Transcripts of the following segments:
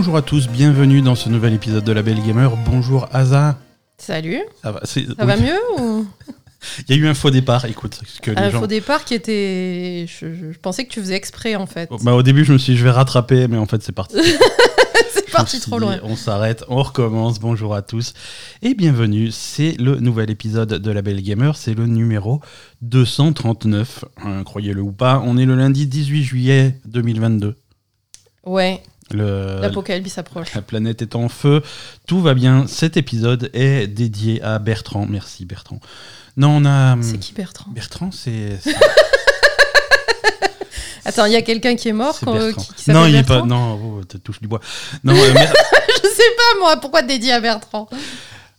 Bonjour à tous, bienvenue dans ce nouvel épisode de La Belle Gamer. Bonjour Aza. Salut. Ça va, c'est- Ça oui. va mieux ou? Il y a eu un faux départ, écoute. Que les Un gens... faux départ qui était. Je, je- je pensais que tu faisais exprès en fait. Bah, au début, je me suis dit, je vais rattraper, mais en fait, c'est parti. C'est parti trop dit, loin. On s'arrête, on recommence. Bonjour à tous et bienvenue. C'est le nouvel épisode de La Belle Gamer. C'est le numéro 239. Hein, Croyez-le ou pas, on est le lundi 18 juillet 2022. Ouais, l'apocalypse approche. La planète est en feu, tout va bien. Cet épisode est dédié à Bertrand. Merci Bertrand. Non, on a. hum, C'est qui Bertrand? Bertrand, c'est. Attends, il y a quelqu'un qui est mort quand- qui, qui non, il est pas. Non, oh, tu touches du bois. Non, euh, Je sais pas moi, pourquoi dédié à Bertrand?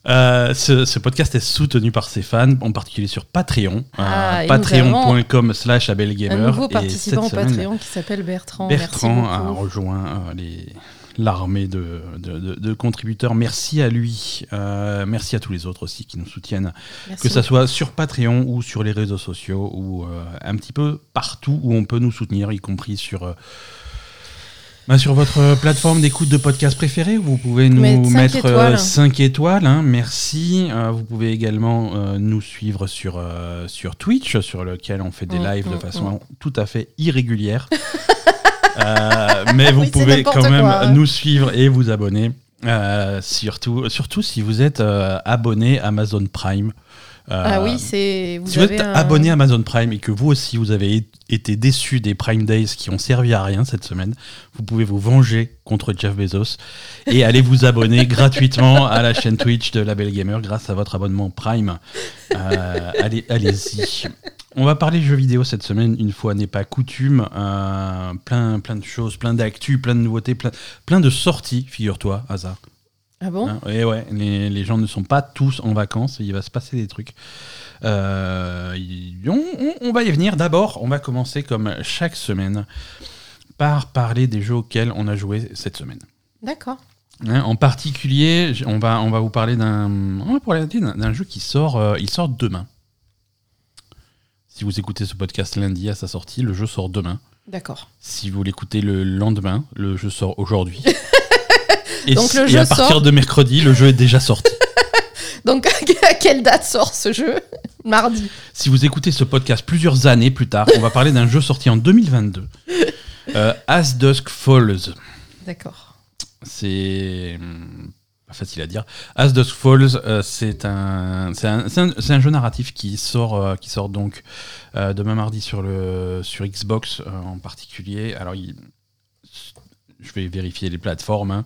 euh, ce, ce podcast est soutenu par ses fans, en particulier sur Patreon. Ah, euh, nous Patreon.com slash Un abelgamer. nouveau Et participant au Patreon qui s'appelle Bertrand. Bertrand Merci a rejoint euh, les- l'armée de, de- de- de contributeurs. Merci à lui. Euh, merci à tous les autres aussi qui nous soutiennent. Merci Que beaucoup. soit sur Patreon ou sur les réseaux sociaux ou euh, un petit peu partout où on peut nous soutenir, y compris sur, euh, bah, sur votre plateforme d'écoute de podcast préférée. Vous pouvez nous Mettre cinq mettre étoiles. 5 étoiles. hein, merci. Euh, vous pouvez également euh, nous suivre sur, euh, sur Twitch, sur lequel on fait des Mm, lives de mm, façon tout à fait irrégulière. Euh, mais vous Oui, c'est pouvez quand même hein. nous suivre et vous abonner. Euh, surtout, surtout si vous êtes euh, abonné Amazon Prime. Euh, Ah oui, c'est. Vous si vous êtes un- abonné à Amazon Prime et que vous aussi vous avez été déçu des Prime Days qui ont servi à rien cette semaine, vous pouvez vous venger contre Jeff Bezos et aller vous abonner gratuitement à la chaîne Twitch de La Belle Gamer grâce à votre abonnement Prime. Euh, allez, allez-y. On va parler jeux vidéo cette semaine, une fois n'est pas coutume. Euh, plein, plein de choses, plein d'actu, plein de nouveautés, plein, plein de sorties, figure-toi, hasard. Ah bon? Hein, et ouais, les, les gens ne sont pas tous en vacances, il va se passer des trucs. Euh, on, on- on va y venir. D'abord, on va commencer comme chaque semaine par parler des jeux auxquels on a joué cette semaine. D'accord. Hein, en particulier, on va, on va vous parler d'un jeu qui sort, euh, il sort demain. Si vous écoutez ce podcast lundi à sa sortie, le jeu sort demain. D'accord. Si vous l'écoutez le lendemain, le jeu sort aujourd'hui. Et, Donc si- le et jeu à partir sort- de mercredi, le jeu est déjà sorti. Donc, à quelle date sort ce jeu? Mardi. Si vous écoutez ce podcast plusieurs années plus tard, on va parler d'un jeu sorti en 2022. Euh, As Dusk Falls. D'accord. C'est pas facile à dire. As Dusk Falls, euh, c'est un, un, un- un jeu narratif qui sort, euh, qui sort donc demain mardi sur, le, sur Xbox en particulier. Alors, il- je vais vérifier les plateformes. hein.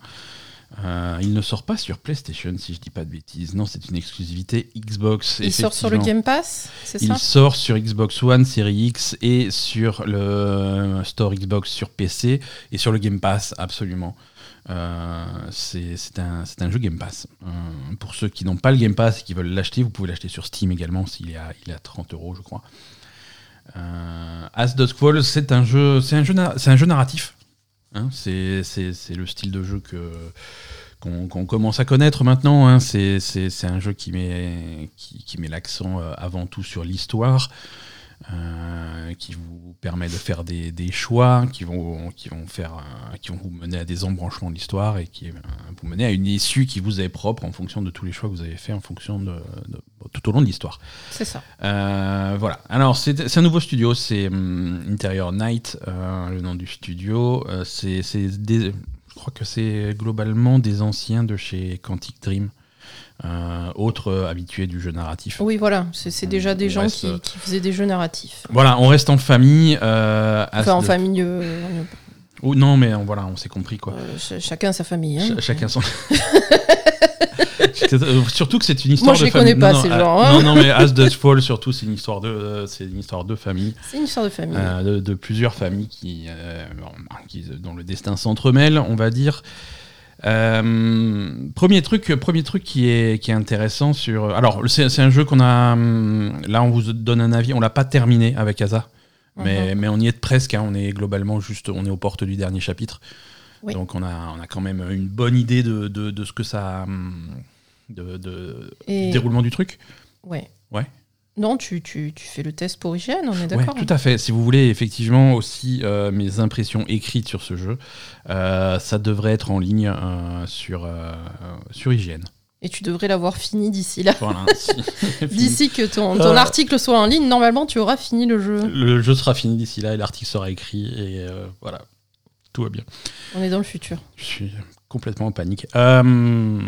Euh, il ne sort pas sur PlayStation, si je dis pas de bêtises. Non, c'est une exclusivité Xbox. Il sort sur le. Game Pass, c'est Il ça sort sur Xbox One, Series X et sur le store Xbox sur PC et sur le Game Pass, absolument. Euh, c'est un, jeu Game Pass. Euh, pour ceux qui n'ont pas le Game Pass et qui veulent l'acheter, vous pouvez l'acheter sur Steam également, s'il est à, il est à 30 euros, je crois. Euh, As Dusk Falls, c'est un jeu, c'est un jeu, na- c'est un jeu narratif. Hein, c'est le style de jeu que qu'on commence à connaître maintenant. hein. C'est un jeu qui met, qui, qui met l'accent euh, avant tout sur l'histoire, euh, qui vous permet de faire des, des choix, qui vont, qui, vont faire, euh, qui vont vous mener à des embranchements de l'histoire et qui euh, vous mener à une issue qui vous est propre en fonction de tous les choix que vous avez faits en fonction de, de- tout au long de l'histoire. C'est ça. Euh, voilà. Alors, c'est un nouveau studio, c'est hum, Interior Night, le nom du studio. C'est je crois que c'est globalement des anciens de chez Quantic Dream, euh, autres euh, habitués du jeu narratif. Oui, voilà. C'est déjà des On gens reste, qui, euh, qui faisaient des jeux narratifs. Voilà, on reste en famille. euh, Enfin, en famille. Oh, non, mais on, voilà, on s'est compris quoi. ch- chacun sa famille. hein. Ch- chacun son. Surtout que c'est une histoire Moi, je de les famille. connais pas, non, ces gens, hein. Non, non, mais As Does Fall, surtout, c'est une histoire de, c'est une histoire de famille. C'est une histoire de famille. Euh, de, de plusieurs familles qui, euh, qui- dont le destin s'entremêle, on va dire. Euh, premier truc, premier truc qui est, qui est intéressant sur. Alors, c'est un jeu qu'on a. hum, Là, on vous donne un avis. On l'a pas terminé avec Asa, mais, mais on y est presque. hein. on est globalement juste. On est aux portes du dernier chapitre. Oui. Donc, on a, on a quand même une bonne idée de, de, de ce que ça. hum, De, de- Et- du déroulement du truc. Ouais. Ouais. Non, tu, tu, tu fais le test pour IGN, on est Ouais, d'accord tout à fait. Si vous voulez effectivement aussi euh, mes impressions écrites sur ce jeu, euh, ça devrait être en ligne euh, sur, sur IGN. Et tu devrais l'avoir fini d'ici là. Voilà. Si- D'ici que ton, ton article soit en ligne, normalement tu auras fini le jeu. Le jeu sera fini d'ici là et l'article sera écrit et voilà, tout va bien. On est dans le futur. Je suis complètement en panique. Euh,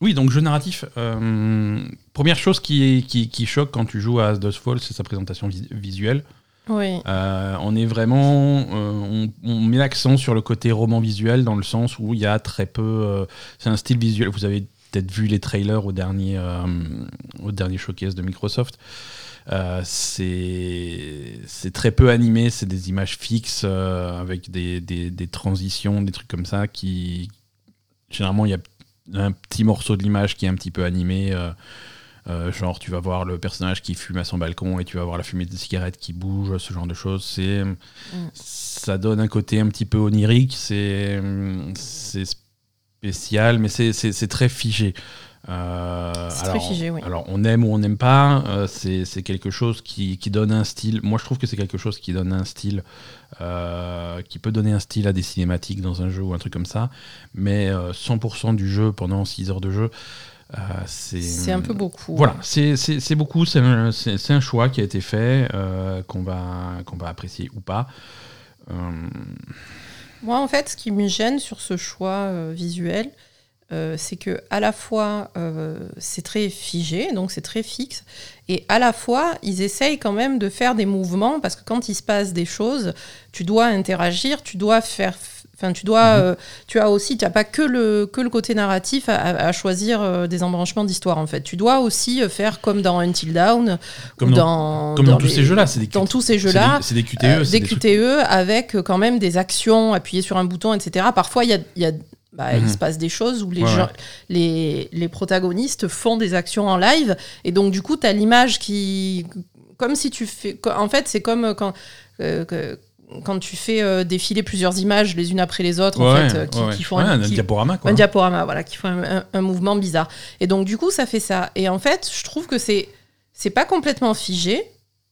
Oui, donc jeu narratif. euh, Première chose qui, qui, qui choque quand tu joues à As Does Fall, c'est sa présentation vis- visuelle. Oui. Euh, on est vraiment, euh, on, on met l'accent sur le côté roman visuel dans le sens où il y a très peu. c'est un style visuel. Vous avez peut-être vu les trailers au dernier, au dernier showcase de Microsoft. Euh, c'est c'est très peu animé, c'est des images fixes euh, avec des, des, des transitions, des trucs comme ça qui généralement il y a un petit morceau de l'image qui est un petit peu animé. euh, euh, genre, tu vas voir le personnage qui fume à son balcon et tu vas voir la fumée de cigarette qui bouge, ce genre de choses. C'est, ça donne un côté un petit peu onirique. C'est, c'est spécial, mais c'est, c'est, c'est très figé. Euh, C'est très alors, figé, oui. alors, on aime ou on n'aime pas. euh, c'est, c'est quelque chose qui, qui donne un style. Moi, je trouve que c'est quelque chose qui donne un style, euh, qui peut donner un style à des cinématiques dans un jeu ou un truc comme ça. Mais euh, 100% du jeu pendant 6 heures de jeu. c'est C'est un peu beaucoup. voilà, c'est beaucoup, c'est un, un choix qui a été fait, qu'on va, qu'on va apprécier ou pas. Moi, en fait, ce qui me gêne sur ce choix visuel, euh, c'est que à la fois euh, c'est très figé, donc c'est très fixe, et à la fois ils essayent quand même de faire des mouvements parce que quand il se passe des choses, tu dois interagir, tu dois faire. Enfin, tu dois, Mhm. euh, tu as aussi, tu n'as pas que le, que le côté narratif à, choisir des embranchements d'histoire en fait. Tu dois aussi faire comme dans Until Dawn, comme ou dans, dans, comme dans tous les- ces jeux-là, c'est des, dans tous ces jeux-là. c'est des QTE, des des trucs- QTE avec quand même des actions, appuyer sur un bouton, etc. Parfois, il y a, il y a- bah, il Mhm. se passe des choses où les, Ouais, gens- ouais. les, les protagonistes font des actions en live. Et donc, du coup, tu as l'image qui. Comme si tu fais. En fait, c'est comme quand. euh, que- quand tu fais euh, défiler plusieurs images les unes après les autres, en Ouais, fait, euh, qui, ouais, qui font un qui- diaporama, quoi. un diaporama, voilà, qui font un, un- un mouvement bizarre. Et donc, du coup, ça fait ça. Et en fait, je trouve que c'est c'est pas complètement figé,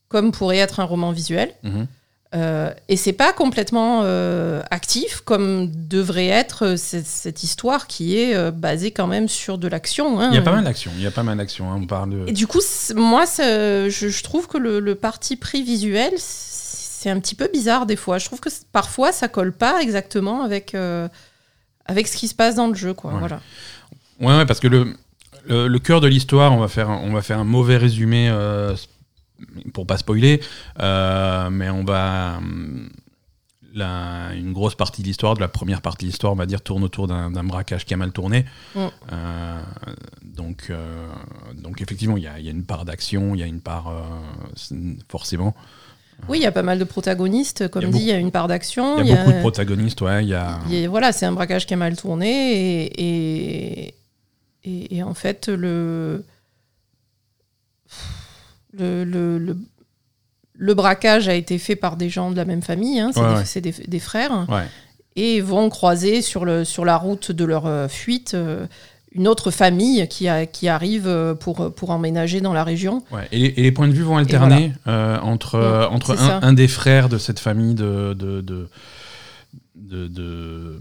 comme pourrait être un roman visuel. Mhm. Euh, et c'est pas complètement euh, actif comme devrait être euh, cette, cette histoire qui est euh, basée quand même sur de l'action. hein. Il y a pas mal d'actions, il y a pas mal d'actions. hein, On parle de. Et du coup, moi, je, je trouve que le, le parti pris visuel, c'est un petit peu bizarre des fois. Je trouve que parfois, ça colle pas exactement avec, avec ce qui se passe dans le jeu. Quoi. Ouais. Voilà. Ouais, ouais, parce que le, le, le cœur de l'histoire, on va faire, un- on va faire un mauvais résumé pour pas spoiler, euh, mais on va hum, la- une grosse partie de l'histoire, de la première partie de l'histoire, on va dire, tourne autour d'un braquage qui a mal tourné. Mm. Euh, donc, euh, donc effectivement, il y y a une part d'action, il y a une part euh, forcément. Oui, il y a pas mal de protagonistes. Comme dit, il y a une part d'action. Il y a beaucoup de protagonistes, ouais. Y a. y a- voilà, c'est un braquage qui a mal tourné. Et, et, et- et en fait, le, le, le, le, le braquage a été fait par des gens de la même famille. hein, c'est Ouais, des, ouais. c'est des- des frères. Ouais. Et vont croiser sur, le, sur la route de leur euh, fuite euh, une autre famille qui, a, qui arrive euh, pour, pour emménager dans la région. Et, les, et les points de vue vont alterner euh, entre, entre un, des frères de cette famille de. de, de, de, de-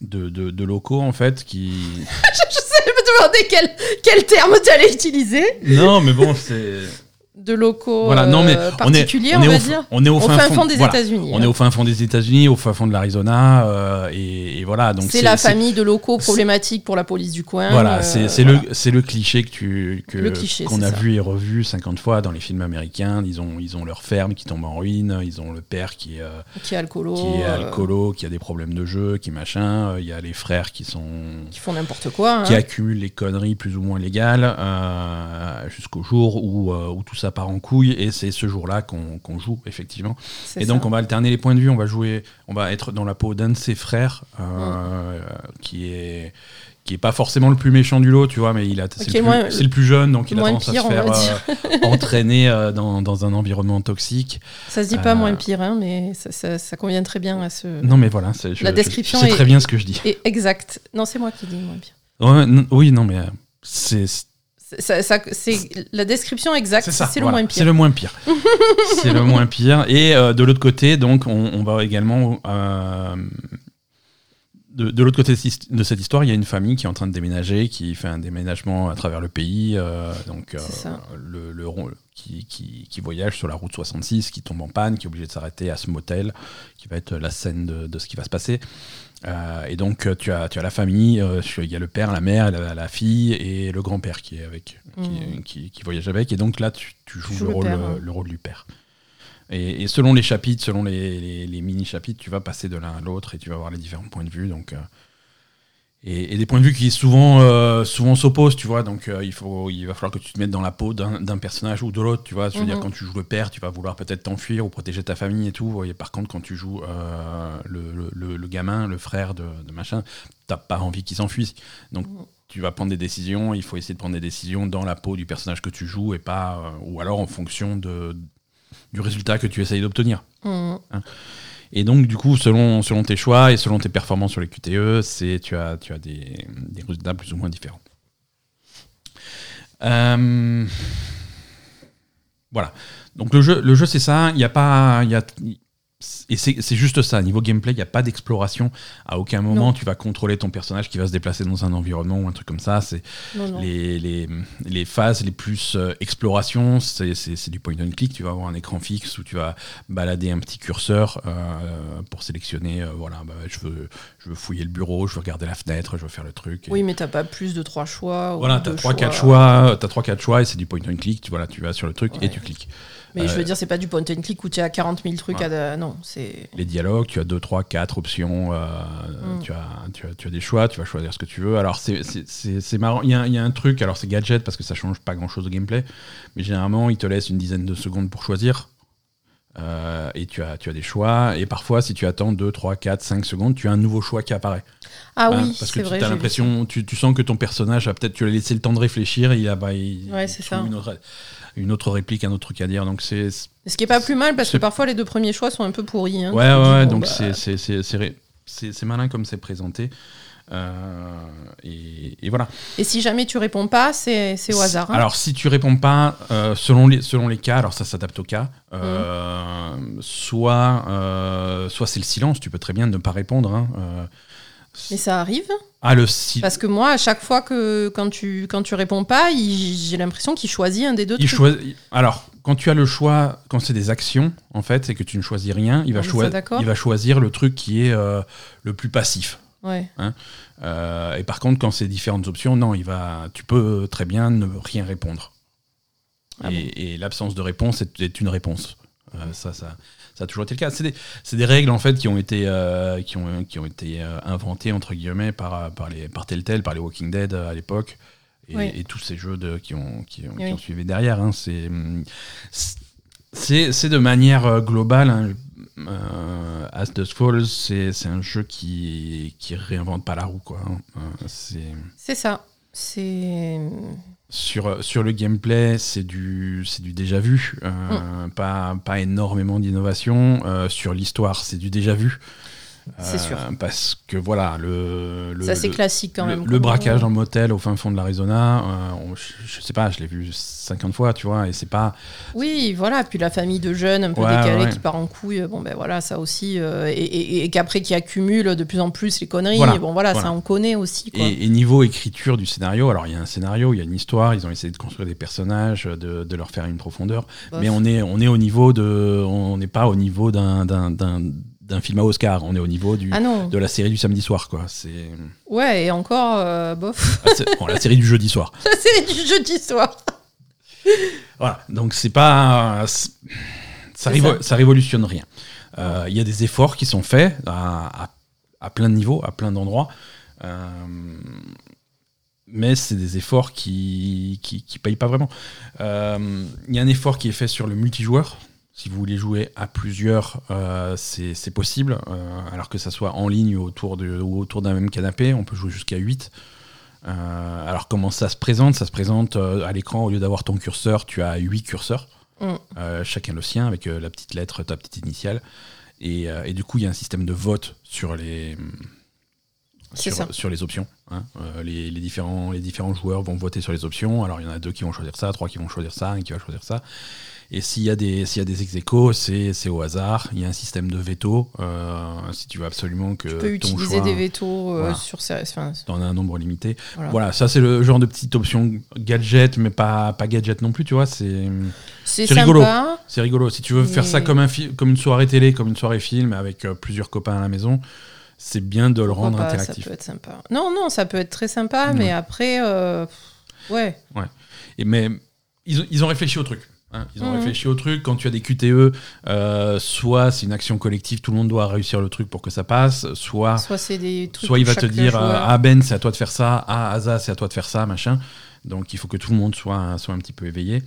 de- de- de locaux en fait qui Demander quel, quel terme tu allais utiliser. non mais bon c'est De locaux voilà non mais euh, on est particuliers, on on, est va au, dire. on est au fin, fin fond des voilà. États-Unis. on est au fin fond des États-Unis au fin fond de l'Arizona euh, et, et voilà donc C'est la famille de locaux problématiques pour la police du coin. Voilà, euh, c'est voilà. le, c'est le cliché que tu qu'on a ça. vu et revu 50 fois dans les films américains. Ils ont, ils ont leur ferme qui tombe en ruine, ils ont le père qui est, qui est alcoolo, qui est alcoolo, qui a des problèmes de jeu, qui machin. Il y a les frères qui sont qui font n'importe quoi. qui hein. accumulent les conneries plus ou moins légales jusqu'au jour où, où tout ça part en couille. Et c'est ce jour-là qu'on joue effectivement. C'est Et donc ça. on va alterner les points de vue, on va jouer, on va être dans la peau d'un de ses frères euh, qui est qui est pas forcément le plus méchant du lot, tu vois, mais il a c'est le, moins- c'est le plus jeune, donc il a tendance pire, à se faire euh, entraîner euh, dans, dans un environnement toxique. Ça se dit pas euh, moins pire, hein, mais ça, ça- ça convient très bien à ce. Non mais voilà, c'est- je, La description je sais est- très bien ce que je dis. Exact. Non, c'est moi qui dis moins pire. Ouais, non- oui, non mais c'est Ça, ça- c'est la description exacte, c'est le voilà, moins C'est pire. le moins pire. c'est le moins pire. Et euh, de l'autre côté, donc, on, on va également. euh, de, de l'autre côté de cette- histoire, il y a une famille qui est en train de déménager, qui fait un déménagement à travers le pays, euh, donc euh, C'est le, qui, qui- qui voyage sur la route 66, qui tombe en panne, qui est obligé de s'arrêter à ce motel, qui va être la scène de, de ce qui va se passer. Euh, et donc euh, tu as, tu as la famille, euh, il y a le père, la mère, la, la fille et le grand-père qui est avec, qui, Mhm. qui- qui voyage avec. Et donc là, tu, tu joues joues le, le rôle, père, hein. le rôle du père. Et, et selon les chapitres, selon les, les- les mini-chapitres, tu vas passer de l'un à l'autre et tu vas voir les différents points de vue. Donc, et, et des points de vue qui souvent, euh, souvent s'opposent, tu vois. Donc euh, il, faut, il va falloir que tu te mettes dans la peau d'un personnage ou de l'autre, tu vois. Je veux dire, Mhm. quand tu joues le père, tu vas vouloir peut-être t'enfuir ou protéger ta famille et tout. Et par contre, quand tu joues euh, le, le- le- gamin, le frère de, de machin, t'as pas envie qu'il s'enfuit. Donc Mhm. tu vas prendre des décisions, il faut essayer de prendre des décisions dans la peau du personnage que tu joues et pas, ou alors en fonction de, du résultat que tu essayes d'obtenir. Mhm. Et donc, du coup, selon, selon tes choix et selon tes performances sur les QTE, tu as, tu as des, résultats plus ou moins différents. Euh, voilà. Donc, le jeu, le jeu c'est ça. Il n'y a pas. Y a, et c'est juste ça. Niveau gameplay, il n'y a pas d'exploration. À aucun moment, Non. tu vas contrôler ton personnage qui va se déplacer dans un environnement ou un truc comme ça. C'est les, les, les phases les plus euh, exploration, c'est du point and click. Tu vas avoir un écran fixe où tu vas balader un petit curseur euh, pour sélectionner. euh, voilà, bah, je, veux, je veux fouiller le bureau, je veux regarder la fenêtre, je veux faire le truc. Et Oui, mais t'as pas plus de trois choix. voilà, t'as 3-4 choix, t'as 3-4 choix et c'est du point and click. Tu, voilà, tu vas sur le truc et tu cliques. Mais je veux dire, c'est pas du point and click où tu as 40 000 trucs à. Non, c'est. les dialogues, tu as 2, 3, 4 options, euh, Mm. tu, as, tu, as, tu as des choix, tu vas choisir ce que tu veux. Alors c'est- marrant, il y, a, il y a un truc, alors c'est gadget parce que ça change pas grand chose au gameplay, mais généralement il te laisse une dizaine de secondes pour choisir. Euh, et tu as, tu as des choix, et parfois si tu attends 2, 3, 4, 5 secondes, tu as un nouveau choix qui apparaît. Ah Hein, oui, parce que c'est tu vrai. as l'impression, tu, tu sens que ton personnage a peut-être, tu lui as laissé le temps de réfléchir, et il a bah, il, Ouais, c'est il trouve ça. Une, autre, une autre réplique, un autre truc à dire. Donc c'est. Ce qui est pas plus mal parce que parfois les deux premiers choix sont un peu pourris. hein. Ouais, ouais, bon, donc bah, c'est malin comme c'est présenté. Euh, et, et voilà. Et si jamais tu réponds pas, c'est c'est au hasard. hein. Alors, si tu réponds pas, euh, selon, les, selon les cas, alors ça s'adapte au cas, euh, soit, euh, soit c'est le silence, tu peux très bien ne pas répondre. hein. Mais ça arrive. ah, le si Parce que moi, à chaque fois que quand tu, quand tu réponds pas, j'ai l'impression qu'il choisit un des deux il trucs. Alors, quand tu as le choix, quand c'est des actions, en fait, et que tu ne choisis rien, il va, choi- il va choisir le truc qui est euh, le plus passif. Ouais. Euh, et par contre, quand c'est différentes options, non, il va, tu peux très bien ne rien répondre. Ah et et l'absence de réponse est, est une réponse. Euh, ça, ça, ça a toujours été le cas. C'est des, règles en fait qui ont été, euh, qui ont, qui ont été inventées entre guillemets par, par, les, par Telltale, par les Walking Dead à l'époque. Et, Oui. et tous ces jeux de, qui, ont, qui, ont, qui Oui. ont suivi derrière. hein. C'est, c'est, de manière globale. hein, euh, As Dusk Falls, c'est, un jeu qui, qui réinvente pas la roue. Quoi, hein. Euh, c'est... Ça. C'est. Sur, sur le gameplay, c'est du, du déjà vu, euh, pas, pas énormément d'innovation. Euh, sur l'histoire, c'est du déjà vu. C'est Euh, sûr. Parce que voilà, le, le, Ça, c'est le- classique quand le- même. le braquage en motel au fin fond de l'Arizona, euh, je, je sais pas, je l'ai vu 50 fois, tu vois, et c'est pas. Oui, voilà. Puis la famille de jeunes un peu Ouais, décalés ouais. qui part en couille. Bon, ben voilà, ça aussi. euh, et et- et qu'après, qui accumule de plus en plus les conneries. Voilà, Et bon, voilà, voilà. ça on connaît aussi. Quoi. Et, et niveau écriture du scénario, alors il y a un scénario, il y a une histoire, ils ont essayé de construire des personnages, de, de leur faire une profondeur, Bof. mais on est, on est au niveau de, on n'est pas au niveau d'un, d'un, film à Oscar, on est au niveau du, Ah non. de la série du samedi soir, quoi. C'est Ouais, et encore, euh, bof. ah, bon, la série du jeudi soir. La série du jeudi soir. Voilà, donc c'est pas, ça, C'est révo- ça. ça révolutionne rien. Euh, Il y a des efforts qui sont faits à, à- à plein de niveaux, à plein d'endroits. Euh, mais c'est des efforts qui, qui, qui payent pas vraiment. Euh, Il y a un effort qui est fait sur le multijoueur. Si vous voulez jouer à plusieurs, euh, c'est possible. Euh, alors que ça soit en ligne ou autour de- ou autour d'un même canapé, on peut jouer jusqu'à 8. Euh, alors comment ça se présente? Ça se présente à l'écran, au lieu d'avoir ton curseur, tu as 8 curseurs, Mm. Chacun le sien, avec la petite lettre, ta petite initiale. Et, et du coup, il y a un système de vote sur les, sur, ça. sur les options. hein. Euh, les, les différents, les différents joueurs vont voter sur les options. Alors il y en a deux qui vont choisir ça, trois qui vont choisir ça, un qui va choisir ça. Et s'il y a des, s'il y a des ex c'est au hasard. Il y a un système de veto. euh, si tu veux absolument que Tu peux ton utiliser choix, des vétos euh, Voilà. sur ces. Enfin, T'en as un nombre limité. voilà. Voilà, ça c'est le genre de petite option gadget, mais pas, pas gadget non plus, tu vois. C'est C'est rigolo. c'est rigolo. Si tu veux faire ça comme, un comme une soirée télé, comme une soirée film, avec euh, plusieurs copains à la maison, c'est bien de le Pourquoi rendre pas, interactif. Ça peut être sympa. Non, non, ça peut être très sympa, Ouais. mais après, euh, pff, ouais. Et mais ils, ils ont réfléchi au truc. Hein. Ils ont Mhm. réfléchi au truc. Quand tu as des QTE, euh, soit c'est une action collective, tout le monde doit réussir le truc pour que ça passe, soit Soit c'est des trucs. Soit il va te dire joueur. euh, Ah Ben, c'est à toi de faire ça. Ah Asa, c'est à toi de faire ça, machin. Donc il faut que tout le monde soit, soit un petit peu éveillé.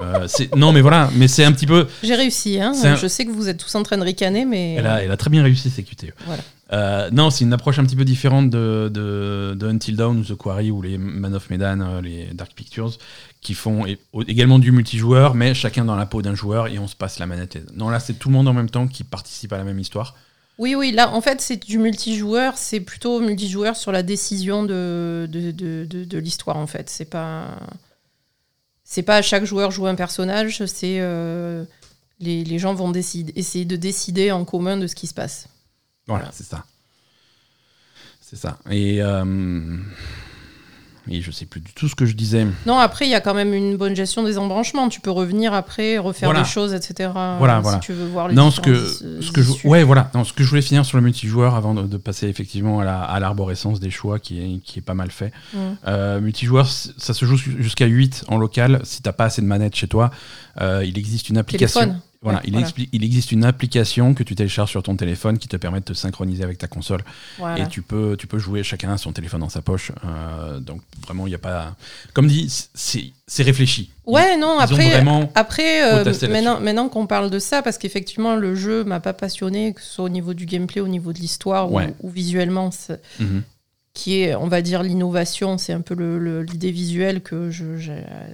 Euh, non, mais voilà, mais c'est un petit peu. J'ai réussi, hein. Un- Je sais que vous êtes tous en train de ricaner, mais. Elle a, elle a très bien réussi ces QTE. Voilà. Euh, non, c'est une approche un petit peu différente de, de, de Until Dawn ou The Quarry ou les Man of Medan, euh, les Dark Pictures, qui font également du multijoueur, mais chacun dans la peau d'un joueur et on se passe la manette. Non, là, c'est tout le monde en même temps qui participe à la même histoire. Oui, oui, là, en fait, c'est du multijoueur. C'est plutôt multijoueur sur la décision de, de- de l'histoire, en fait. C'est pas. C'est pas chaque joueur joue un personnage, c'est. euh, les, les gens vont décider, essayer de décider en commun de ce qui se passe. Voilà, Voilà. c'est ça. C'est ça. Et, euh, et je sais plus du tout ce que je disais. Non, après, il y a quand même une bonne gestion des embranchements. Tu peux revenir après, refaire Voilà. des choses, etc. Voilà, voilà. Si tu veux voir les Non, ce que, ce que je, ouais, voilà. Non, ce que je voulais finir sur le multijoueur avant de, de passer effectivement à la- à l'arborescence des choix qui est, qui est pas mal fait. Mm. Euh, multijoueur, ça se joue jusqu'à 8 en local. Si t'as pas assez de manettes chez toi, euh, il existe une application. Téléphone. Voilà, Ouais, il, voilà. expli- il existe une application que tu télécharges sur ton téléphone qui te permet de te synchroniser avec ta console. Voilà. Et tu peux, tu peux jouer chacun à son téléphone dans sa poche. Euh, donc vraiment, il n'y a pas. Comme dit, c'est c'est réfléchi. Ouais, non, Ils après, après euh, maintenant, maintenant qu'on parle de ça, parce qu'effectivement, le jeu m'a pas passionné, que ce soit au niveau du gameplay, au niveau de l'histoire ou- Ouais. ou, visuellement. Qui est, on va dire, l'innovation, c'est un peu l'idée visuelle que je,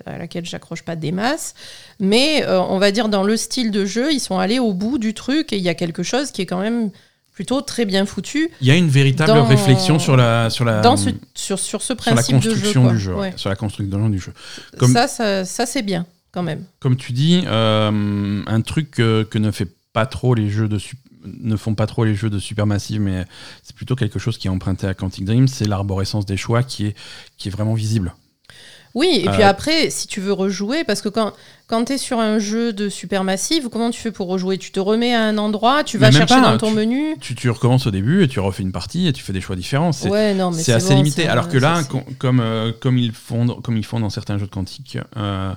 à laquelle j'accroche pas des masses. Mais euh, on va dire, dans le style de jeu, ils sont allés au bout du truc et il y a quelque chose qui est quand même plutôt très bien foutu Il y a une véritable Dans- réflexion sur la, sur la, dans ce, sur, sur ce sur la principe de jeu. construction du jeu. ouais. Sur la construction du jeu. Comme- Ça, ça, ça, c'est bien, quand même. Comme tu dis, euh, un truc que, que ne fait pas trop les jeux de ne font pas trop les jeux de Supermassive, mais c'est plutôt quelque chose qui est emprunté à Quantic Dream, c'est l'arborescence des choix qui est, qui est vraiment visible. Oui, et puis Euh, après, si tu veux rejouer, parce que quand, quand tu es sur un jeu de Supermassive, comment tu fais pour rejouer? Tu te remets à un endroit, tu vas chercher pas, dans ton tu- menu? Tu, tu recommences au début et tu refais une partie et tu fais des choix différents. C'est Ouais, assez bon, limité. Alors que là, com- comme, euh, comme, ils font, comme ils font dans certains jeux de Quantic, euh,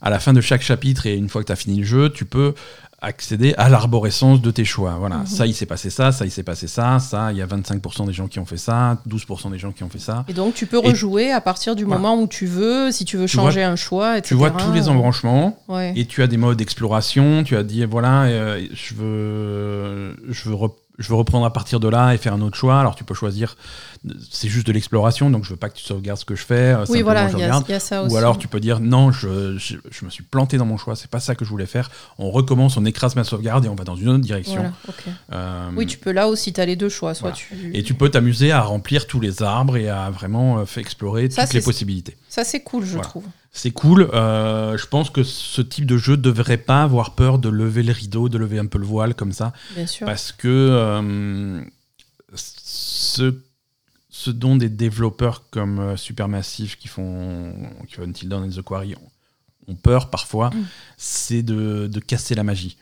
à la fin de chaque chapitre et une fois que tu as fini le jeu, tu peux accéder à l'arborescence de tes choix. Voilà, Mhm. ça il s'est passé ça, ça il s'est passé ça, ça il y a 25% des gens qui ont fait ça, 12% des gens qui ont fait ça. Et donc, tu peux Et- rejouer à partir du Voilà. moment où tu veux, si tu veux Tu changer un choix, etc. Tu vois tous les embranchements Ouais. et tu as des modes d'exploration. Tu as dit voilà, euh, je veux, je veux, je veux reprendre à partir de là et faire un autre choix. Alors tu peux choisir. C'est juste de l'exploration, donc je veux pas que tu sauvegardes ce que je fais. Oui, voilà, il y, a- y ça aussi. Ou alors tu peux dire non, je, je, je me suis planté dans mon choix, c'est pas ça que je voulais faire. On recommence, on écrase ma sauvegarde et on va dans une autre direction. Voilà. Euh, Oui, tu peux là aussi, tu as les deux choix. Soit voilà. tu... Et tu peux t'amuser à remplir tous les arbres et à vraiment euh, explorer Ça, toutes les possibilités. Ça, c'est cool, je Voilà. trouve. C'est cool. euh, je pense que ce type de jeu devrait pas avoir peur de lever le rideau, de lever un peu le voile comme ça, Bien sûr. parce que euh, ce, ce dont des développeurs comme euh, Supermassive qui font, qui font Until Dawn et The Quarry ont, ont peur parfois, Mm. c'est de, de casser la magie.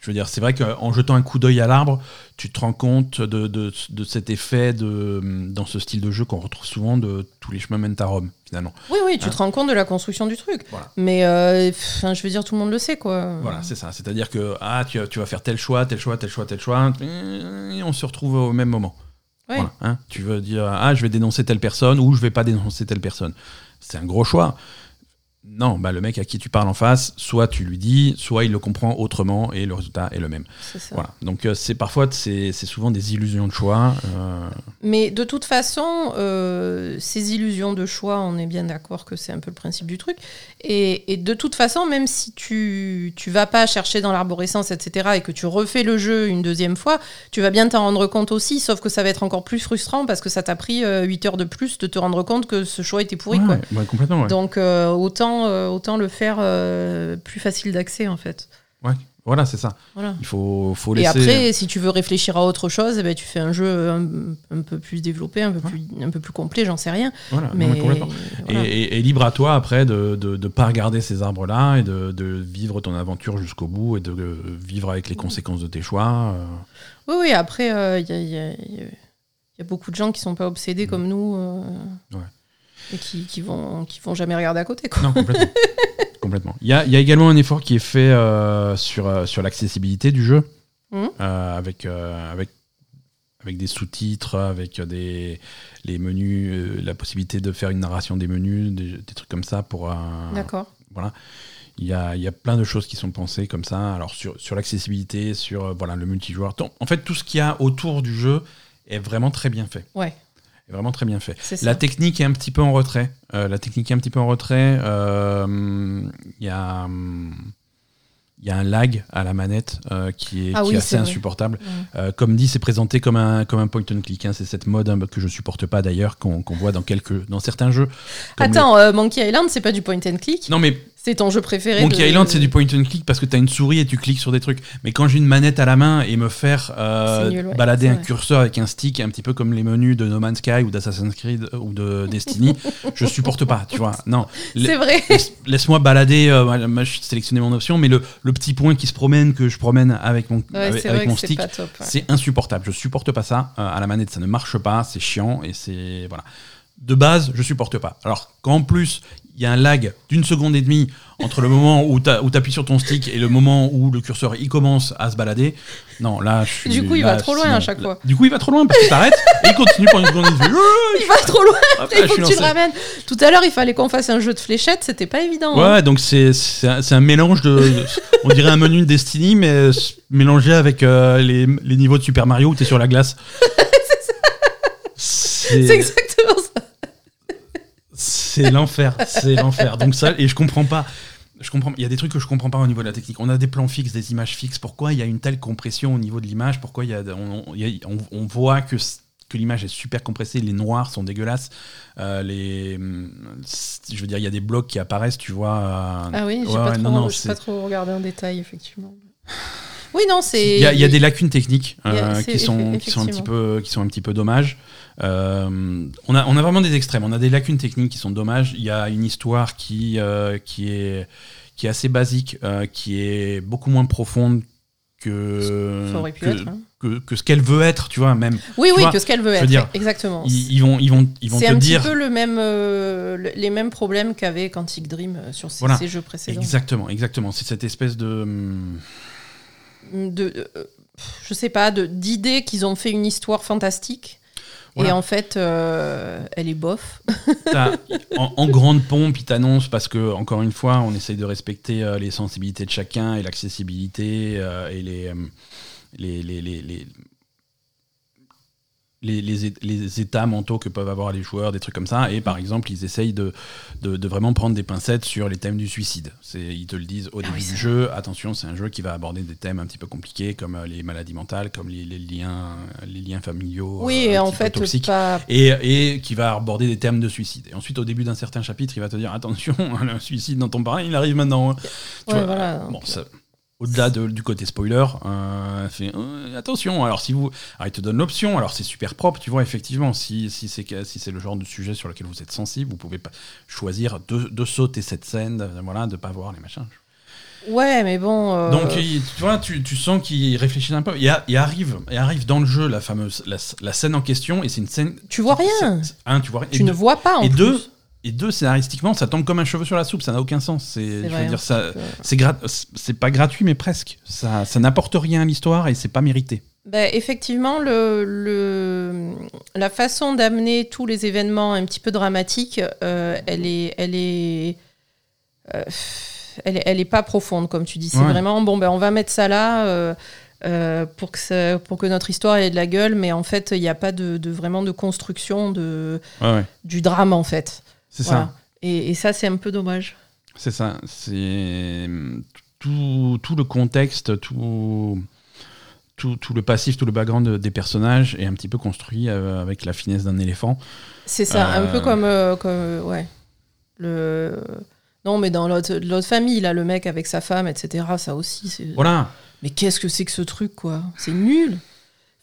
Je veux dire, c'est vrai qu'en jetant un coup d'œil à l'arbre, tu te rends compte de, de- de cet effet de, dans ce style de jeu qu'on retrouve souvent de tous les chemins mènent à Rome, finalement. Oui, oui, tu Hein. te rends compte de la construction du truc. Voilà. Mais, euh, pff, enfin, je veux dire, tout le monde le sait, quoi. Voilà, c'est ça. C'est-à-dire que ah, tu, tu vas faire tel choix, tel choix, tel choix, tel choix, et on se retrouve au même moment. Ouais. Voilà, hein. Tu veux dire ah, je vais dénoncer telle personne ou je vais pas dénoncer telle personne. C'est un gros choix. Non, bah, le mec à qui tu parles en face, soit tu lui dis, soit il le comprend autrement et le résultat est le même. Voilà. Donc euh, c'est parfois c'est souvent des illusions de choix. Euh. Mais de toute façon, euh, ces illusions de choix, on est bien d'accord que c'est un peu le principe du truc. Et, de toute façon, même si tu tu vas pas chercher dans l'arborescence, etc., et que tu refais le jeu une deuxième fois, tu vas bien t'en rendre compte aussi, sauf que ça va être encore plus frustrant parce que ça t'a pris 8 heures de plus de te rendre compte que ce choix était pourri. quoi. complètement. Donc autant euh, autant, le faire euh, plus facile d'accès en fait. Ouais, voilà, c'est ça. Il faut, faut laisser... Et après, si tu veux réfléchir à autre chose, eh ben, tu fais un jeu un, peu plus développé, un peu, plus, un peu plus complet, j'en sais rien. mais, Et, libre à toi après de ne pas regarder ces arbres-là et de, de, vivre ton aventure jusqu'au bout et de vivre avec les conséquences de tes choix. Euh. Oui, oui, après, il y, a, y, a, beaucoup de gens qui sont pas obsédés mm. comme nous. Ouais et qui, qui, vont, qui vont jamais regarder à côté. Quoi. Non, complètement. complètement. Il y a, y a, également un effort qui est fait euh, sur, euh, sur l'accessibilité du jeu, mmh. euh, avec, avec, avec des sous-titres, avec des, les menus, la possibilité de faire une narration des menus, des, des trucs comme ça pour. D'accord. Voilà. Il y, a, il y a, plein de choses qui sont pensées comme ça. Alors sur, sur l'accessibilité, sur voilà, le multijoueur. En fait, tout ce qu'il y a autour du jeu est vraiment très bien fait. Ouais vraiment très bien fait. La technique est un petit peu en retrait. Euh, la technique est un petit peu en retrait. Euh, il y a. Il y a un lag à la manette euh, qui est, ah assez insupportable. comme dit, c'est présenté comme un, comme un point and click. Hein. C'est cette mode hein, que je supporte pas d'ailleurs, qu'on voit dans, quelques, dans certains jeux. Attends, Monkey Island, c'est pas du point and click? Non, mais c'est ton jeu préféré. Monkey Island, c'est du point and click parce que tu as une souris et tu cliques sur des trucs. Mais quand j'ai une manette à la main et me faire euh, balader un curseur avec un stick, un petit peu comme les menus de No Man's Sky ou d'Assassin's Creed ou de Destiny, je supporte pas, tu vois. Non. C'est vrai. Laisse-moi balader, euh, sélectionner mon option, mais le, le, petit point qui se promène, que je promène avec mon, avec, mon stick, c'est insupportable. Je supporte pas ça. Euh, à la manette, ça ne marche pas, c'est chiant et c'est. Voilà de base, je supporte pas. Alors qu'en plus, il y a un lag d'une seconde et demie entre le moment où tu appuies sur ton stick et le moment où le curseur il commence à se balader. Non, là, je suis. Du coup, il va trop loin à chaque fois. Du coup, il va trop loin parce que t'arrêtes et il continue pendant une seconde et demie. il va trop loin, après, il faut que tu le ramènes. Tout à l'heure, il fallait qu'on fasse un jeu de fléchettes, c'était pas évident. Ouais, hein. donc c'est un, un, mélange de. on dirait un menu de Destiny, mais mélangé avec euh, les, les, niveaux de Super Mario où t'es sur la glace. c'est exactement. C'est l'enfer, c'est l'enfer. Donc ça, et je comprends pas. Je comprends. Il y a des trucs que je comprends pas au niveau de la technique. On a des plans fixes, des images fixes. Pourquoi il y a une telle compression au niveau de l'image? Pourquoi il y a, on, voit que que l'image est super compressée, les noirs sont dégueulasses, euh, les, je veux dire, il y a des blocs qui apparaissent, tu vois. Euh, ah oui, j'ai pas, pas, trop regardé en détail, effectivement. Oui, non, c'est. Il y, a des lacunes techniques euh, qui, sont, qui, sont un petit peu, qui sont un petit peu dommages. Euh, on, a, on a vraiment des extrêmes. On a des lacunes techniques qui sont dommages. Il y a une histoire qui, euh, qui, est, qui est assez basique, euh, qui est beaucoup moins profonde que, hein. que, que, ce qu'elle veut être, tu vois, même. Oui, oui, que ce qu'elle veut être, dire, exactement. Ils, vont, ils vont, ils vont te dire. C'est un petit peu le même, les mêmes problèmes qu'avait Quantic Dream sur ces, ces, jeux précédents. Exactement, exactement. C'est cette espèce de. de je sais pas, d'idées qu'ils ont fait une histoire fantastique et en fait, euh, elle est bof. en, grande pompe, il t'annonce, parce que, encore une fois, on essaye de respecter euh, les sensibilités de chacun et l'accessibilité euh, et les, les, les, les, les, les, états mentaux que peuvent avoir les joueurs, des trucs comme ça. Et par exemple, ils essayent de, de, vraiment prendre des pincettes sur les thèmes du suicide. Ils te le disent au ah début du jeu. Attention, c'est un jeu qui va aborder des thèmes un petit peu compliqués, comme euh, les maladies mentales, comme les, liens, les liens familiaux. Oui, euh, en fait, toxiques, et, et, qui va aborder des thèmes de suicide. Et ensuite, au début d'un certain chapitre, il va te dire attention, le suicide dont on parlait, il arrive maintenant. voilà, bon, ça, au-delà du côté spoiler, euh, euh, attention. Alors si vous, il te donne l'option. Alors c'est super propre, tu vois. Effectivement, si, si c'est si c'est le genre de sujet sur lequel vous êtes sensible, vous pouvez pas choisir de, sauter cette scène, voilà, de pas voir les machins. Ouais, mais bon. Euh, Donc tu vois, tu, sens qu'il réfléchit un peu. Il, arrive, il arrive dans le jeu la fameuse la, scène en question et c'est une scène. Tu vois rien. Un, tu vois Tu ne vois pas. En et plus. deux et deux, scénaristiquement, ça tombe comme un cheveu sur la soupe, ça n'a aucun sens. C'est, je veux dire, ça, c'est, c'est pas gratuit, mais presque. Ça, ça n'apporte rien à l'histoire et c'est pas mérité. Bah, effectivement, le, le, la façon d'amener tous les événements un petit peu dramatiques, euh, elle est, elle est elle, elle est pas profonde, comme tu dis. C'est vraiment, bon, ben, on va mettre ça là. pour, que pour que notre histoire ait de la gueule, mais en fait, il n'y a pas de, vraiment de construction de, du drame, en fait. C'est ça. Et, et ça, c'est un peu dommage. C'est ça. C'est tout, tout, le contexte, tout, tout, tout, le passif, tout le background des personnages est un petit peu construit euh, avec la finesse d'un éléphant. C'est ça, un peu euh, comme, euh, comme ouais. Le... Non, mais dans l'autre famille, là, le mec avec sa femme, etc., ça aussi. Voilà. Mais qu'est-ce que c'est que ce truc, quoi? C'est nul.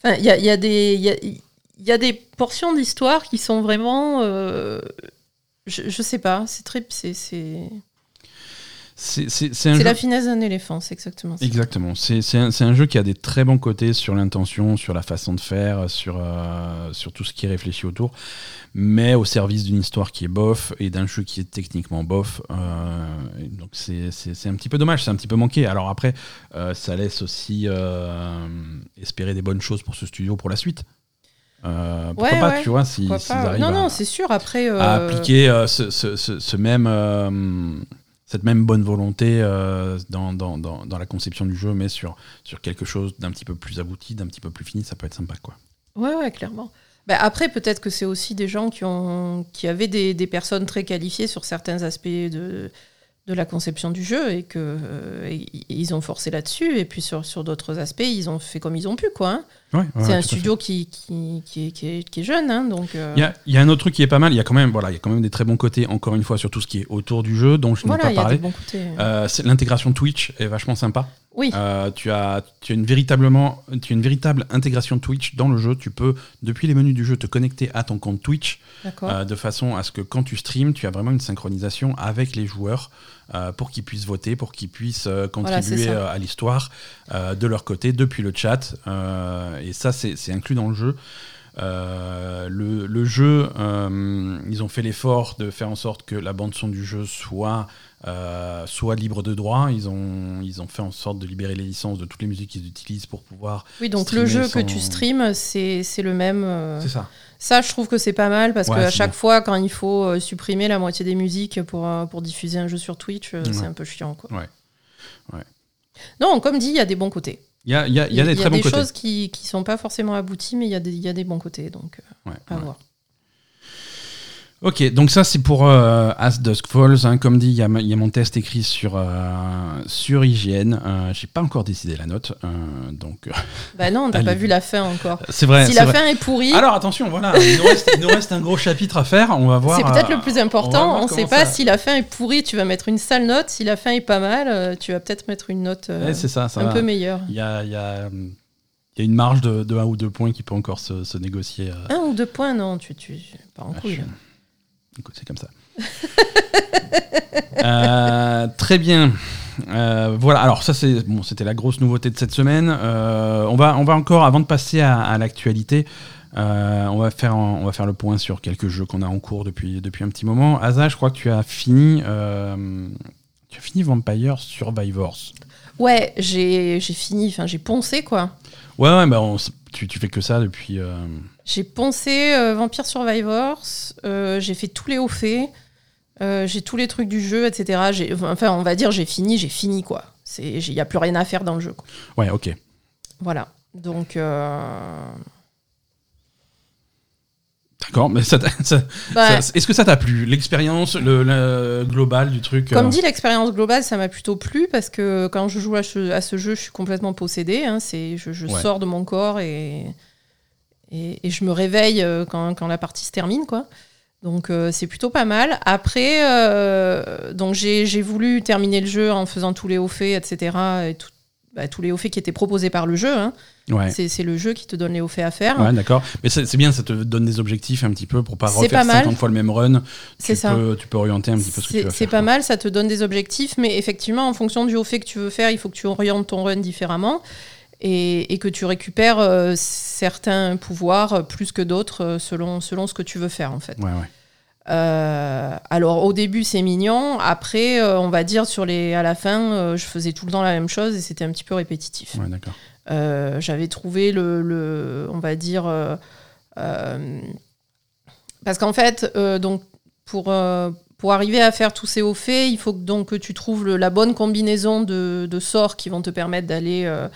Enfin, il y a, y, a y, y a, des portions d'histoire qui sont vraiment. Je, je sais pas, c'est très. C'est. C'est la finesse d'un éléphant, c'est exactement ça. Exactement. C'est un, un, jeu qui a des très bons côtés sur l'intention, sur la façon de faire, sur, euh, sur tout ce qui est réfléchi autour, mais au service d'une histoire qui est bof et d'un jeu qui est techniquement bof. Euh, donc c'est un petit peu dommage, c'est un petit peu manqué. Alors après, euh, ça laisse aussi espérer des bonnes choses pour ce studio pour la suite. Pourquoi pas, tu vois, si, arrivent Non, non, c'est sûr. Après, à appliquer ce, ce, ce, même cette même bonne volonté euh, dans, dans, dans, dans, la conception du jeu, mais sur, sur quelque chose d'un petit peu plus abouti, d'un petit peu plus fini, ça peut être sympa. Quoi. Ouais, ouais, clairement. Bah après, peut-être que c'est aussi des gens qui, ont, qui avaient des, des personnes très qualifiées sur certains aspects de, de la conception du jeu et que euh, ils ont forcé là-dessus et puis sur, sur d'autres aspects ils ont fait comme ils ont pu quoi. Hein. C'est un studio qui, qui, qui, est, qui, est, jeune hein, donc. Euh. Il y, y, a un autre truc qui est pas mal. Il y a quand même voilà il y a quand même des très bons côtés encore une fois sur tout ce qui est autour du jeu dont je n'ai pas parlé. Euh, l'intégration Twitch est vachement sympa. Oui. tu as tu as une véritablement tu as une véritable intégration Twitch dans le jeu. Tu peux depuis les menus du jeu te connecter à ton compte Twitch de façon à ce que quand tu streams tu as vraiment une synchronisation avec les joueurs. Euh, pour qu'ils puissent voter, pour qu'ils puissent euh, contribuer euh, à l'histoire de leur côté depuis le chat. et ça, c'est inclus dans le jeu. le, le, jeu, ils ont fait l'effort de faire en sorte que la bande son du jeu soit euh, soit libre de droit. Ils ont, ils ont fait en sorte de libérer les licences de toutes les musiques qu'ils utilisent pour pouvoir. Oui, donc le jeu que tu streams, c'est le même. Euh, c'est ça. Ça, je trouve que c'est pas mal parce qu'à chaque fois, quand il faut euh, supprimer la moitié des musiques pour, pour diffuser un jeu sur Twitch, c'est un peu chiant. Quoi. Ouais. ouais. Non, comme dit, il y a des bons côtés. Il y a, y a, y a des très bons côtés. Il y a des choses qui ne sont pas forcément abouties, mais il y, a des, y a des bons côtés. Donc, à voir. Ok, donc ça c'est pour euh, As Dusk Falls. Hein. comme dit, il y, a mon test écrit sur, euh, sur IGN. Euh, J'ai pas encore décidé la note. Euh, donc, bah non, t'as pas vu la fin encore. C'est vrai. Si la fin est pourrie. Alors attention, voilà, il nous, reste, il nous, reste, un gros chapitre à faire. On va voir. C'est peut-être le plus important. On, ne sait pas si la fin est pourrie, tu vas mettre une sale note. Si la fin est pas mal, tu vas peut-être mettre une note ça, ça un peu meilleure. Il y a, y a il y a une marge de, de, un ou deux points qui peut encore se, se négocier. Un ou deux points, non, tu, tu pas en couille c'est comme ça. Euh, très bien. Euh, voilà, alors ça c'est bon, c'était la grosse nouveauté de cette semaine. Euh, on, va, on va encore, avant de passer à, l'actualité, on, va faire, on va faire le point sur quelques jeux qu'on a en cours depuis, depuis un petit moment. Asa, je crois que tu as fini, tu as fini Vampire Survivors. Ouais, j'ai fini, enfin j'ai poncé quoi. Ouais, ouais, bah tu, tu fais que ça depuis. J'ai poncé euh, Vampire Survivors, euh, j'ai fait tous les hauts faits, euh, j'ai tous les trucs du jeu, etc. Enfin, on va dire, j'ai fini, j'ai fini, quoi. Il n'y a plus rien à faire dans le jeu. Quoi. Ouais, ok. Voilà. Donc. D'accord, mais ça, bah, est-ce que ça t'a plu L'expérience le, globale du truc Comme dit, l'expérience globale, ça m'a plutôt plu parce que quand je joue à ce, jeu, je suis complètement possédée. Hein, je, je sors de mon corps et et, je me réveille euh, quand, quand, la partie se termine, quoi. Donc euh, c'est plutôt pas mal. Après, euh, donc j'ai voulu terminer le jeu en faisant tous les hauts faits, etc. Et bah, tous les hauts faits qui étaient proposés par le jeu. Hein. Ouais. C'est le jeu qui te donne les hauts faits à faire. Ouais, d'accord. Mais c'est bien, ça te donne des objectifs un petit peu pour pas refaire pas 50 fois le même run. C'est ça. Peux, tu peux orienter un petit peu ce que tu. C'est pas mal, ça te donne des objectifs, mais effectivement, en fonction du haut fait que tu veux faire, il faut que tu orientes ton run différemment et, que tu récupères euh, certains pouvoirs euh, plus que d'autres euh, selon, selon ce que tu veux faire en fait. Ouais, ouais. alors au début c'est mignon, après on va dire sur les, à la fin je faisais tout le temps la même chose et c'était un petit peu répétitif. Ouais, d'accord. J'avais trouvé le, le, on va dire, parce qu'en fait donc pour pour arriver à faire tous ces hauts faits, il faut donc que tu trouves la bonne combinaison de, sorts qui vont te permettre d'aller euh,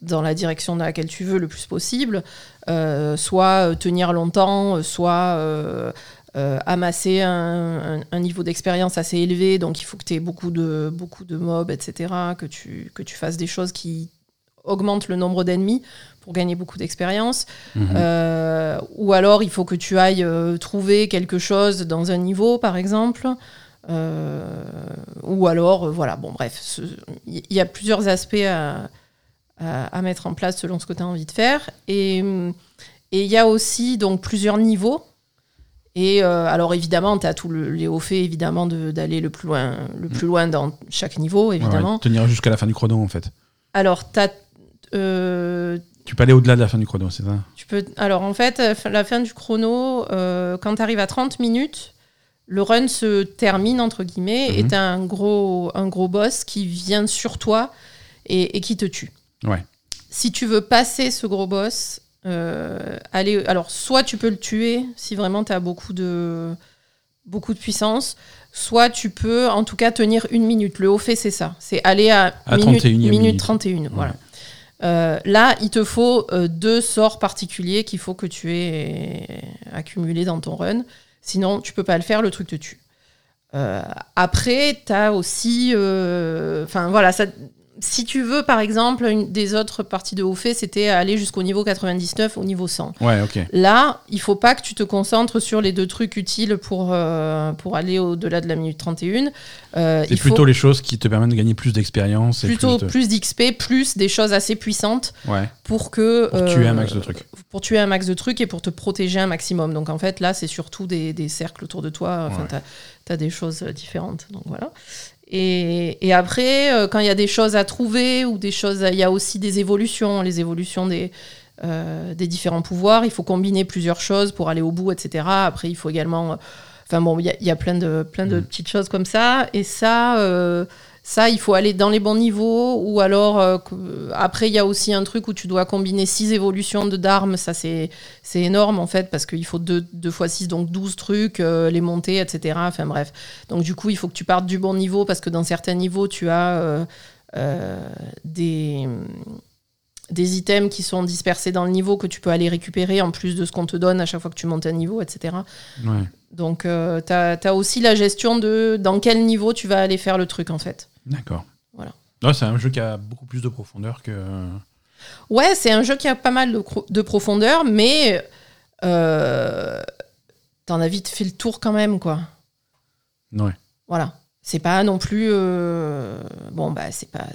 dans la direction dans laquelle tu veux le plus possible. Euh, soit tenir longtemps, soit amasser un, niveau d'expérience assez élevé. Donc il faut que tu aies beaucoup de, beaucoup de mobs, etc. Que tu, que tu fasses des choses qui augmentent le nombre d'ennemis pour gagner beaucoup d'expérience. Mhm. Euh, ou alors, il faut que tu ailles euh, trouver quelque chose dans un niveau, par exemple. Euh, ou alors, voilà, bon, bref, il y, a plusieurs aspects à, à, mettre en place selon ce que tu as envie de faire. Et il y a aussi donc plusieurs niveaux. Et alors évidemment, tu as tous les hauts faits, évidemment, d'aller le plus loin, le plus loin dans chaque niveau, évidemment. tenir jusqu'à la fin du chrono, en fait. Alors, tu as tu peux aller au-delà de la fin du chrono, c'est ça? tu peux... Alors en fait, euh, la fin du chrono, euh, quand tu arrives à 30 minutes, le run se termine, entre guillemets, et mhm. tu as un gros, un gros boss qui vient sur toi et, qui te tue. Ouais. Si tu veux passer ce gros boss, euh, aller... alors soit tu peux le tuer si vraiment tu as beaucoup de, beaucoup de puissance, soit tu peux en tout cas tenir une minute. Le haut fait, c'est ça. C'est aller à, minute, minute, 31. Voilà. Euh, là, il te faut euh, deux sorts particuliers qu'il faut que tu aies accumulés dans ton run. Sinon, tu peux pas le faire, le truc te tue. Euh, après, tu as aussi. Enfin, voilà, ça, si tu veux, par exemple, une des autres parties de haut fait, c'était aller jusqu'au niveau 99, au niveau 100. Ouais, ok. Là, il faut pas que tu te concentres sur les deux trucs utiles pour, euh, pour aller au-delà de la minute 31. Euh, C'est plutôt les choses qui te permettent de gagner plus d'expérience. Plutôt plus d'XP, plus, des choses assez puissantes ouais. pour que. Pour tuer un max de trucs. Euh, pour tuer un max de trucs et pour te protéger un maximum. Donc en fait, là, c'est surtout des, des, cercles autour de toi. Enfin, tu as, des choses différentes. Donc voilà. Et, après, euh, quand il y a des choses à trouver ou des choses, il y a aussi des évolutions, les évolutions des, euh, des différents pouvoirs. Il faut combiner plusieurs choses pour aller au bout, etc. Après, il faut également. Enfin bon, il y, a plein de, plein de mm. petites choses comme ça. Et ça, euh, ça, il faut aller dans les bons niveaux. Ou alors, euh, après, il y a aussi un truc où tu dois combiner 6 évolutions de d'armes. Ça, c'est énorme, en fait, parce qu'il faut 2 deux, fois 6, donc 12 trucs, euh, les monter, etc. Enfin, bref. Donc, du coup, il faut que tu partes du bon niveau, parce que dans certains niveaux, tu as euh, des des items qui sont dispersés dans le niveau que tu peux aller récupérer en plus de ce qu'on te donne à chaque fois que tu montes un niveau, etc. Donc, tu as, as, aussi la gestion de dans quel niveau tu vas aller faire le truc, en fait. D'accord. Voilà. c'est un jeu qui a beaucoup plus de profondeur que. Ouais, c'est un jeu qui a pas mal de, de profondeur, mais euh, t'en as vite fait le tour quand même, quoi. Ouais. Voilà. C'est pas non plus. Euh, bon, bah, c'est pas.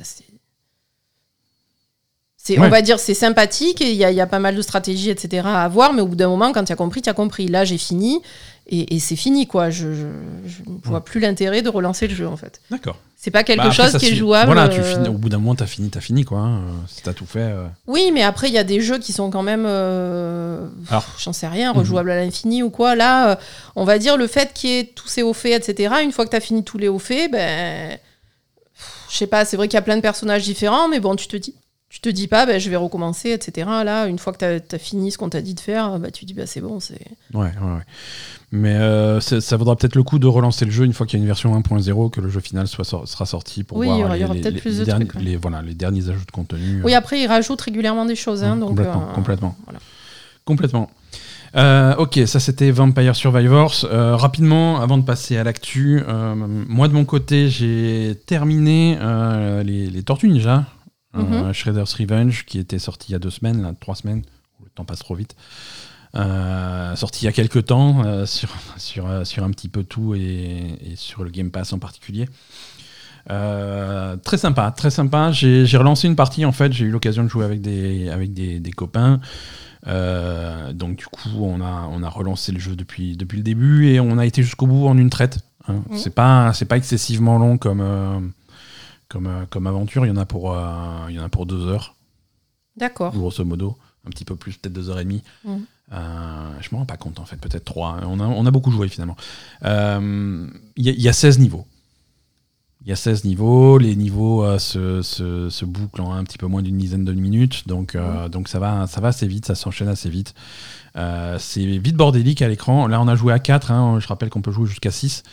C'est, On va dire c'est sympathique, il y, y, a pas mal de stratégies, etc. à avoir, mais au bout d'un moment, quand tu as compris, tu as compris. Là, j'ai fini, et, c'est fini, quoi. Je ne vois plus l'intérêt de relancer le jeu, en fait. D'accord. C'est pas quelque bah, chose qui est jouable. Voilà, tu euh, finis, au bout d'un moment, t'as fini, t'as fini, quoi. Hein, si t'as tout fait. Euh. Oui, mais après, il y a des jeux qui sont quand même. Euh, j'en sais rien, rejouables à l'infini ou quoi. Là, on va dire le fait qu'il y ait tous ces hauts faits, etc. Une fois que t'as fini tous les hauts faits, ben. Je sais pas, c'est vrai qu'il y a plein de personnages différents, mais bon, tu te dis tu te dis pas, bah, je vais recommencer, etc. Là, une fois que tu as, fini ce qu'on t'a dit de faire, bah, tu dis, bah, c'est bon. c'est Ouais, ouais, ouais. Mais euh, ça vaudra peut-être le coup de relancer le jeu une fois qu'il y a une version 1.0, que le jeu final soit, sera sorti pour voir il y aura, peut-être plus de trucs, les, voilà, les derniers ajouts de contenu. Oui, après, ils rajoutent régulièrement des choses. Hein, donc, complètement. Euh, complètement. complètement. Euh, ok, ça c'était Vampire Survivors. rapidement, avant de passer à l'actu, moi de mon côté, j'ai terminé les, les, Tortues Ninja. Mhm. Shredder's Revenge, qui était sorti il y a deux semaines, là, trois semaines, le temps passe trop vite. Euh, sorti il y a quelques temps euh, sur, sur, euh, sur un petit peu tout et, sur le Game Pass en particulier. très sympa, très sympa. J'ai relancé une partie en fait, j'ai eu l'occasion de jouer avec des, avec des, des copains. donc du coup, on a, on a relancé le jeu depuis, depuis le début et on a été jusqu'au bout en une traite. Hein. Mhm. C'est pas, pas excessivement long comme, comme, euh, comme aventure. Il y en a pour, euh, il y en a pour deux heures. D'accord. Grosso modo. Un petit peu plus, peut-être deux heures et demie. Mmh. Euh, je me rends pas compte en fait, peut-être trois. On a, on a beaucoup joué finalement. Il y, a 16 niveaux. Il y a 16 niveaux, les niveaux se, se, bouclent en un petit peu moins d'une dizaine de minutes, donc, mmh. donc ça, va, ça va assez vite, ça s'enchaîne assez vite. c'est vite bordélique à l'écran. Là, on a joué à 4, hein. je rappelle qu'on peut jouer jusqu'à 6.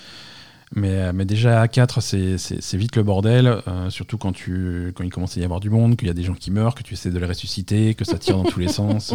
Mais, mais déjà à 4, c'est vite le bordel, surtout quand, tu, quand il commence à y avoir du monde, qu'il y a des gens qui meurent, que tu essaies de les ressusciter, que ça tire dans tous les sens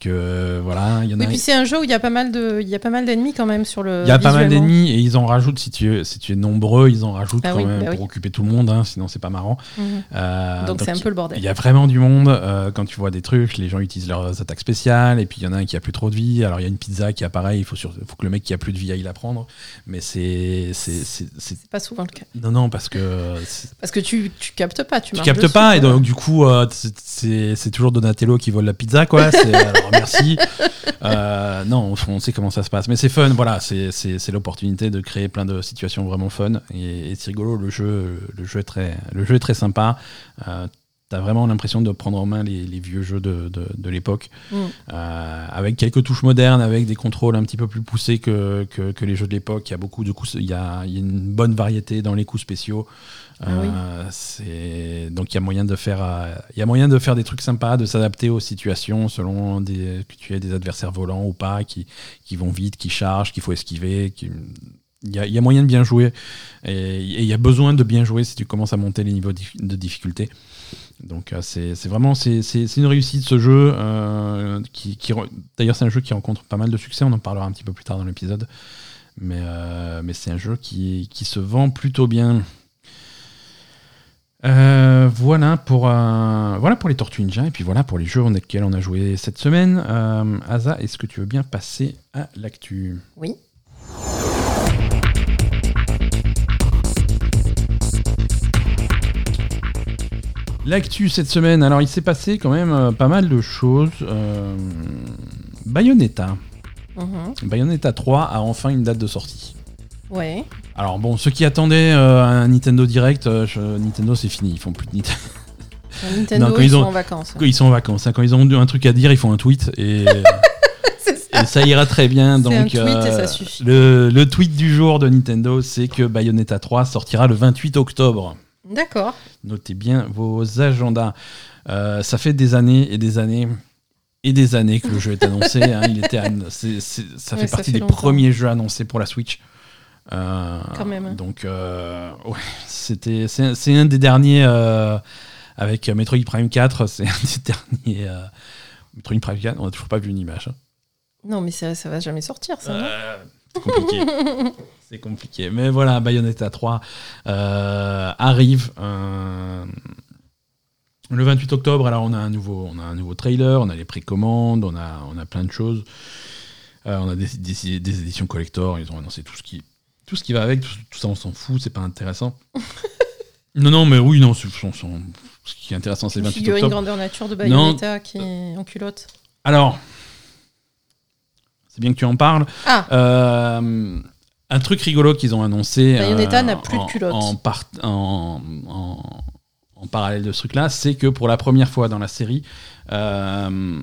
que voilà il y en a puis c'est un jeu où il y a pas mal de d'ennemis quand même sur le il y a pas mal d'ennemis et ils en rajoutent si tu es, si tu es nombreux ils en rajoutent ah quand même bah pour occuper tout le monde hein, sinon c'est pas marrant. Mhm. euh, donc c'est un peu le bordel. il y a vraiment du monde euh, quand tu vois des trucs les gens utilisent leurs attaques spéciales et puis il y en a un qui a plus trop de vie alors il y a une pizza qui apparaît il faut, sur, faut que le mec qui a plus de vie aille la prendre mais c'est c'est pas souvent le cas non non parce que parce que tu, tu captes pas tu, tu captes pas et donc du coup euh, c'est toujours Donatello qui vole la pizza quoi merci. Euh, non, on sait comment ça se passe. Mais c'est fun, voilà, c'est l'opportunité de créer plein de situations vraiment fun. Et, c'est rigolo, le jeu, le, jeu est très, le jeu est très sympa. Euh, T'as vraiment l'impression de prendre en main les, vieux jeux de, de, l'époque, mm. euh, avec quelques touches modernes, avec des contrôles un petit peu plus poussés que, que, que les jeux de l'époque. Il y a beaucoup de coups, il y a, il y a une bonne variété dans les coups spéciaux. Ah euh, donc il y a moyen de faire, euh, il y a moyen de faire des trucs sympas, de s'adapter aux situations selon des, que tu aies des adversaires volants ou pas, qui, qui vont vite, qui chargent, qu'il faut esquiver. il, y a, il y, a, moyen de bien jouer et, il y a besoin de bien jouer si tu commences à monter les niveaux de difficulté. Donc euh, c'est vraiment une réussite ce jeu. qui, qui D'ailleurs c'est un jeu qui rencontre pas mal de succès, on en parlera un petit peu plus tard dans l'épisode. Mais, mais c'est un jeu qui, qui, se vend plutôt bien. Euh, voilà, pour, euh, voilà pour les Tortues Ninja et puis voilà pour les jeux lesquels on a joué cette semaine. Euh, est-ce que tu veux bien passer à l'actu? Oui. L'actu cette semaine, alors il s'est passé quand même pas mal de choses. Bayonetta. Mhm. Bayonetta 3 a enfin une date de sortie. Ouais. Alors bon, ceux qui attendaient euh, un Nintendo Direct, euh, Nintendo c'est fini, ils font plus de Nintendo. Nintendo, ils, sont en vacances. Ils sont en vacances. Hein. Quand ils ont un truc à dire, ils font un tweet et, ça. ira très bien. Donc, un tweet et ça euh, suffit. Le, le, tweet du jour de Nintendo, c'est que Bayonetta 3 sortira le 28 octobre. D'accord. Notez bien vos agendas. ça fait des années et des années et des années que le jeu est annoncé. Hein. Il était, ça fait partie des premiers jeux annoncés pour la Switch. Euh, Quand même. Donc, euh, ouais, c'était, c'est, un des derniers euh, avec Metroid Prime 4. C'est un des derniers. Metroid Prime 4, on n'a toujours pas vu une image. Hein. Non, mais ça, ça va jamais sortir, ça. C'est compliqué. c'est compliqué. Mais voilà, Bayonetta 3 arrive. Le 28 octobre, alors on a un nouveau, on a un nouveau trailer, on a les précommandes, on a, on a plein de choses. on a des, des, des, éditions collector, ils ont annoncé tout ce qui, tout ce qui va avec, tout, ça on s'en fout, c'est pas intéressant. non, non, mais oui, non, ce qui est intéressant, c'est le 28 octobre. une grandeur nature de Bayonetta qui est en culotte. Alors, c'est bien que tu en parles. Ah. Euh, un truc rigolo qu'ils ont annoncé. Bayonetta euh, n'a plus de culotte. En, en, parallèle de ce truc-là, c'est que pour la première fois dans la série. Euh,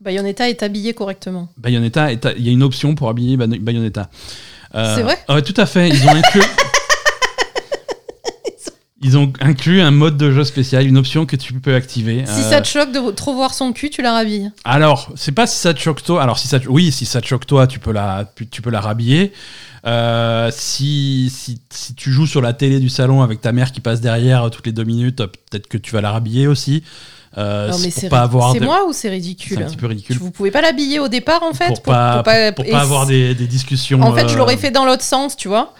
Bayonetta est habillé correctement. Bayonetta, il y a une option pour habiller Bayonetta. C'est vrai? Tout à fait. Ils ont inclus. Ils ont inclus un mode de jeu spécial, une option que tu peux activer. Si ça te choque de trop voir son cul, tu la rhabilles. Alors, c'est pas si ça te choque toi. Alors, si ça, oui, si ça te choque toi, tu peux la, tu peux la rhabiller. Euh, si, si, si, tu joues sur la télé du salon avec ta mère qui passe derrière toutes les deux minutes, peut-être que tu vas la rhabiller aussi. Euh, non, mais c'est avoir moi ou c'est ridicule C'est un petit peu ridicule. Vous pouvez pas l'habiller au départ en fait Pour, pas, pour pas, avoir des, des, discussions. En fait, je l'aurais euh, fait dans l'autre sens, tu vois.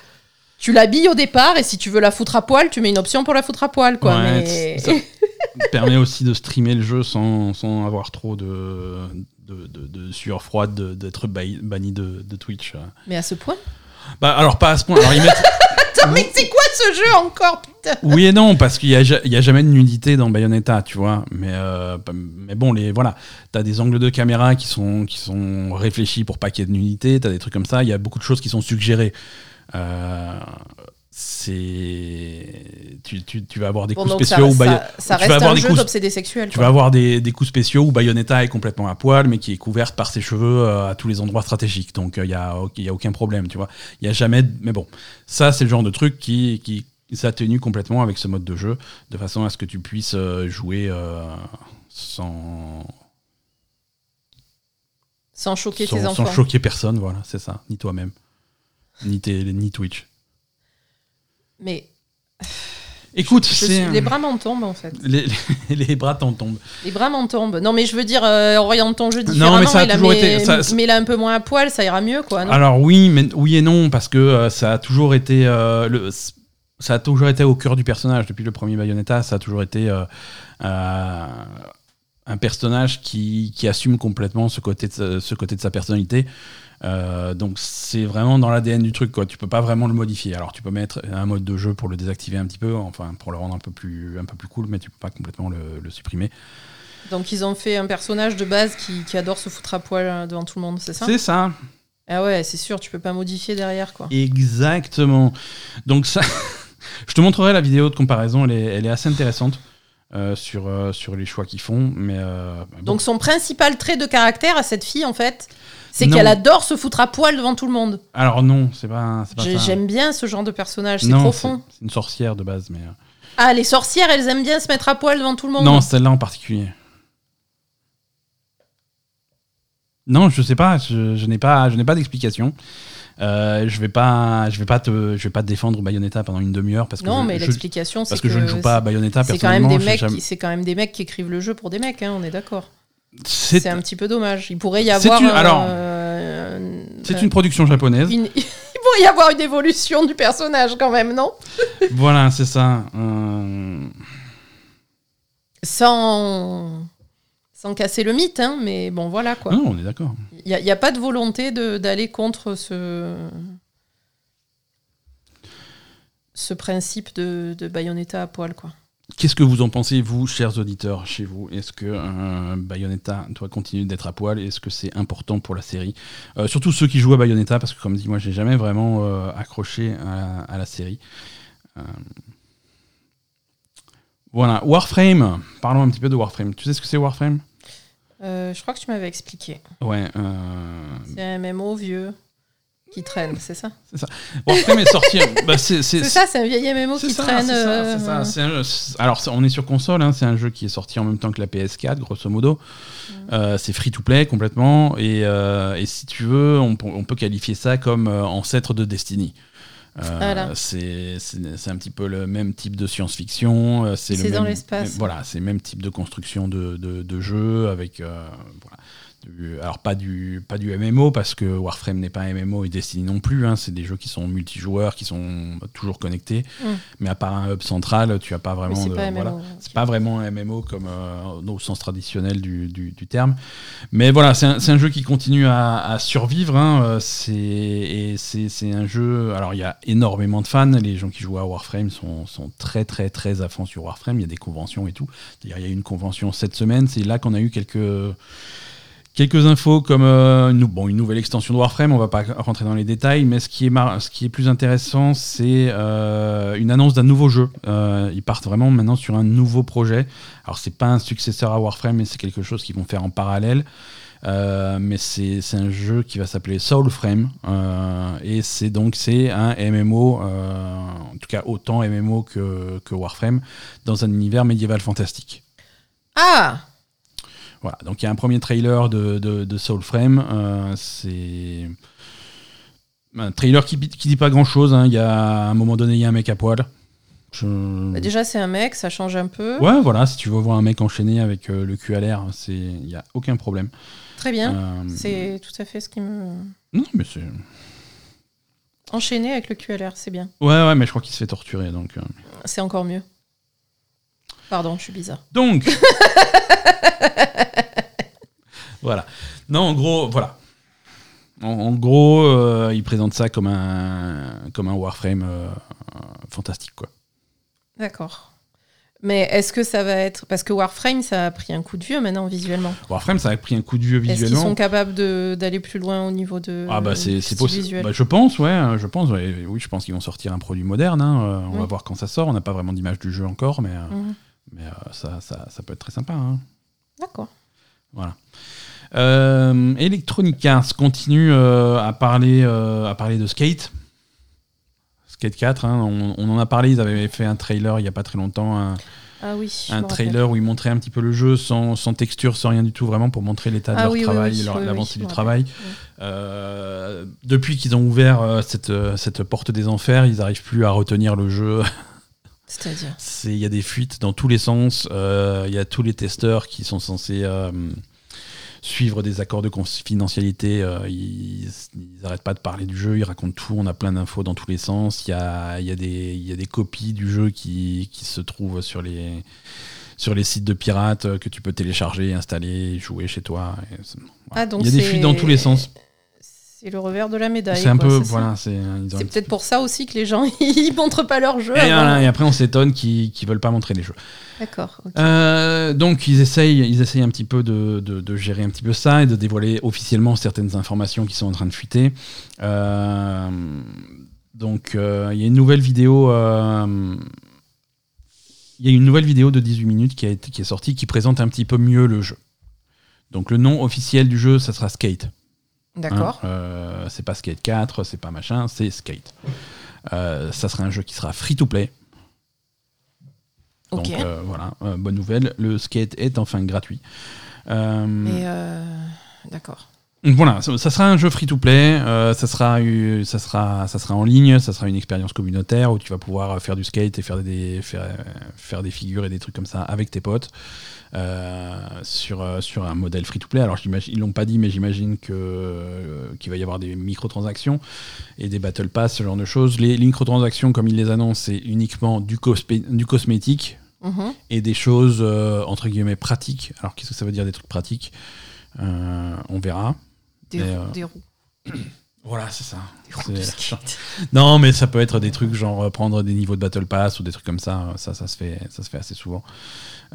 Tu l'habilles au départ et si tu veux la foutre à poil, tu mets une option pour la foutre à poil. Quoi, mais... Ça permet aussi de streamer le jeu sans, sans avoir trop de, de, de, de sueur froide, d'être banni de, de Twitch. Mais à ce point bah, alors, pas à ce point. Alors, ils mettent mais c'est quoi ce jeu encore, putain Oui et non, parce qu'il n'y a, a, jamais de nudité dans Bayonetta, tu vois. Mais, euh, mais bon, les, voilà. T'as des angles de caméra qui sont, qui sont réfléchis pour pas qu'il y ait de nudité, t'as des trucs comme ça. Il y a beaucoup de choses qui sont suggérées. Euh, c'est tu, tu, tu, vas avoir des coups spéciaux ça, ça, reste un jeu d'obsédé sexuel tu vas avoir des, des, coups spéciaux où Bayonetta est complètement à poil mais qui est couverte par ses cheveux euh, à tous les endroits stratégiques. Donc il euh, n'y a, y a aucun problème tu vois. Il y a jamais mais bon ça c'est le genre de truc qui, qui s'atténue complètement avec ce mode de jeu de façon à ce que tu puisses euh, jouer sans sans choquer tes enfants sans choquer personne voilà c'est ça ni toi-même ni, ni Twitch Mais Écoute, je c'est suis- les bras m'en tombent en fait. les, les- les bras t'en tombent. Les bras m'en tombent. Non, mais je veux dire, euh, oriente ton jeu Non, différemment. mais ça a toujours mis- été- ça- mais il a un peu moins à poil, ça ira mieux, quoi. non Alors oui, mais oui et non parce que euh, ça a toujours été euh, le, ça a toujours été au cœur du personnage depuis le premier Bayonetta. Ça a toujours été euh, un personnage qui, qui assume complètement ce côté de, ce côté de sa personnalité. Euh, donc c'est vraiment dans l'ADN du truc quoi. Tu peux pas vraiment le modifier. Alors tu peux mettre un mode de jeu pour le désactiver un petit peu, enfin pour le rendre un peu plus un peu plus cool, mais tu peux pas complètement le, le supprimer. Donc ils ont fait un personnage de base qui, qui adore se foutre à poil euh, devant tout le monde, c'est ça? C'est ça. Ah ouais, c'est sûr, tu peux pas modifier derrière, quoi. Exactement. Donc ça, je te montrerai la vidéo de comparaison. Elle est, elle est assez intéressante euh, sur euh, sur les choix qu'ils font. Mais euh, bon. Donc son principal trait de caractère à cette fille, en fait, c'est qu'elle adore se foutre à poil devant tout le monde. alors non, c'est pas, pas ça. J'aime bien ce genre de personnage, c'est profond. C'est une sorcière de base, mais euh, Ah, les sorcières, elles aiment bien se mettre à poil devant tout le monde. non, celle-là en particulier. Non, je sais pas. Je, je n'ai pas, je n'ai pas d'explication. Euh, je vais pas, je vais pas te, je vais pas te défendre Bayonetta pendant une demi-heure parce que non, je- mais l'explication, c'est parce que je ne joue pas à Bayonetta C'est quand même des mecs, c'est quand même des mecs qui écrivent le jeu pour des mecs, hein, on est d'accord. C'est un petit peu dommage. Il pourrait y avoir. une- alors, euh, c'est euh, une production japonaise. une- Il pourrait y avoir une évolution du personnage quand même, non? Voilà, c'est ça. Euh, Sans sans casser le mythe, hein, mais bon, voilà quoi. Non, on est d'accord. Il n'y a, pas de volonté de- d'aller contre ce ce principe de, de Bayonetta à poil, quoi. Qu'est-ce que vous en pensez, vous, chers auditeurs, chez vous? Est-ce que euh, Bayonetta doit continuer d'être à poil? Est-ce que c'est important pour la série? Euh, Surtout ceux qui jouent à Bayonetta, parce que comme dit, moi, j'ai jamais vraiment euh, accroché à, à la série. Voilà, Warframe. Parlons un petit peu de Warframe. Tu sais ce que c'est Warframe? Je crois que tu m'avais expliqué. Ouais. C'est un MMO vieux qui traîne, c'est ça? Warframe est sorti. bah, c'est c'est- C'est ça, c'est un vieil MMO C'est qui ça, traîne. c'est ça, euh, c'est ça. C'est jeu- c'est- alors, c'est- on est sur console, hein, c'est un jeu qui est sorti en même temps que la PS4, grosso modo. Euh, c'est free to play complètement. Et, euh, et si tu veux, on, peut- on peut qualifier ça comme euh, ancêtre de Destiny. Euh, Voilà. c'est c'est- c'est un petit peu le même type de science-fiction. C'est le C'est dans l'espace. Voilà, c'est le même type de construction de, de, de jeu avec. euh, voilà, du- alors pas du, pas du MMO parce que Warframe n'est pas un MMO et Destiny non plus. hein, c'est des jeux qui sont multijoueurs, qui sont toujours connectés. Mm. Mais à part un hub central, tu as pas vraiment c'est de. pas voilà. vraiment un MMO comme euh, au sens traditionnel du, du- du terme. Mais voilà, c'est un, jeu qui continue à, à survivre. hein, euh, c'est- Et c'est c'est un jeu. Alors, il y a énormément de fans. Les gens qui jouent à Warframe sont, sont très, très, très à fond sur Warframe. Il y a des conventions et tout. D'ailleurs, il y a eu une convention cette semaine. C'est là qu'on a eu quelques. Quelques infos comme euh, une, nouvelle extension de Warframe, on va pas rentrer dans les détails, mais ce qui est, plus intéressant, c'est euh, une annonce d'un nouveau jeu. Euh, ils partent vraiment maintenant sur un nouveau projet. Alors c'est pas un successeur à Warframe, mais c'est quelque chose qu'ils vont faire en parallèle. Mais c'est un jeu qui va s'appeler Soulframe et c'est donc c'est un MMO, en tout cas autant MMO que Warframe, dans un univers médiéval fantastique. Ah Voilà, donc il y a un premier trailer de, de, de Soulframe. euh, c'est un trailer qui, qui dit pas grand chose. Il y a à un moment donné, il y a un mec à poil. Je- Bah, Déjà, c'est un mec, ça change un peu. Ouais, voilà, si tu veux voir un mec enchaîné avec euh, le cul à l'air, il y a aucun problème. Très bien. Euh, C'est tout à fait ce qui me. Non, mais c'est. Enchaîner avec le QLR, c'est bien. Ouais, ouais, mais je crois qu'il se fait torturer, donc. C'est encore mieux. Pardon, je suis bizarre. Donc. voilà. Non, en gros, voilà. En, en gros, euh, il présente ça comme un comme un Warframe euh, euh, fantastique, quoi. D'accord. Mais est-ce que ça va être. Parce que Warframe, ça a pris un coup de vieux maintenant visuellement. Warframe, ça a pris un coup de vieux Est-ce qu'ils visuellement. sont capables d'aller plus loin au niveau de. Ah bah c'est possible. Bah, je pense, ouais, euh, je pense. ouais. Oui, je pense qu'ils vont sortir un produit moderne. hein, euh, On va voir quand ça sort. On n'a pas vraiment d'image du jeu encore, mais Mhm. Mais euh, ça, ça ça peut être très sympa. hein. D'accord. Voilà. Euh, Electronic Arts continue euh, à, parler, euh, à parler de Skate. Skate 4, hein, on, on en a parlé, ils avaient fait un trailer il n'y a pas très longtemps, un, Ah oui. Un trailer où ils montraient un petit peu le jeu sans, sans texture, sans rien du tout, vraiment pour montrer l'état de Ah leur oui, travail, oui, l'avancée du travail. Depuis qu'ils ont ouvert cette, cette porte des enfers, ils n'arrivent plus à retenir le jeu. C'est-à-dire. C'est- Il y a des fuites dans tous les sens. Euh, Il y a tous les testeurs qui sont censés euh, suivre des accords de confidentialité. Euh, ils n'arrêtent pas de parler du jeu, ils racontent tout. On a plein d'infos dans tous les sens. Il y a, il y a des, il y a des copies du jeu qui, qui se trouvent sur les, sur les sites de pirates que tu peux télécharger, installer, jouer chez toi. Et c'est- voilà. Ah, donc Il y a des fuites dans tous les sens. C'est le revers de la médaille. C'est un quoi, peu. Voilà, c'est peut-être pour ça aussi que les gens ils montrent pas leur jeu. Et, avant. voilà, et après, on s'étonne qu'ils ne veulent pas montrer les jeux. D'accord. Euh, donc ils essayent, ils essayent un petit peu de, de- de gérer un petit peu ça et de dévoiler officiellement certaines informations qui sont en train de fuiter. Euh, donc euh, il y a une nouvelle vidéo. il y a une nouvelle vidéo de 18 minutes qui, a été, qui est sortie qui présente un petit peu mieux le jeu. Donc le nom officiel du jeu, ça sera Skate. D'accord. Hein, euh, c'est pas Skate 4, c'est pas machin, c'est Skate. Euh, ça sera un jeu qui sera free to play. ok. Donc euh, voilà, euh, bonne nouvelle, le skate est enfin gratuit. Mais d'accord. voilà, ça, ça sera un jeu free-to-play, euh, ça, sera, ça, sera, ça sera en ligne, ça sera une expérience communautaire où tu vas pouvoir faire du skate et faire des, faire, faire des figures et des trucs comme ça avec tes potes sur, euh, sur un modèle free-to-play. Alors ils l'ont pas dit, mais j'imagine euh, qu'il va y avoir des microtransactions et des battle pass, ce genre de choses. Les, les microtransactions, comme ils les annoncent, c'est uniquement du, du cosmétique Mhm. et des choses euh, entre guillemets pratiques. Alors qu'est-ce que ça veut dire des trucs pratiques? Euh, On verra. Des, Mais, roues- euh, des roues. Voilà, c'est ça. Non, mais ça peut être des trucs genre euh, prendre des niveaux de battle pass ou des trucs comme ça. Ça, ça se fait, ça se fait assez souvent.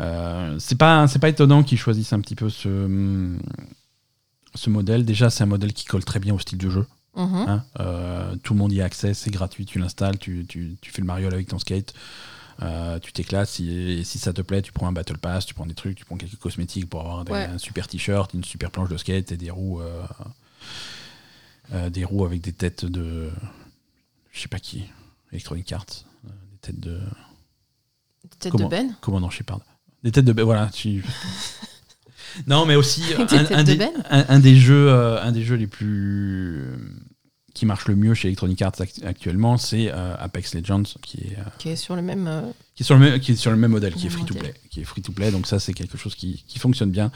Euh, c'est pas, c'est pas étonnant qu'ils choisissent un petit peu ce, ce modèle. Déjà, c'est un modèle qui colle très bien au style de jeu. Mhm. hein. Euh, tout le monde y a accès, c'est gratuit, tu l'installes, tu, tu, tu fais le mariole avec ton skate. Euh, tu t'éclates, si, et si ça te plaît, tu prends un battle pass, tu prends des trucs, tu prends quelques cosmétiques pour avoir des- Ouais. un super t-shirt, une super planche de skate et des roues, des roues avec des têtes de, je sais pas qui, Electronic Arts, des têtes de, Tête Comment de Ben commandant Shepard, des têtes de, voilà, tu- non mais aussi un, des, Ben un- un des jeux, euh, un des jeux les plus qui marche le mieux chez Electronic Arts act- actuellement, c'est euh, Apex Legends qui est euh, Qui est sur le même. Qui est sur le même, qui est sur le même modèle, qui est free to play, qui est free to play. Donc ça, c'est quelque chose qui, qui fonctionne bien.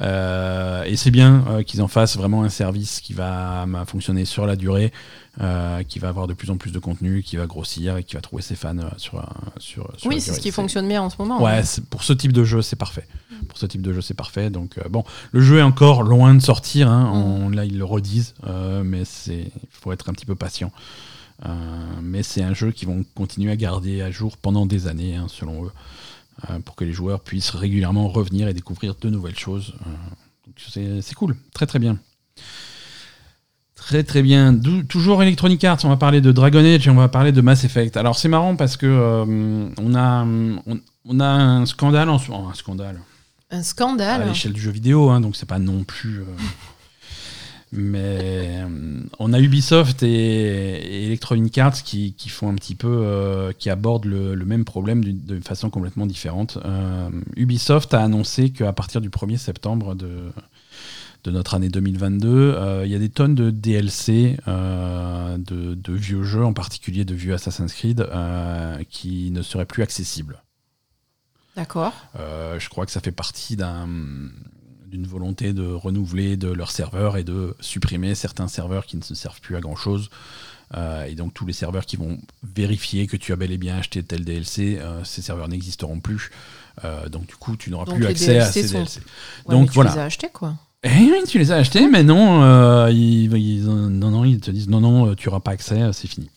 Euh, et c'est bien euh, qu'ils en fassent vraiment un service qui va euh, fonctionner sur la durée, euh, qui va avoir de plus en plus de contenu, qui va grossir et qui va trouver ses fans sur, sur, sur Oui, c'est ce qui fonctionne bien en ce moment. Ouais, hein. pour ce type de jeu, c'est parfait. Pour ce type de jeu, c'est parfait. Donc bon, le jeu est encore loin de sortir. hein. On- là, ils le redisent, mais c'est, il faut être un petit peu patient. Euh, mais c'est un jeu qu'ils vont continuer à garder à jour pendant des années, hein, selon eux, euh, pour que les joueurs puissent régulièrement revenir et découvrir de nouvelles choses. Euh, c'est, cool, très très bien. Très très bien. Toujours Electronic Arts, on va parler de Dragon Age et on va parler de Mass Effect. Alors c'est marrant parce que euh, on a on, on a un scandale en ce moment, un scandale Un à scandale. l'échelle du jeu vidéo, hein, donc c'est pas non plus. euh, mais euh, on a Ubisoft et, et Electronic Arts qui, qui font un petit peu, euh, qui abordent le, le même problème d'une façon complètement différente. Euh, Ubisoft a annoncé qu'à partir du 1er septembre de, de notre année 2022, euh, il y a des tonnes de DLC de, de vieux jeux, en particulier de vieux Assassin's Creed, qui ne seraient plus accessibles. D'accord. Je crois que ça fait partie d'un- d'une volonté de renouveler de leurs serveurs et de supprimer certains serveurs qui ne se servent plus à grand chose. et donc tous les serveurs qui vont vérifier que tu as bel et bien acheté tel DLC, euh, ces serveurs n'existeront plus. Euh, donc du coup, tu n'auras plus accès à ces sont- DLC. Ouais, Donc, mais tu voilà. les as achetés, quoi. Eh oui, tu les as achetés, mais non, euh, ils, ils- non, non, ils te disent non, non, tu n'auras pas accès, euh, c'est fini.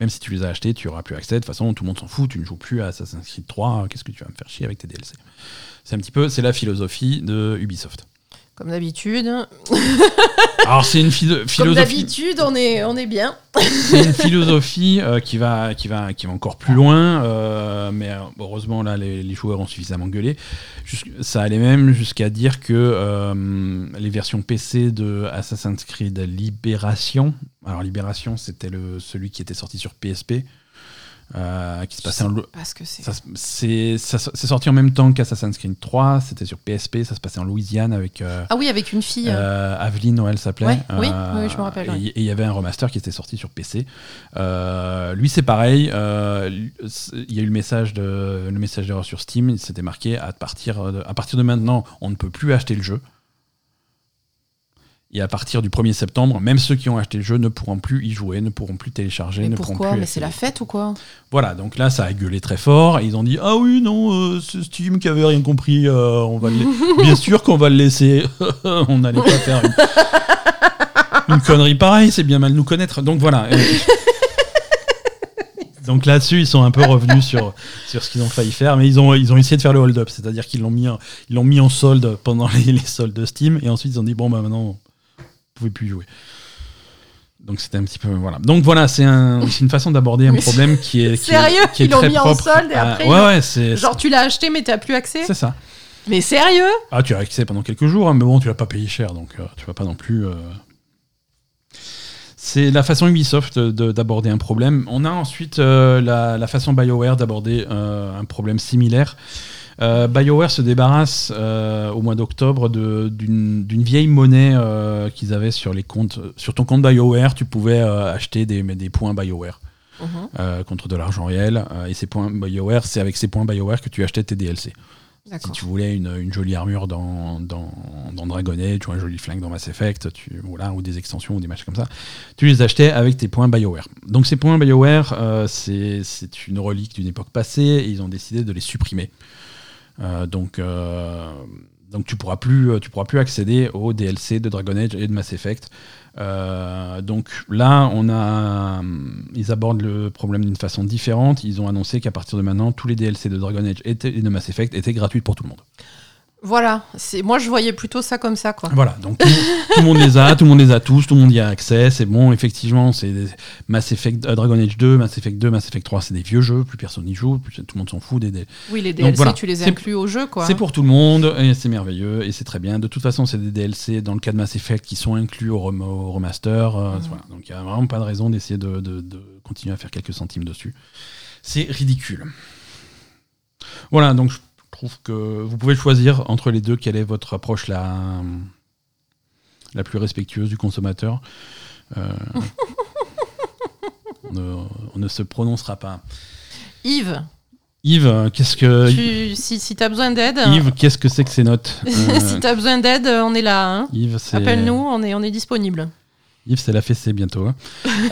Même si tu les as achetés, tu n'auras plus accès. De toute façon, tout le monde s'en fout, tu ne joues plus à Assassin's Creed 3, qu'est-ce que tu vas me faire chier avec tes DLC C'est un petit peu, c'est la philosophie de Ubisoft. Comme d'habitude. Alors c'est une philo- Comme d'habitude, on est, on est bien. c'est une philosophie euh, qui va, qui va, qui va encore plus loin. euh, mais euh, heureusement là, les, les joueurs ont suffisamment gueulé. Ça allait même jusqu'à dire que euh, les versions PC de Assassin's Creed Libération, alors Libération, c'était le celui qui était sorti sur PSP. Euh, qui se passait en. C'est. C'est sorti en même temps qu'Assassin's Creed 3, c'était sur PSP, ça se passait en Louisiane avec euh, Ah oui, avec une fille. euh, Aveline, ouais, elle s'appelait. Ouais, oui, oui, je me rappelle, Et ouais. et il y avait un remaster qui était sorti sur PC. Euh, lui, c'est pareil. euh, il y a eu le message de le message d'erreur sur Steam. il C'était marqué à partir de, à partir de maintenant, on ne peut plus acheter le jeu. Et à partir du 1er septembre, même ceux qui ont acheté le jeu ne pourront plus y jouer, ne pourront plus télécharger, Mais ne pourquoi pourront plus. Mais c'est la fête ou quoi Voilà, donc là, ça a gueulé très fort. Et ils ont dit Ah oui, non, euh, c'est Steam qui avait rien compris. euh, on va le Bien sûr qu'on va le laisser. on n'allait pas faire une, une connerie pareille, c'est bien mal nous connaître. Donc voilà. Donc là-dessus, ils sont un peu revenus sur, sur ce qu'ils ont failli faire, mais ils ont, ils ont essayé de faire le hold-up, c'est-à-dire qu'ils l'ont mis, en- ils l'ont mis en solde pendant les, les soldes de Steam, et ensuite ils ont dit bon bah maintenant, pouvez plus jouer. Donc c'était un petit peu voilà. Donc voilà, c'est un, c'est une façon d'aborder un problème qui est qui est- Sérieux qui est Ils l'ont mis en propre solde et après, ouais ouais c'est Genre, tu l'as acheté, mais t'as plus accès c'est ça. Mais sérieux? Ah tu as accès pendant quelques jours, hein, mais bon tu l'as pas payé cher, donc euh, tu vas pas non plus. euh, C'est la façon Ubisoft de- d'aborder un problème. On a ensuite euh, la, la façon BioWare d'aborder euh, un problème similaire. Euh, BioWare se débarrasse euh, au mois d'octobre d'une vieille monnaie euh, qu'ils avaient sur les comptes. Sur ton compte BioWare, tu pouvais acheter des, des points BioWare Mhm. contre de l'argent réel. et ces points BioWare, c'est avec ces points BioWare que tu achetais tes DLC. Si tu voulais une, une jolie armure dans, dans, dans Dragon Age ou un joli flingue dans Mass Effect, tu, voilà, ou des extensions ou des matchs comme ça, tu les achetais avec tes points BioWare. Donc ces points BioWare, euh, c'est c'est une relique d'une époque passée et ils ont décidé de les supprimer. Euh, donc, euh, donc tu pourras plus, tu pourras plus accéder aux DLC de Dragon Age et de Mass Effect. Euh, donc là, on a, ils abordent le problème d'une façon différente. Ils ont annoncé qu'à partir de maintenant, tous les DLC de Dragon Age et de Mass Effect étaient gratuits pour tout le monde. Voilà. c'est- Moi, je voyais plutôt ça comme ça, quoi. Voilà, donc tout, tout le monde les a, tout le monde les a tous, tout le monde y a accès. C'est bon, effectivement, c'est Mass Effect, euh, Dragon Age 2, Mass Effect 2, Mass Effect 3, c'est des vieux jeux, plus personne n'y joue, plus, tout le monde s'en fout. Des, des- Oui, les Donc, DLC, voilà. tu les inclus au jeu, quoi. C'est pour tout le monde et c'est merveilleux et c'est très bien. De toute façon, c'est des DLC dans le cas de Mass Effect qui sont inclus au, rem- au remaster. euh, Mhm. voilà. Donc il n'y a vraiment pas de raison d'essayer de, de- de continuer à faire quelques centimes dessus. C'est ridicule. Voilà, donc je trouve que vous pouvez choisir entre les deux quelle est votre approche la, la plus respectueuse du consommateur. Euh, on, ne, on ne se prononcera pas. Yves, Yves, qu'est-ce que tu- si, si t'as besoin d'aide, Yves, qu'est-ce que c'est que ces notes? Euh, si t'as besoin d'aide, on est là. hein. Yves, c'est Appelle-nous, on est, on est disponible. Yves, c'est la fessée bientôt. hein.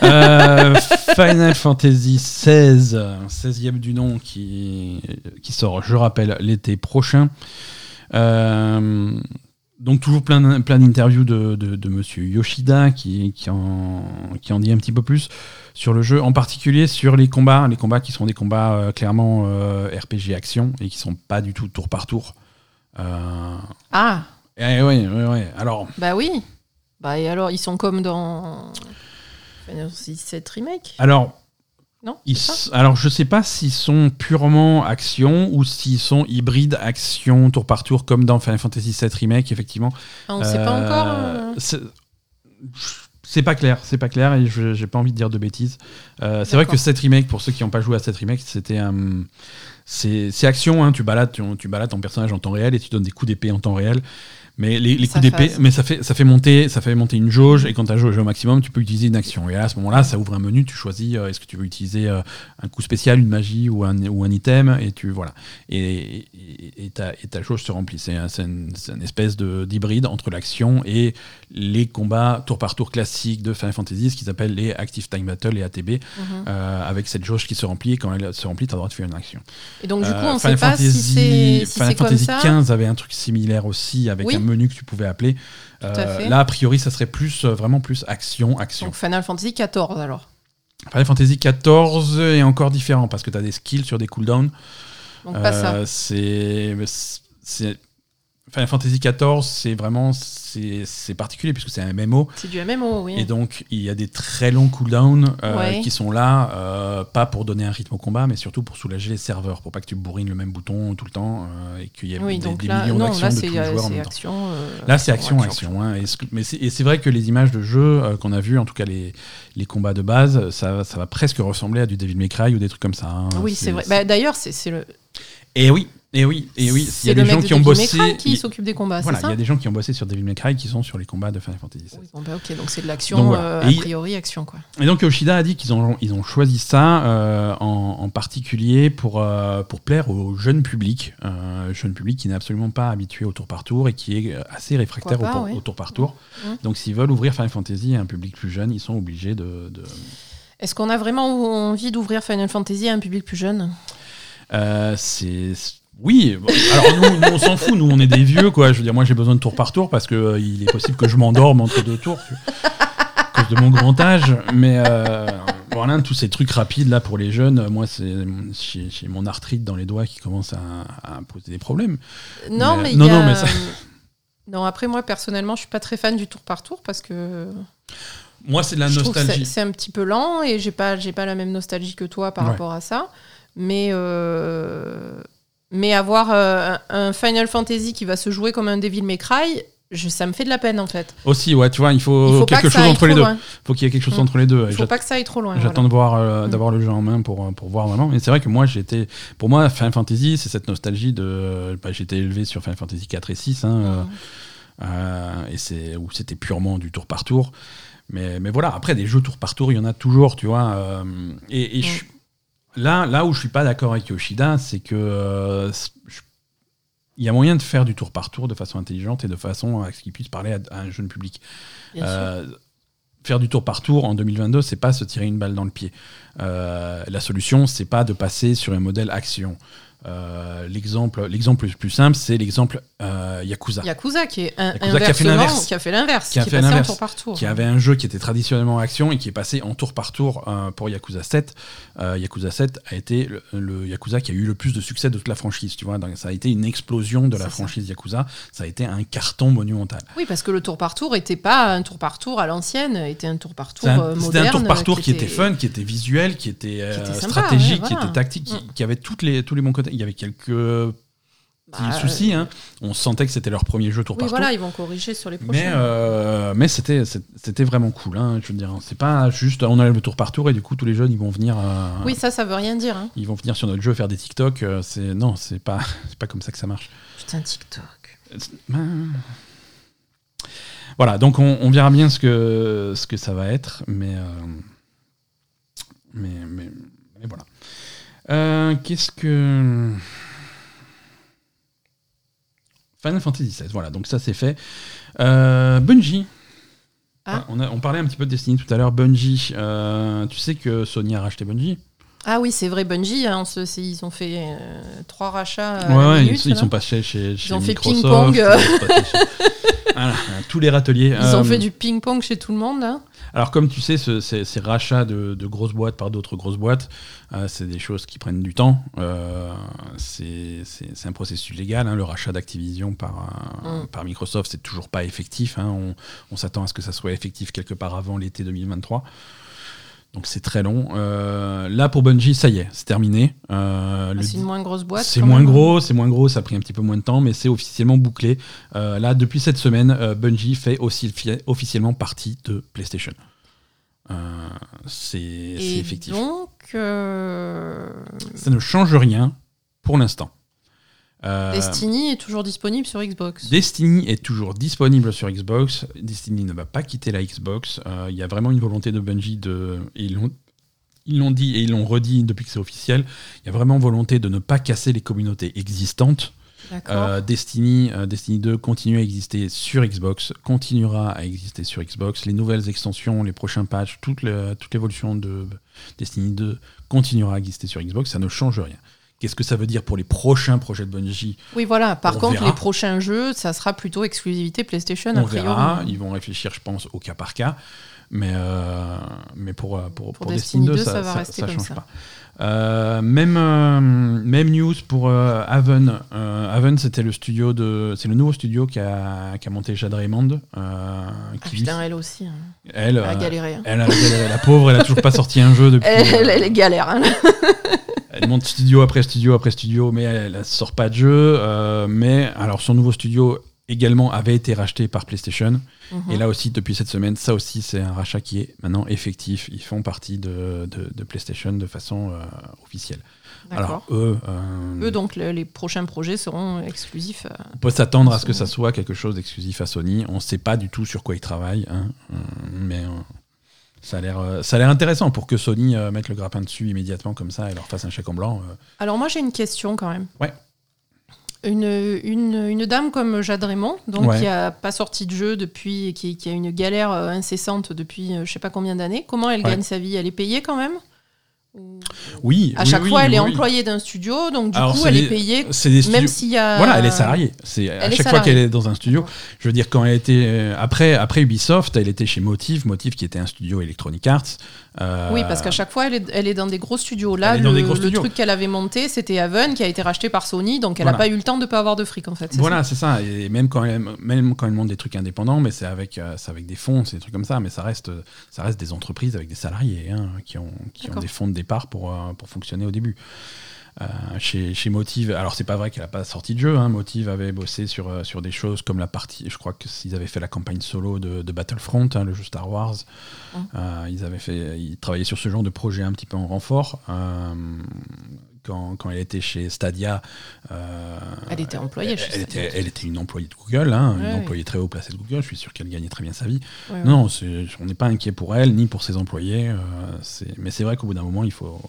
Euh, Final Fantasy XVI, 16e du nom, qui, qui sort, je rappelle, l'été prochain. Euh, donc toujours plein, plein d'interviews de, de, de Monsieur Yoshida qui, qui, en, qui en dit un petit peu plus sur le jeu, en particulier sur les combats, les combats qui sont des combats euh, clairement euh, RPG action et qui sont pas du tout tour par tour. Euh, Ah, et ouais, ouais, ouais. Alors, bah oui. Bah et alors, ils sont comme dans Final Fantasy VII Remake alors Non Ils alors, je sais pas s'ils sont purement action ou s'ils sont hybrides action tour par tour comme dans Final Fantasy VII Remake, effectivement. Ah, On sait pas Euh, encore. euh, c'est- C'est pas clair, c'est pas clair et je j'ai pas envie de dire de bêtises. Euh, c'est vrai que cette remake, pour ceux qui n'ont pas joué à cette remake, c'était un. c'est c'est action, hein, tu, balades, tu, tu balades ton personnage en temps réel et tu donnes des coups d'épée en temps réel. Mais les, coups d'épée, mais ça fait, ça, fait monter, ça fait monter une jauge et quand tu as jauge au maximum, tu peux utiliser une action. Et à ce moment-là, ça ouvre un menu, tu choisis euh, est-ce que tu veux utiliser euh, un coup spécial, une magie ou un, ou un item et tu voilà. Et, et, et ta, et ta jauge se remplit. C'est un- c'est une, une espèce de- d'hybride entre l'action et les combats tour par tour classiques de Final Fantasy, ce qu'ils appellent les Active Time Battle, les ATB, mhm. euh, avec cette jauge qui se remplit et quand elle se remplit, tu as le droit de faire une action. Et donc, du coup, on Final sait pas si Fantasy- c'est si Final comme Fantasy ça. 15 avait un truc similaire aussi avec Oui. un menu que tu pouvais appeler. Euh, là, a priori, ça serait plus euh, vraiment plus action, action. Donc, Final Fantasy 14 alors. Final Fantasy 14 est encore différent parce que tu as des skills sur des cooldowns. Donc, pas ça. Euh, c'est Final Fantasy XIV, c'est vraiment c'est particulier puisque c'est un MMO. C'est du MMO, oui. Et donc il y a des très longs cooldowns euh, qui sont là, euh, pas pour donner un rythme au combat, mais surtout pour soulager les serveurs, pour pas que tu bourrines le même bouton tout le temps euh, et qu'il y ait oui, des, des là, millions d'actions là, de c'est tous les joueurs en même temps. action. Là, c'est action, action, action. hein. Et c'est- vrai que les images de jeu qu'on a vues, en tout cas les, les combats de base, ça, ça va presque ressembler à du Devil May Cry ou des trucs comme ça. hein. Oui, c'est vrai. Bah, D'ailleurs, c'est le. Et oui, et oui, et oui. Il y a des gens de qui ont bossé. Qui il- s'occupe des combats, Voilà, il y a des gens qui ont bossé sur Devil May Cry qui sont sur les combats de Final Fantasy XVI. Oui, bon, bah, ok, donc c'est de l'action, voilà. euh, a priori action quoi. Et donc Yoshida a dit qu'ils ont, ils ont choisi ça euh, en, en particulier pour, euh, pour plaire au jeune public, jeune public qui n'est absolument pas habitué au tour par tour et qui est assez réfractaire au, tour par tour. Donc s'ils veulent ouvrir Final Fantasy à un public plus jeune, ils sont obligés de... de- Est-ce qu'on a vraiment envie d'ouvrir Final Fantasy à un public plus jeune? Euh, c'est... Oui, alors nous, nous, on s'en fout, nous on est des vieux quoi. Je veux dire, moi j'ai besoin de tour par tour parce que euh, il est possible que je m'endorme entre deux tours à cause de mon grand âge. Mais euh, voilà, tous ces trucs rapides là pour les jeunes, euh, moi c'est j'ai j'ai mon arthrite dans les doigts qui commence à, à poser des problèmes. Non, Mais- mais, il non, y a- non, mais ça- Non, après moi personnellement, je suis pas très fan du tour par tour parce que Moi c'est de la je nostalgie. c'est un petit peu lent et j'ai pas j'ai pas la même nostalgie que toi par Ouais. rapport à ça. Mais euh, mais avoir euh, un Final Fantasy qui va se jouer comme un Devil May Cry, je, ça me fait de la peine en fait. Aussi, ouais, tu vois, il faut, Il faut quelque chose entre les deux. loin. faut qu'il y ait quelque chose Mm. entre les deux. Il faut pas que ça aille trop loin. J'attends voilà. de voir, euh, Mm. d'avoir le jeu en main pour, pour voir vraiment. Mais c'est vrai que moi, j'étais, pour moi, Final Fantasy, c'est cette nostalgie de. bah, j'étais élevé sur Final Fantasy 4 et 6, hein, Mm. euh, et c'est où c'était purement du tour par tour. Mais, mais voilà, après des jeux tour par tour, il y en a toujours, tu vois. euh, et et je- là, là où je suis pas d'accord avec Yoshida, c'est que euh, il y a moyen de faire du tour par tour de façon intelligente et de façon à ce qu'il puisse parler à, à un jeune public. Euh, faire du tour par tour en 2022, c'est pas se tirer une balle dans le pied. Euh, la solution, c'est pas de passer sur un modèle action. Euh, l'exemple, l'exemple le plus simple, c'est l'exemple euh, Yakuza, Yakuza qui est un, Yakuza qui a fait l'inverse. qui a fait l'inverse, Qui a qui, fait est passé en l'inverse. tour par tour. qui avait un jeu qui était traditionnellement action et qui est passé en tour par tour euh, pour Yakuza 7. Euh, Yakuza 7 a été le, le Yakuza qui a eu le plus de succès de toute la franchise. Tu vois, Donc, ça a été une explosion de la ça. franchise Yakuza. Ça a été un carton monumental. Oui, parce que le tour par tour était pas un tour par tour à l'ancienne, était un tour par tour euh, C'était moderne. un tour par tour qui, était fun, qui était visuel, qui était, était sympa, stratégique, ouais, qui était tactique, qui, Mm. qui avait toutes les, tous les bons côtés. Il y avait quelques petits Bah, soucis. hein. On sentait que c'était leur premier jeu tour Oui, par voilà, tour. ils vont corriger sur les prochains. Mais, euh, mais c'était, vraiment cool. hein, je veux dire, c'est pas juste on enlève le tour par tour et du coup tous les jeunes ils vont venir, euh, Oui, ça, ça veut rien dire. hein. ils vont venir sur notre jeu faire des TikTok. euh, C'est non, c'est pas, c'est pas comme ça que ça marche. Putain, TikTok. Ben, Voilà, donc on, on verra bien ce que, ce que ça va être, mais, euh, mais, mais, mais voilà. Euh, Qu'est-ce que. Final Fantasy XVI, voilà, donc ça c'est fait. Euh, Bungie. Ah. On, a- on parlait un petit peu de Destiny tout à l'heure. Bungie, euh, tu sais que Sony a racheté Bungie? Ah oui, c'est vrai, Bungie, hein, se- ils ont fait euh, trois rachats. à Ouais, ouais, ils, ils sont passés chez, chez ont fait Microsoft. ping-pong. ils sont passés chez- Voilà, tous les râteliers. Ils ont Euh, fait du ping-pong chez tout le monde. hein. Alors, comme tu sais, ce- ces, ces rachats de, de grosses boîtes par d'autres grosses boîtes, euh, c'est des choses qui prennent du temps. Euh, c'est un processus légal. hein, le rachat d'Activision par, euh, Mm. par Microsoft, c'est toujours pas effectif. hein, on on s'attend à ce que ça soit effectif quelque part avant l'été 2023. Donc, c'est très long. Euh, là, pour Bungie, ça y est, c'est terminé. Euh, Ah, c'est une moins grosse boîte. c'est moins gros, c'est moins gros, ça a pris un petit peu moins de temps, mais c'est officiellement bouclé. Euh, là, depuis cette semaine, Bungie fait aussi fi- officiellement partie de PlayStation. C'est effectif. donc, Ça ne change rien pour l'instant. Euh, Destiny est toujours disponible sur Xbox. Destiny est toujours disponible sur Xbox. Destiny ne va pas quitter la Xbox. Euh, Il y a vraiment une volonté de Bungie de. et ils l'ont ils l'ont dit et ils l'ont redit depuis que c'est officiel. Il y a vraiment volonté de ne pas casser les communautés existantes. Euh, Destiny, euh, Destiny 2 continue à exister sur Xbox, continuera à exister sur Xbox. Les nouvelles extensions, les prochains patchs, toute le- toute l'évolution de Destiny 2 continuera à exister sur Xbox. Ça ne change rien. Qu'est-ce que ça veut dire pour les prochains projets de Bungie? Oui, voilà. Par on contre, verra. les prochains jeux, ça sera plutôt exclusivité PlayStation, On a priori. verra. Ils vont réfléchir, je pense, au cas par cas. Mais, euh, mais pour, pour, pour, Destiny 2, ça, va rester ça comme change ça. pas. Euh, même, euh, même news pour euh, Haven. Haven, c'était le studio de, c'est le nouveau studio qui a, qui a monté Jade Raymond. Ah, putain, elle aussi. Hein. Elle, a galéré. Hein. Elle a galéré. La pauvre, elle a toujours pas sorti un jeu depuis. Elle, elle, galère. Hein. Elle monte studio après studio après studio, mais elle, ne sort pas de jeu. mais alors, son nouveau studio également avait été racheté par PlayStation. Et mhm. là aussi, depuis cette semaine, ça aussi, c'est un rachat qui est maintenant effectif. Ils font partie de, de, PlayStation de façon euh, officielle. Alors, eux. Euh, eux, donc, les prochains projets seront exclusifs. Euh, on peut s'attendre à ce que ça soit quelque chose d'exclusif à Sony. On ne sait pas du tout sur quoi ils travaillent, hein, mais. Ça a l'air intéressant pour que Sony mette le grappin dessus immédiatement comme ça et leur fasse un chèque en blanc. Alors moi j'ai une question quand même. Ouais une, une, dame comme Jade Raymond, donc qui a pas sorti de jeu depuis, qui, qui a une galère euh, incessante depuis euh, je sais pas combien d'années. Comment elle gagne sa vie? Elle est payée quand même? Oui. À chaque fois, elle est employée d'un studio, donc du coup, elle est payée. même s'il y a. Voilà, elle est salariée. C'est à chaque fois qu'elle est dans un studio. Je veux dire, quand elle était euh, après après Ubisoft, elle était chez Motive, Motive qui était un studio Electronic Arts. Euh, oui, parce qu'à chaque fois, elle est, elle est, dans des gros studios. Là, le, truc qu'elle avait monté, c'était Haven, qui a été racheté par Sony, donc elle n'a pas eu le temps de pas avoir de fric en fait. Voilà, c'est ça. Et même quand elle, même quand elle monte des trucs indépendants, mais c'est avec, euh, avec des fonds, c'est des trucs comme ça, mais ça reste, ça reste des entreprises avec des salariés hein, qui ont, qui ont des fonds de départ pour, pour fonctionner au début. Euh, chez, chez, Motive, alors c'est pas vrai qu'elle a pas sorti de jeu, hein. Motive avait bossé sur, euh, sur des choses comme la partie, je crois qu'ils avaient fait la campagne solo de, Battlefront, hein, le jeu Star Wars. Euh, ils avaient fait, ils travaillaient sur ce genre de projet un petit peu en renfort. Quand, quand, elle était chez Stadia. elle était employée elle, était, elle, était, une employée de Google, hein, une employée très haut placée de Google. Je suis sûr qu'elle gagnait très bien sa vie. non, on n'est pas inquiet pour elle, ni pour ses employés. mais c'est vrai qu'au bout d'un moment, il faut,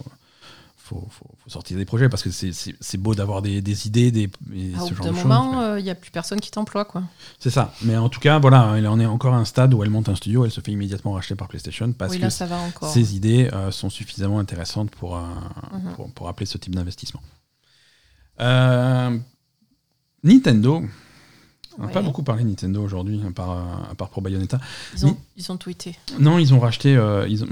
faut, faut, sortir des projets parce que c'est beau d'avoir des, des, idées, des, ah, ce genre de moment, il n'y euh, a plus personne qui t'emploie. quoi. C'est ça. Mais en tout cas, voilà, elle en est encore à un stade où elle monte un studio, elle se fait immédiatement racheter par PlayStation parce que ses idées euh, sont suffisamment intéressantes pour, mhm. pour, pour, appeler ce type d'investissement. Euh, Nintendo. On n'a pas beaucoup parlé de Nintendo aujourd'hui, à part, à part pour Bayonetta. Ils ont, ils ont tweeté. Non, ils ont racheté. ils ont...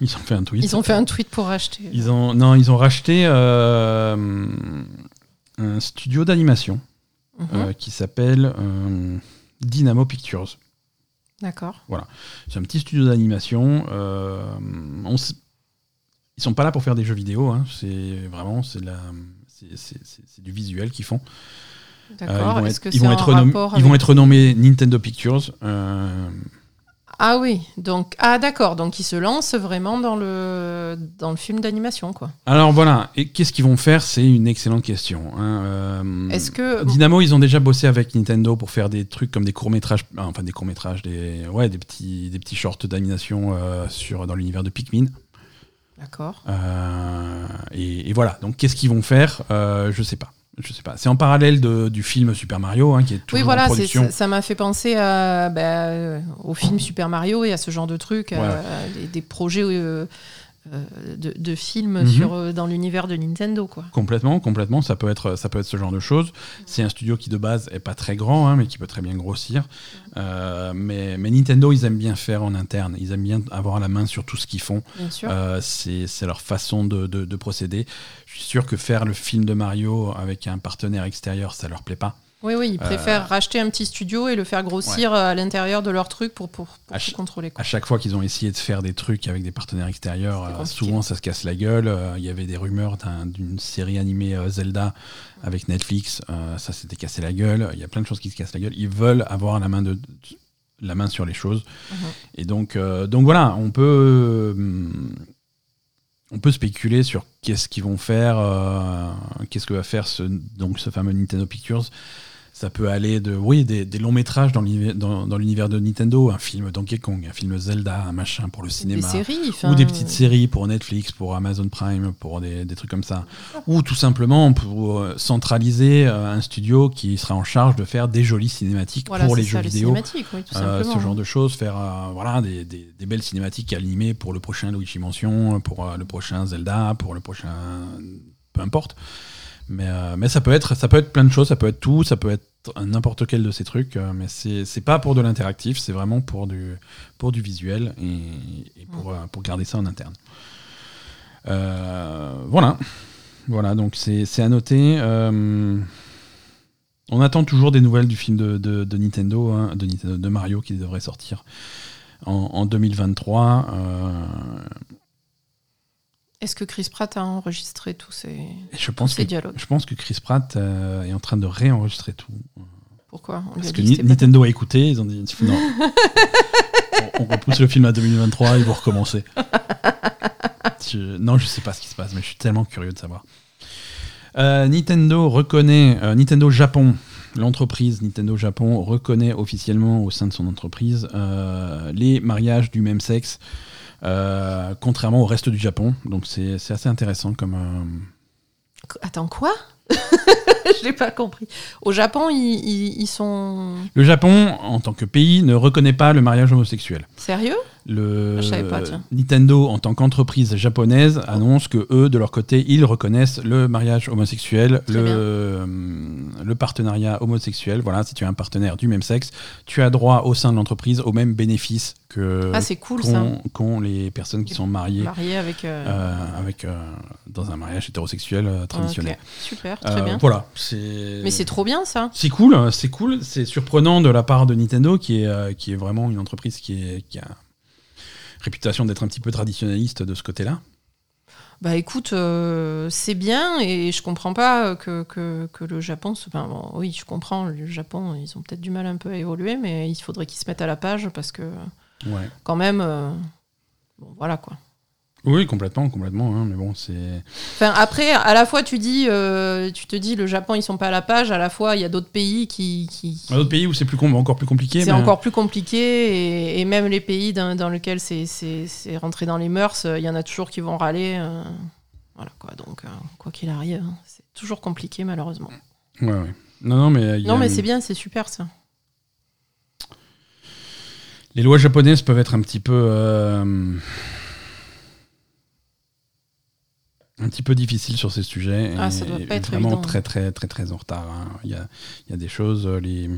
Ils ont fait un tweet. Ils ont fait un tweet pour racheter. Ils ont, non, ils ont racheté euh, un studio d'animation mhm. euh, qui s'appelle euh, Dynamo Pictures. D'accord. Voilà. C'est un petit studio d'animation. On ils sont pas là pour faire des jeux vidéo. Hein. C'est vraiment c'est du visuel qu'ils font. D'accord. ils vont être, ils vont être, ils vont être renommés Nintendo Pictures. Ah oui, donc ah d'accord, donc ils se lancent vraiment dans le dans le film d'animation quoi. Alors voilà, et qu'est-ce qu'ils vont faire? C'est une excellente question. Hein. Euh, Est-ce que Dynamo, ils ont déjà bossé avec Nintendo pour faire des trucs comme des courts métrages, enfin des courts métrages, des ouais, des petits des petits shorts d'animation euh, sur dans l'univers de Pikmin. D'accord. Euh, et, et, voilà, donc qu'est-ce qu'ils vont faire? Je sais pas je sais pas. C'est en parallèle de, du film Super Mario, hein, qui est toujours oui, voilà, en production. Ça m'a fait penser à, bah, au film Super Mario et à ce genre de trucs, des, projets euh, euh, de, films mhm. sur, euh, dans l'univers de Nintendo. Quoi. Complètement, complètement. Ça peut, être, ça peut être ce genre de choses. C'est un studio qui de base est pas très grand, hein, mais qui peut très bien grossir. Euh, mais, mais, Nintendo, ils aiment bien faire en interne. Ils aiment bien avoir la main sur tout ce qu'ils font. c'est leur façon de, de, procéder. Je suis sûr que faire le film de Mario avec un partenaire extérieur, ça leur plaît pas. Oui, oui, ils préfèrent euh, racheter un petit studio et le faire grossir à l'intérieur de leur truc pour, pour, contrôler. À chaque fois qu'ils ont essayé de faire des trucs avec des partenaires extérieurs, euh, souvent ça se casse la gueule. Euh, il y avait des rumeurs d'une série animée Zelda avec Netflix, ça s'était cassé la gueule. Il y a plein de choses qui se cassent la gueule. Ils veulent avoir la main, de, la main sur les choses. Mhm. Et donc, donc voilà, on peut on peut spéculer sur qu'est-ce qu'ils vont faire, qu'est-ce que va faire ce, donc ce fameux Nintendo Pictures. Ça peut aller de oui des, longs métrages dans l'univers de Nintendo, un film Donkey Kong, un film Zelda, un machin pour le cinéma, des séries, ou des petites séries pour Netflix, pour Amazon Prime, pour des, trucs comme ça, ou tout simplement pour euh, centraliser euh, un studio qui sera en charge de faire des jolies cinématiques pour les jeux vidéo, euh, ce genre de choses, faire voilà des, des, belles cinématiques animées pour le prochain Luigi Mansion, pour le prochain Zelda, pour le prochain peu importe. Mais, euh, mais ça peut être ça peut être plein de choses, ça peut être tout, ça peut être n'importe quel de ces trucs, euh, mais c'est pas pour de l'interactif, c'est vraiment pour du, pour du visuel et, pour, euh, pour, garder ça en interne. voilà. Voilà, donc c'est à noter. on attend toujours des nouvelles du film de, de, Nintendo, hein, de, de Mario qui devrait sortir en, en 2023. Est-ce que Chris Pratt a enregistré tous ces, je pense que, dialogues? Je pense que Chris Pratt euh, est en train de réenregistrer tout. Pourquoi? Parce que Nintendo a écouté, ils ont dit non. on, repousse le film à 2023 et vous recommencez. non, je sais pas ce qui se passe, mais je suis tellement curieux de savoir. Euh, Nintendo reconnaît, euh, Nintendo Japon, l'entreprise Nintendo Japon reconnaît officiellement au sein de son entreprise les mariages du même sexe euh, contrairement au reste du Japon. Donc c'est assez intéressant comme. Euh, Attends, quoi? Je n'ai pas compris. Au Japon, ils, ils, sont. Le Japon, en tant que pays, ne reconnaît pas le mariage homosexuel. Sérieux? Le Nintendo, en tant qu'entreprise japonaise, annonce que eux, de leur côté, ils reconnaissent le mariage homosexuel, le, le, partenariat homosexuel. Voilà, si tu as un partenaire du même sexe, tu as droit au sein de l'entreprise aux mêmes bénéfices que ah, cool, qu'ont les personnes qui sont mariées, mariées avec, euh, euh, avec euh, dans un mariage hétérosexuel traditionnel. Super, très bien. Voilà, Mais c'est trop bien ça. C'est cool, c'est cool, c'est surprenant de la part de Nintendo qui est qui est vraiment une entreprise qui est qui a réputation d'être un petit peu traditionnaliste de ce côté-là bah écoute, euh, c'est bien et je comprends pas que, que, que le Japon. Enfin, oui, je comprends, le Japon, ils ont peut-être du mal un peu à évoluer, mais il faudrait qu'ils se mettent à la page parce que, ouais. quand même, euh, bon, voilà quoi. Oui, complètement, complètement. Hein, mais bon, c'est. Enfin, après, à la fois, tu dis, euh, tu te dis, le Japon, ils sont pas à la page. À la fois, il y a d'autres pays qui. qui... D'autres pays où c'est plus encore plus compliqué. C'est encore plus compliqué, et, même les pays dans, dans lesquels c'est rentré dans les mœurs, il y en a toujours qui vont râler. Euh, voilà quoi. Donc, euh, quoi qu'il arrive, hein, c'est toujours compliqué, malheureusement. Ouais, ouais. Non, non, mais. Non, mais c'est bien, c'est super ça. Les lois japonaises peuvent être un petit peu un petit peu difficile sur ces sujets. Ah, ça doit pas être vraiment très très très très en retard. Hein. Il, y a, il, y a, des choses. Euh, les...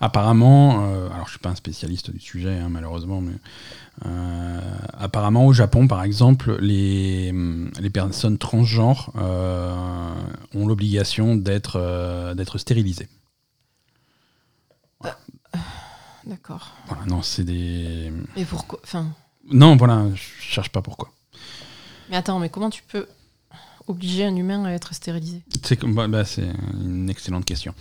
Apparemment, euh, alors je suis pas un spécialiste du sujet hein, malheureusement, mais euh, apparemment au Japon par exemple, les, les personnes transgenres ont l'obligation d'être d'être stérilisées. D'accord. Voilà, non, c'est des. Et pourquoi Enfin. Non, voilà, je cherche pas pourquoi. Mais attends, mais comment tu peux obliger un humain à être stérilisé C'est bah, bah, une excellente question.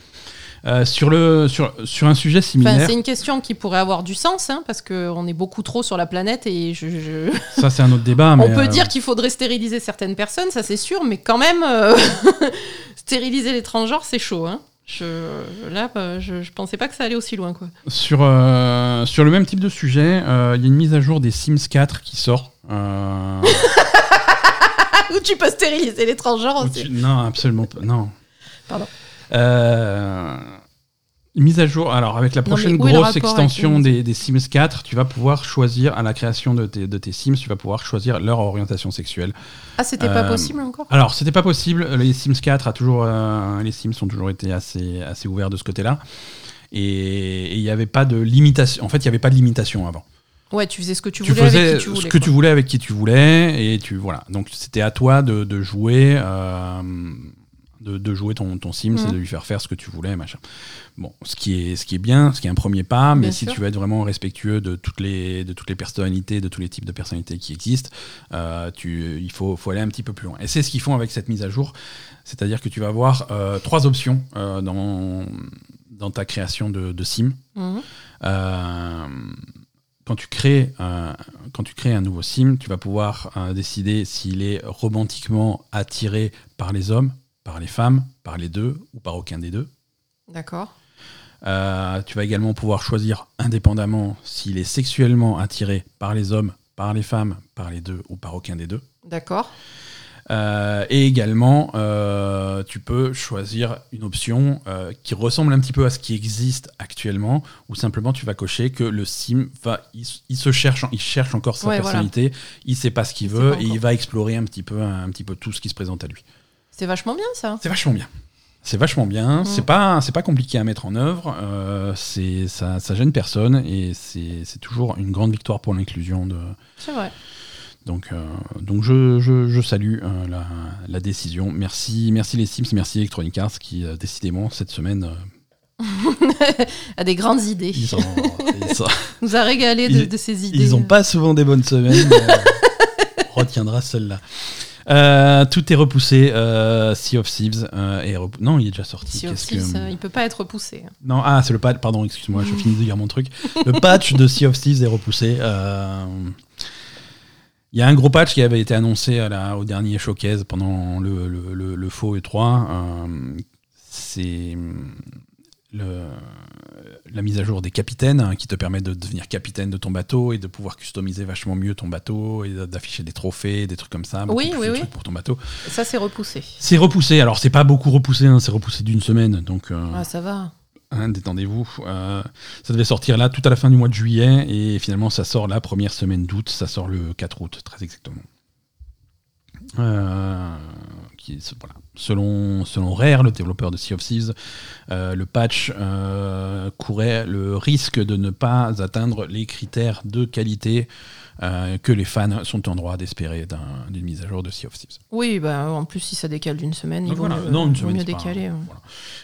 Euh, sur, le, sur, sur un sujet similaire. c'est une question qui pourrait avoir du sens, hein, parce qu'on est beaucoup trop sur la planète et je. Ça, c'est un autre débat. On peut euh, dire qu'il faudrait stériliser certaines personnes, ça c'est sûr, mais quand même, euh, stériliser les transgenres, c'est chaud. Hein. Je, là, bah, je, je, pensais pas que ça allait aussi loin. Quoi. Sur, sur le même type de sujet, il y a une mise à jour des Sims 4 qui sort. Où tu peux stériliser les transgenres aussi. Non, absolument pas. Non. Pardon. Euh, mise à jour, alors avec la prochaine grosse extension des, des, Sims 4, tu vas pouvoir choisir à la création de tes, de tes, Sims, tu vas pouvoir choisir leur orientation sexuelle. Ah, c'était pas euh, possible encore? Alors, c'était pas possible. Les Sims 4 a toujours, euh, les Sims ont toujours été assez, assez ouverts de ce côté-là. Et il n'y avait pas de limitation. En fait, il n'y avait pas de limitation avant. Ouais, tu faisais ce que tu, voulais avec qui tu voulais. Ce que tu voulais avec qui tu voulais, et tu voilà. Donc c'était à toi de, de jouer, euh, de, de, jouer ton, ton Sims et de lui faire faire ce que tu voulais, machin. Bon, ce qui est ce qui est bien, ce qui est un premier pas, mais si tu veux être vraiment respectueux de toutes les de toutes les personnalités, de tous les types de personnalités qui existent, euh, tu il faut faut aller un petit peu plus loin. Et c'est ce qu'ils font avec cette mise à jour, c'est-à-dire que tu vas avoir euh, trois options dans dans ta création de, de sim. Mhm quand tu crées un, quand tu crées un nouveau sim, tu vas pouvoir euh, décider s'il est romantiquement attiré par les hommes, par les femmes, par les deux ou par aucun des deux. D'accord. Euh, tu vas également pouvoir choisir indépendamment s'il est sexuellement attiré par les hommes, par les femmes, par les deux ou par aucun des deux. D'accord. Euh, et également, euh, tu peux choisir une option euh, qui ressemble un petit peu à ce qui existe actuellement, ou simplement tu vas cocher que le sim va, il, se cherche, il cherche encore sa personnalité, il sait pas ce qu'il veut et il va explorer un petit peu, un, petit peu tout ce qui se présente à lui. C'est vachement bien ça. C'est vachement bien. C'est vachement bien. C'est pas c'est pas compliqué à mettre en œuvre. Euh, c'est ça, ça gêne personne et c'est c'est toujours une grande victoire pour l'inclusion de. C'est vrai. Donc, euh, donc je, je, je salue euh, la, la décision. Merci, merci les Sims, merci Electronic Arts qui euh, décidément cette semaine a des grandes idées. ils ont- ils ont- nous a régalé de, Ils- de ces idées. Ils n'ont pas souvent des bonnes semaines. on retiendra celle-là. Euh, tout est repoussé. euh, sea of Thieves euh, est repou- Non, il est déjà sorti. Sea of Thieves, que- il peut pas être repoussé. Non, ah, c'est le patch. Pardon, excuse-moi, je finis de dire mon truc. Le patch de Sea of Thieves est repoussé. Il y a un gros patch qui avait été annoncé à la- au dernier showcase pendant le, le, le- le faux E3. euh, c'est la mise à jour des capitaines hein, qui te permet de devenir capitaine de ton bateau et de pouvoir customiser vachement mieux ton bateau et d'afficher des trophées, des trucs comme ça. Oui, oui, oui. pour ton bateau. Ça, c'est repoussé. C'est repoussé. Alors, c'est pas beaucoup repoussé, hein, c'est repoussé d'une semaine. Donc, euh, Ah, ça va. Hein, détendez-vous. Euh, ça devait sortir là tout à la fin du mois de juillet et finalement ça sort la première semaine d'août. Ça sort le 4 août, très exactement. Euh. Selon, selon Rare, le développeur de Sea of Thieves, euh, le patch courait le risque de ne pas atteindre les critères de qualité euh, que les fans sont en droit d'espérer d'un- d'une mise à jour de Sea of Thieves. Oui, bah, en plus, si ça décale d'une semaine, il vaut voilà. mieux, Non, une vaut semaine, mieux c'est pas- décaler. ouais. voilà.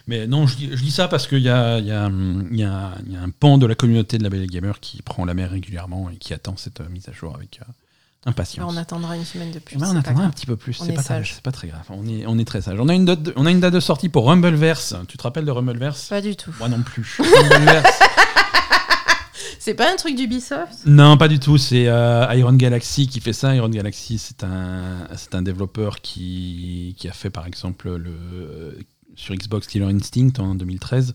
Mais non, je dis, je dis ça parce qu'il y a, y, y, y un pan de la communauté de la Belle Gamer qui prend la mer régulièrement et qui attend cette euh, mise à jour avec euh, Bah, impatience. on attendra une semaine de plus. Ouais, on attendra un petit peu plus, c'est est pas, pas très grave, on est, on est très sage. On a, une date de, on a une date de sortie pour Rumbleverse, tu te rappelles de Rumbleverse? Pas du tout. Moi non plus. Rumbleverse C'est pas un truc d'Ubisoft? Non, pas du tout. C'est euh, Iron Galaxy qui fait ça. Iron Galaxy, c'est un, un développeur qui, qui a fait par exemple le, sur Xbox Killer Instinct en 2013,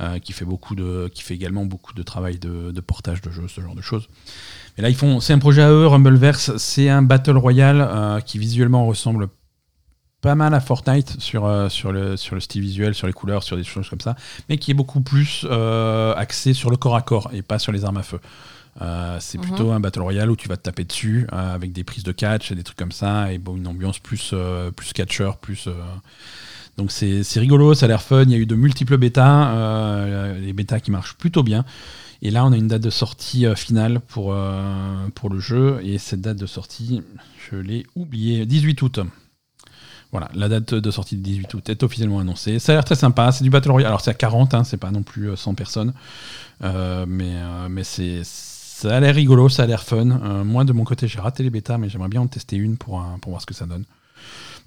euh, qui fait beaucoup de, qui fait également beaucoup de travail de, portage de jeux, ce genre de choses. Et là, ils font, c'est un projet à eux, Rumbleverse. C'est un battle royale euh, qui visuellement ressemble pas mal à Fortnite sur, euh, sur, le, sur le style visuel, sur les couleurs, sur des choses comme ça, mais qui est beaucoup plus euh, axé sur le corps à corps et pas sur les armes à feu. Euh, c'est Mhm. plutôt un battle royale où tu vas te taper dessus avec des prises de catch et des trucs comme ça et bon une ambiance plus plus catcher plus donc c'est rigolo ça a l'air fun il y a eu de multiples bêtas les bêtas qui marchent plutôt bien et là on a une date de sortie finale pour pour le jeu et cette date de sortie je l'ai oublié 18 août voilà, la date de sortie du 18 août est officiellement annoncée. Ça a l'air très sympa, c'est du Battle Royale. Alors c'est à 40, hein, c'est pas non plus euh, 100 personnes. Euh, mais euh, mais c'est, ça a l'air rigolo, ça a l'air fun. Euh, moi de mon côté j'ai raté les bêtas, mais j'aimerais bien en tester une pour, euh, pour voir ce que ça donne.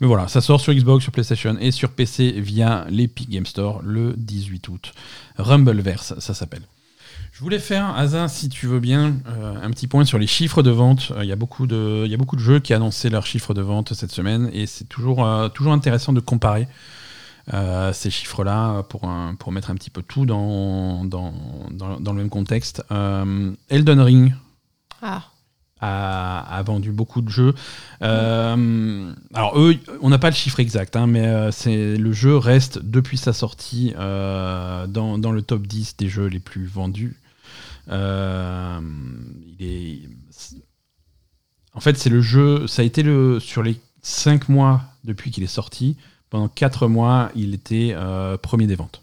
Mais voilà, ça sort sur Xbox, sur PlayStation et sur PC via l'Epic Game Store le 18 août. Rumbleverse, ça s'appelle. Je voulais faire, Asa, si tu veux bien, euh, un petit point sur les chiffres de vente. Euh, Il y, a beaucoup de- y a beaucoup de jeux qui annoncé leurs chiffres de vente cette semaine et c'est toujours, euh, toujours intéressant de comparer ces chiffres-là pour, un- pour mettre un petit peu tout dans, dans, dans, dans le même contexte. Elden Ring Ah, a, a vendu beaucoup de jeux. Euh, alors eux, on n'a pas le chiffre exact, hein, mais euh, c'est le jeu reste depuis sa sortie euh, dans, dans le top 10 des jeux les plus vendus. Euh, il est, en fait, c'est le jeu. Ça a été le sur les 5 mois depuis qu'il est sorti. Pendant 4 mois, il était euh, premier des ventes.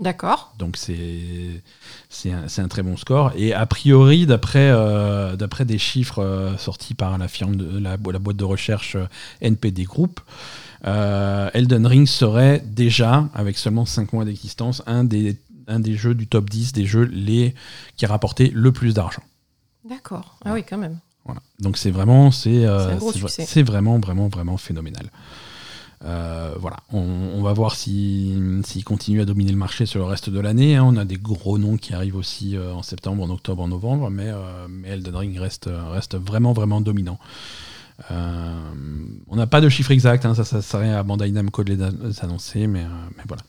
d'accord. Donc c'est c'est un, très bon score. Et a priori, d'après euh, d'après des chiffres euh, sortis par la firme de la, la boîte de recherche NPD Group, Elden Ring serait déjà, avec seulement 5 mois d'existence, un des, un des jeux du top 10 des jeux les, qui a rapporté le plus d'argent. D'accord. Ah oui, quand même. Voilà. Donc c'est vraiment, c'est, euh, C'est vraiment, vraiment, vraiment phénoménal. Euh, voilà, on, on va voir s'il si, s'il continue à dominer le marché sur le reste de l'année. hein. On a des gros noms qui arrivent aussi euh, en septembre, en octobre, en novembre, mais, mais Elden Ring reste, reste vraiment, vraiment dominant. On n'a pas de chiffre exact, hein, ça, ça serait à Bandai Namco de les annoncer, mais, mais voilà.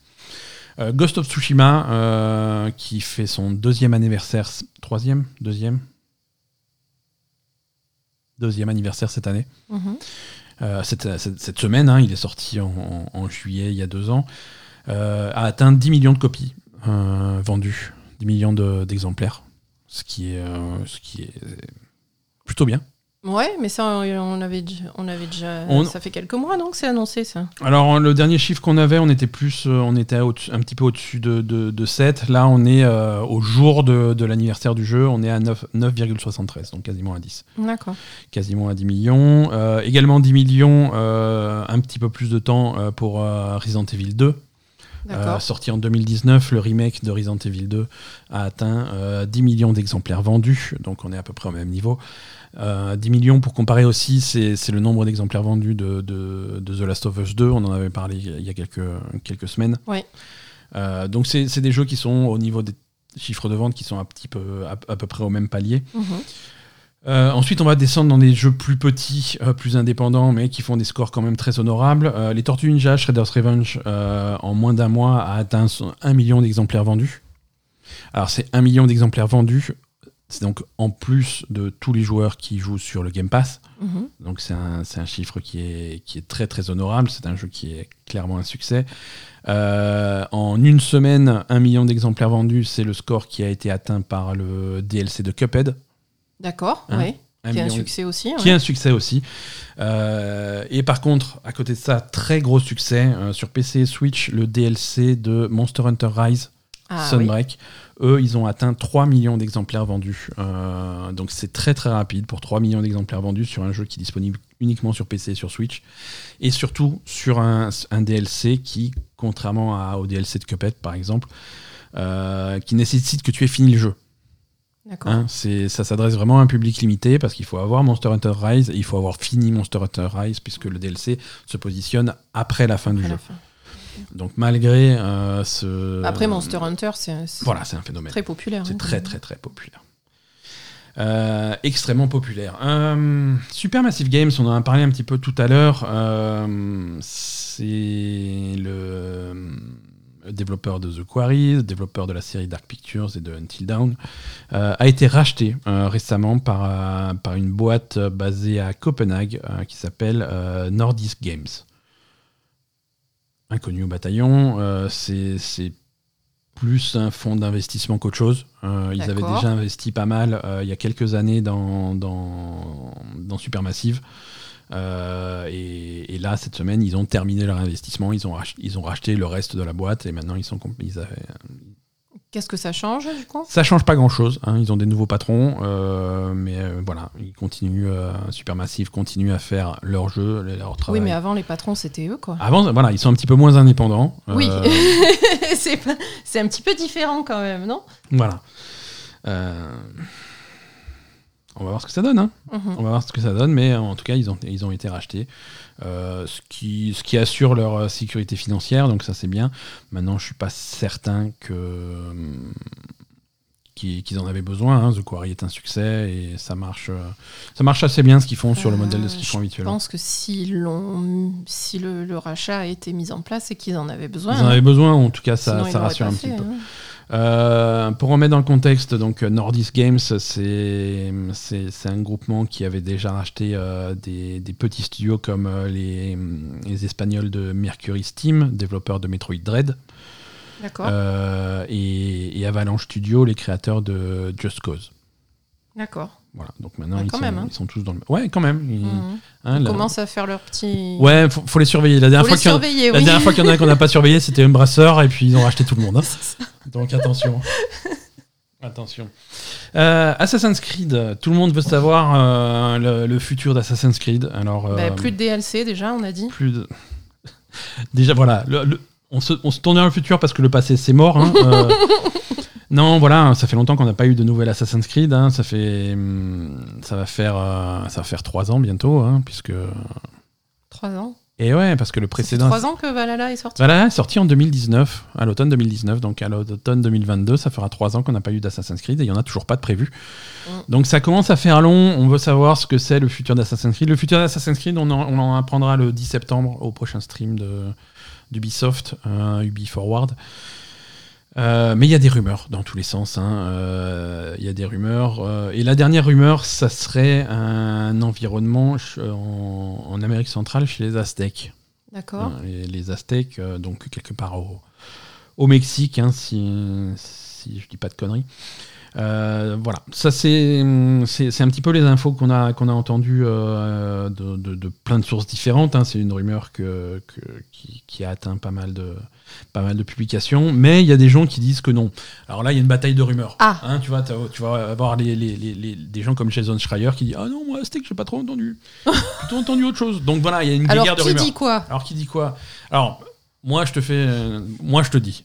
Euh, Ghost of Tsushima, euh, qui fait son deuxième anniversaire, troisième, deuxième, deuxième anniversaire cette année. Mhm. Euh, cette, cette- cette semaine, hein, il est sorti en, en- en juillet il y a deux ans, euh, a atteint 10 millions de copies euh, vendues, 10 millions de- d'exemplaires, ce, qui est, ce qui est plutôt bien. Ouais, mais ça, on avait, déjà- on avait déjà. On- Ça fait quelques mois, donc c'est annoncé ça. Alors le dernier chiffre qu'on avait, on était plus, euh, on était un petit peu au-dessus de, de, de 7. Là, on est euh, au jour de, de l'anniversaire du jeu, on est à 9 9,73, donc quasiment à 10. D'accord. Quasiment à 10 millions. Euh, également 10 millions, euh, un petit peu plus de temps pour Resident Evil 2. D'accord. Euh, sorti en 2019, le remake de Resident Evil 2 a atteint euh, 10 millions d'exemplaires vendus, donc on est à peu près au même niveau. Euh, 10 millions, pour comparer aussi, c'est le nombre d'exemplaires vendus de, de- de The Last of Us 2, on en avait parlé il y a quelques, quelques semaines. Euh, donc c'est des jeux qui sont au niveau des chiffres de vente qui sont un petit peu, à, à peu près au même palier. Mhm. Euh, ensuite, on va descendre dans des jeux plus petits, euh, plus indépendants, mais qui font des scores quand même très honorables. Euh, les Tortues Ninja Shredder's Revenge, en moins d'un mois, a atteint son 1 million d'exemplaires vendus. Alors, c'est 1 million d'exemplaires vendus. C'est donc en plus de tous les joueurs qui jouent sur le Game Pass. Mhm. Donc, c'est un, c'est un chiffre qui est, qui est très très honorable. C'est un jeu qui est clairement un succès. Euh, en une semaine, 1 million d'exemplaires vendus, c'est le score qui a été atteint par le DLC de Cuphead. D'accord, Hein, oui. Un Qui est un succès aussi. qui ouais. est un succès aussi. Euh, et par contre, à côté de ça, très gros succès euh, sur PC et Switch, le DLC de Monster Hunter Rise, Ah, oui. Eux, ils ont atteint 3 millions d'exemplaires vendus. Euh, donc c'est très très rapide pour 3 millions d'exemplaires vendus sur un jeu qui est disponible uniquement sur PC et sur Switch. Et surtout sur un, un DLC qui, contrairement à- au DLC de Cuphead par exemple, euh, qui nécessite que tu aies fini le jeu. D'accord. Hein, c'est, ça s'adresse vraiment à un public limité parce qu'il faut avoir Monster Hunter Rise et il faut avoir fini Monster Hunter Rise puisque le DLC se positionne après la fin du jeu. fin. Donc malgré euh, ce... Après, Monster Hunter, c'est Voilà, un phénomène. très populaire. C'est hein. très très très populaire. Euh, extrêmement populaire. Euh, Supermassive Games, on en a parlé un petit peu tout à l'heure. euh, c'est le développeur de The Quarry, développeur de la série Dark Pictures et de Until Dawn, euh, a été racheté euh, récemment par, euh, par une boîte basée à Copenhague qui s'appelle Nordisk Games. Inconnu au bataillon, euh, c'est plus un fonds d'investissement qu'autre chose. Euh, ils avaient déjà investi pas mal euh, il y a quelques années dans, dans, dans Supermassive. Et, et là, cette semaine, ils ont terminé leur investissement. Ils ont, rach- ils ont racheté le reste de la boîte et maintenant, ils sont, ils avaient- Qu'est-ce que ça change, du coup ça change pas grand chose. ils ont des nouveaux patrons, euh, mais euh, voilà, ils continuent. euh, Supermassive continue à faire leur jeu, leur travail. Oui, mais avant, les patrons, c'était eux, quoi. Avant, voilà, ils sont un petit peu moins indépendants. Oui, Euh, c'est pas- un petit peu différent quand même, non? Voilà. On va voir ce que ça donne. hein. Mhm. On va voir ce que ça donne, mais en tout cas, ils ont, ils ont été rachetés. Euh, ce, qui, ce qui assure leur euh, sécurité financière, donc ça c'est bien. Maintenant, je suis pas certain que hum, qu'ils en avaient besoin. hein. The Quarry est un succès et ça marche, euh, ça marche assez bien ce qu'ils font sur le modèle de ce qu'ils je font habituellement. pense que si, si le, le rachat a été mis en place, c'est qu'ils en avaient besoin. Ils en avaient hein. besoin, en tout cas, ça, Sinon, rassure un fait, petit peu. hein. Euh, pour remettre dans le contexte, donc euh, Nordisk Games, c'est un groupement qui avait déjà racheté euh, des, des petits studios comme euh, les, les Espagnols de Mercury Steam, développeurs de Metroid Dread, D'accord. et, et Avalanche Studio, les créateurs de Just Cause. D'accord. Voilà, donc maintenant Ouais, ils, quand sont, même, hein. ils sont tous dans le. Ouais, quand même. ils- Mhm. hein, Ils la- commencent à faire leur petit. Ouais, faut, faut les surveiller. La dernière Faut fois qu'il y en oui. y en a qu'on n'a pas surveillé, c'était un brasseur et puis ils ont racheté tout le monde. hein. Donc attention. attention. Euh, Assassin's Creed, tout le monde veut savoir euh, le, le futur d'Assassin's Creed. Alors, Bah, euh, plus de DLC déjà, on a dit. plus de- Déjà, voilà. le- le- on, se, on se tourne vers le futur parce que le passé, c'est mort. hein. Euh, non, voilà, ça fait longtemps qu'on n'a pas eu de nouvel Assassin's Creed. hein. Ça, fait, hum, ça, va faire, euh, ça va faire trois ans bientôt, hein, puisque. Trois ans. Et ouais, parce que le Ça fait précédent. trois ans que Valhalla est sorti. Voilà, sorti en 2019, à l'automne 2019, donc à l'automne 2022, ça fera trois ans qu'on n'a pas eu d'Assassin's Creed et il n'y en a toujours pas de prévu. Mm. Donc ça commence à faire long, on veut savoir ce que c'est le futur d'Assassin's Creed. Le futur d'Assassin's Creed, on en, on en apprendra le 10 septembre au prochain stream d'Ubisoft, euh, Ubi Forward. Euh, mais il y a des rumeurs dans tous les sens. hein. Euh, Il y a des rumeurs. euh, et la dernière rumeur, ça serait un environnement en, en Amérique centrale chez les Aztèques. D'accord. Euh, Les, Aztèques, donc quelque part au, au Mexique, hein, si, si je dis pas de conneries. Euh, voilà, ça c'est un petit peu les infos qu'on a qu'on a entendues euh, de, de, plein de sources différentes. Hein. C'est une rumeur que, que qui, qui, a atteint pas mal de pas mal de publications, mais il y a des gens qui disent que non. Alors là, il y a une bataille de rumeurs. Ah. Hein, tu vois, tu vas avoir les, les, les, des gens comme Jason Schreier qui dit ah non moi Steak j'ai pas trop entendu, plutôt entendu autre chose. Donc voilà, il y a une Alors, guerre de rumeurs. Alors qui dit quoi? Alors qui dit quoi? Alors moi je te fais, moi je te dis.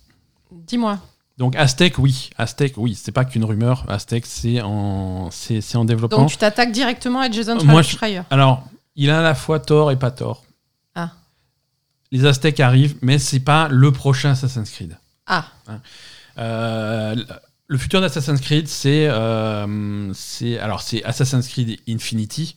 Dis-moi. Donc Aztec, oui. Aztec, oui. C'est pas qu'une rumeur. Aztec, c'est en, c'est, en développement. Donc tu t'attaques directement à Jason Schreier. Alors, il a à la fois tort et pas tort. Ah. Les Aztecs arrivent, mais c'est pas le prochain Assassin's Creed. Ah. Hein. Euh, le futur d'Assassin's Creed, c'est, euh, c'est, alors c'est Assassin's Creed Infinity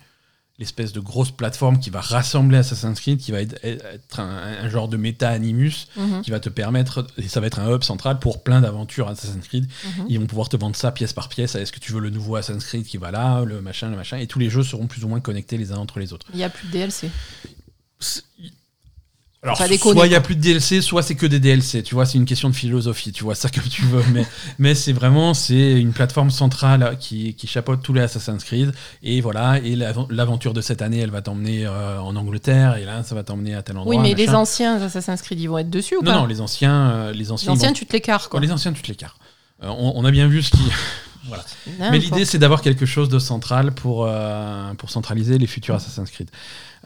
l'espèce de grosse plateforme qui va rassembler Assassin's Creed, qui va être, un, genre de méta-animus, mhm. qui va te permettre, et ça va être un hub central pour plein d'aventures Assassin's Creed. Mhm. Ils vont pouvoir te vendre ça pièce par pièce. Est-ce que tu veux le nouveau Assassin's Creed qui va là, le machin, le machin, et tous les jeux seront plus ou moins connectés les uns entre les autres. Il n'y a plus de DLC. Alors, soit il n'y a plus de DLC, soit c'est que des DLC. Tu vois, c'est une question de philosophie. Tu vois ça comme tu veux, mais mais c'est vraiment c'est une plateforme centrale qui, qui chapeaute tous les Assassin's Creed. Et voilà, et l'aventure de cette année, elle va t'emmener euh, en Angleterre, et là, ça va t'emmener à tel endroit. Oui, mais les anciens Assassin's Creed, ils vont être dessus ou pas Non, non, les anciens, euh, les anciens. Les anciens, tu te l'écartes. Les anciens, tu te l'écartes. Euh, on, a bien vu ce qui. voilà. Mais l'idée, c'est d'avoir quelque chose de central pour, pour centraliser les futurs Assassin's Creed.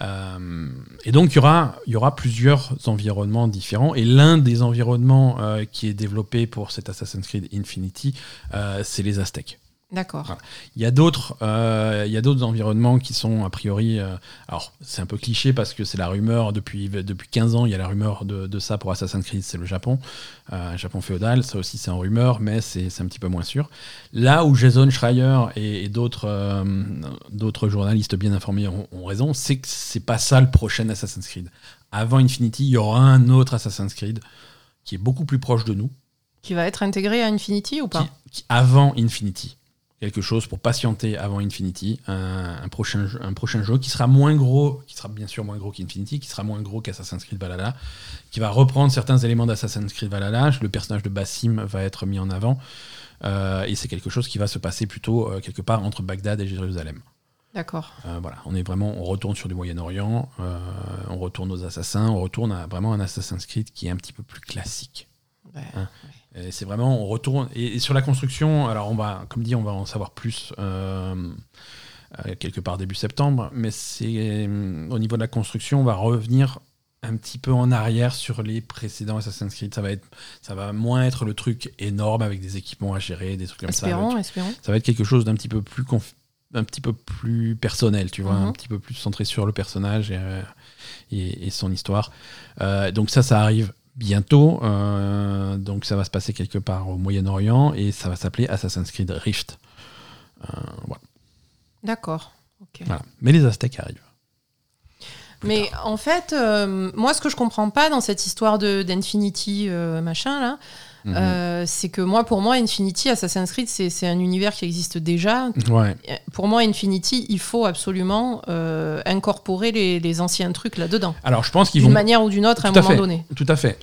Euh, et donc, il y aura, plusieurs environnements différents. Et l'un des environnements euh, qui est développé pour cet Assassin's Creed Infinity, euh, c'est les Aztèques. D'accord. Il y a d'autres, euh, il y a d'autres environnements qui sont a priori. Euh, alors c'est un peu cliché parce que c'est la rumeur depuis depuis 15 ans. Il y a la rumeur de, de ça pour Assassin's Creed, c'est le Japon, euh, Japon féodal. Ça aussi c'est en rumeur, mais c'est un petit peu moins sûr. Là où Jason Schreier et, d'autres d'autres journalistes bien informés ont, ont raison, c'est que c'est pas ça le prochain Assassin's Creed. Avant Infinity, il y aura un autre Assassin's Creed qui est beaucoup plus proche de nous. Qui va être intégré à Infinity ou pas? Avant Infinity quelque chose pour patienter avant Infinity, un, prochain, jeu, un prochain jeu qui sera moins gros, qui sera bien sûr moins gros qu'Infinity, qui sera moins gros qu'Assassin's Creed Valhalla, qui va reprendre certains éléments d'Assassin's Creed Valhalla. Le personnage de Bassim va être mis en avant, euh, et c'est quelque chose qui va se passer plutôt euh, quelque part entre Bagdad et Jérusalem. D'accord. Euh, voilà, on est vraiment, on retourne sur du Moyen-Orient, on retourne aux assassins, on retourne à vraiment un Assassin's Creed qui est un petit peu plus classique. Hein. C'est vraiment, on retourne. Et, sur la construction, alors on va, comme dit, on va en savoir plus euh, euh, quelque part début septembre, mais c'est euh, au niveau de la construction, on va revenir un petit peu en arrière sur les précédents Assassin's Creed. Ça va, être, ça va moins être le truc énorme avec des équipements à gérer, des trucs comme ça. Espérons. Ça va être quelque chose d'un petit peu plus un petit peu plus personnel, tu vois, un mhm. petit peu plus centré sur le personnage et, et, son histoire. donc ça, ça arrive bientôt. Euh, donc ça va se passer quelque part au Moyen-Orient et ça va s'appeler Assassin's Creed Rift. Euh, voilà. D'accord. Mais les Aztèques arrivent. Mais en fait, euh, moi, ce que je comprends pas dans cette histoire de d'Infinity machin là, Mhm. C'est que moi, pour moi, Infinity, Assassin's Creed, c'est un univers qui existe déjà. Pour moi, Infinity, il faut absolument incorporer les, anciens trucs là-dedans. Alors, je pense qu'ils vont. D'une manière ou d'une autre, à un moment donné. Tout à fait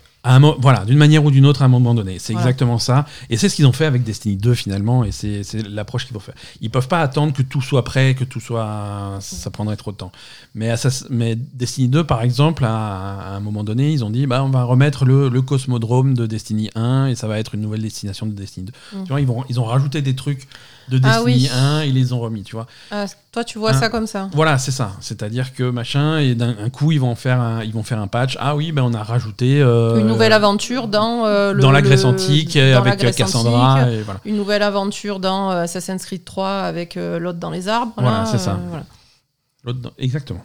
voilà, d'une manière ou d'une autre à un moment donné. C'est exactement ça. Et c'est ce qu'ils ont fait avec Destiny 2 finalement, et c'est l'approche qu'ils vont faire. Ils peuvent pas attendre que tout soit prêt, que tout soit. Ça prendrait trop de temps. Mais, mais Destiny 2, par exemple, à, un moment donné, ils ont dit bah, on va remettre le, le, cosmodrome de Destiny 1 et ça va être une nouvelle destination de Destiny 2. Mm. Tu vois, ils, vont, ils ont rajouté des trucs de ah Destiny 1, ils les ont remis, tu vois. Ah, toi, tu vois ça comme ça. Voilà, c'est ça. C'est-à-dire que machin, et d'un coup, ils vont faire un, ils vont faire un patch. Ah oui, ben on a rajouté euh, une nouvelle aventure dans euh, dans la Grèce antique avec Cassandra. et voilà. Une nouvelle aventure dans euh, Assassin's Creed 3 avec l'autre dans les arbres. Voilà, c'est ça. Voilà. Exactement.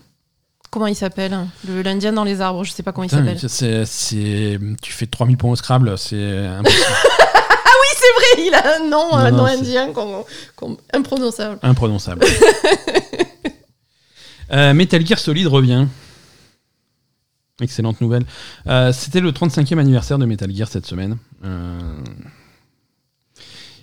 Comment il s'appelle L'Indien dans les arbres, je sais pas comment il s'appelle. C'est, tu fais 3000 points au Scrabble, c'est impossible. c'est vrai, il a un nom, un nom indien imprononçable. Imprononçable. euh, Metal Gear Solid revient. Excellente nouvelle. Euh, c'était le 35e anniversaire de Metal Gear cette semaine. Euh,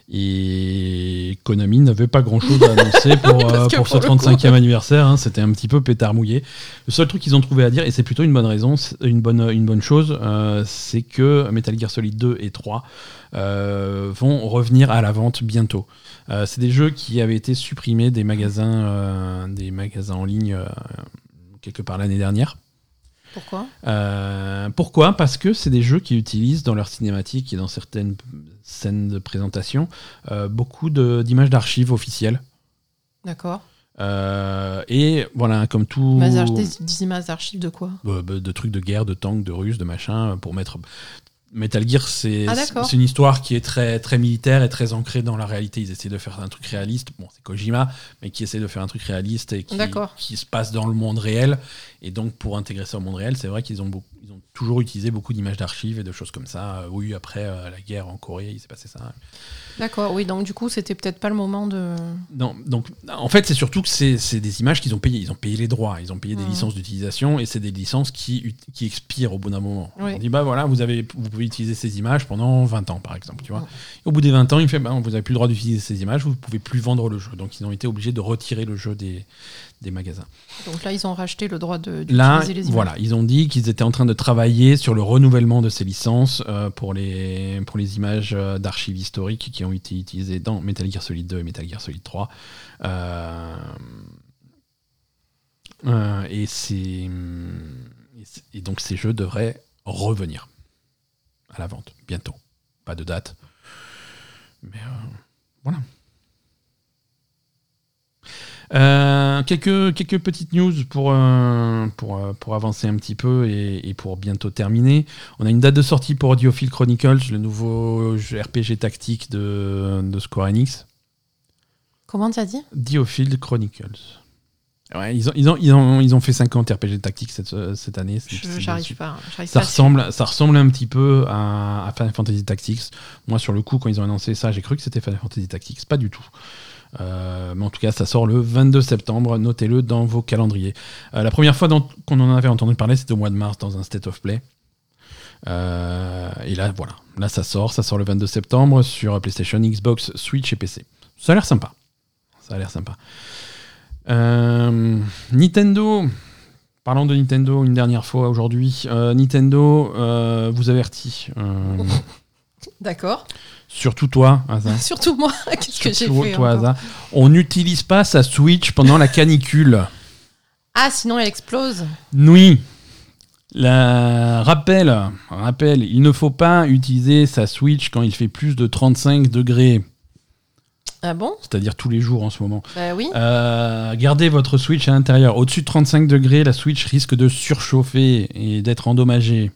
et Konami n'avait pas grand chose à annoncer pour, euh, pour, ce 35e anniversaire. Hein. C'était un petit peu pétard mouillé. Le seul truc qu'ils ont trouvé à dire, et c'est plutôt une bonne raison, une bonne, une bonne chose, euh, c'est que Metal Gear Solid 2 et 3 euh, vont revenir à la vente bientôt. c'est des jeux qui avaient été supprimés des magasins, des magasins en ligne quelque part l'année dernière. Pourquoi? Pourquoi? Parce que c'est des jeux qui utilisent dans leur cinématique et dans certaines scène de présentation, euh, beaucoup d'images d'archives officielles. D'accord. Euh, et voilà, comme tout. Des, images d'archives de quoi? Bah, bah, de, trucs de guerre, de tanks, de russes, de machin, pour mettre. Metal Gear, c'est ah, une histoire qui est très, très militaire et très ancrée dans la réalité. Ils essaient de faire un truc réaliste. Bon, c'est Kojima, mais qui essaie de faire un truc réaliste et qui, qui, se passe dans le monde réel. Et donc, pour intégrer ça au monde réel, c'est vrai qu'ils ont, ils ont toujours utilisé beaucoup d'images d'archives et de choses comme ça. Euh, oui, après euh, la guerre en Corée, il s'est passé ça. D'accord, oui, donc du coup, c'était peut-être pas le moment de. Non, donc en fait, c'est surtout que c'est des images qu'ils ont payées. Ils ont payé les droits, ils ont payé des mmh. licences d'utilisation et c'est des licences qui, qui expirent au bout d'un moment. On dit, bah voilà, vous, avez, vous pouvez utiliser ces images pendant 20 ans, par exemple. Tu vois. Mmh. au bout des 20 ans, il fait, bah, vous n'avez plus le droit d'utiliser ces images, vous ne pouvez plus vendre le jeu. Donc ils ont été obligés de retirer le jeu des, des magasins. Donc là, ils ont racheté le droit de Là, les images. voilà, ils ont dit qu'ils étaient en train de travailler sur le renouvellement de ces licences euh, pour, les, pour les images euh, d'archives historiques qui ont été utilisées dans Metal Gear Solid 2 et Metal Gear Solid 3. Euh, et, c'est, et donc ces jeux devraient revenir à la vente bientôt. Pas de date. Mais voilà. Euh, quelques, quelques petites news pour, euh, pour, euh, pour avancer un petit peu et, pour bientôt terminer. On a une date de sortie pour Audiophile Chronicles, le nouveau RPG tactique de, de Square Enix. Comment tu as dit? Diofield Chronicles. ils, ont, ils, ont, ils, ont, ils ont fait 50 RPG tactiques cette, cette année. J'arrive pas. Ça, ressemble, ça ressemble un petit peu à, à, Final Fantasy Tactics. Moi, sur le coup, quand ils ont annoncé ça, j'ai cru que c'était Final Fantasy Tactics. Pas du tout. Euh, mais en tout cas, ça sort le 22 septembre. Notez-le dans vos calendriers. Euh, la première fois qu'on en avait entendu parler, c'était au mois de mars dans un State of Play. Euh, et là, voilà. Là, ça sort. Ça sort le 22 septembre sur PlayStation, Xbox, Switch et PC. Ça a l'air sympa. Ça a l'air sympa. Nintendo. Parlons de Nintendo une dernière fois aujourd'hui. Nintendo vous avertit. D'accord. Surtout toi, Surtout moi, qu'est-ce que j'ai fait toi, On n'utilise pas sa Switch pendant la canicule. Ah, sinon elle explose. Oui. La... Rappel, rappel, il ne faut pas utiliser sa Switch quand il fait plus de 35 degrés. Ah bon? C'est-à-dire tous les jours en ce moment. Bah oui. Euh, gardez votre Switch à l'intérieur. Au-dessus de 35 degrés, la Switch risque de surchauffer et d'être endommagée.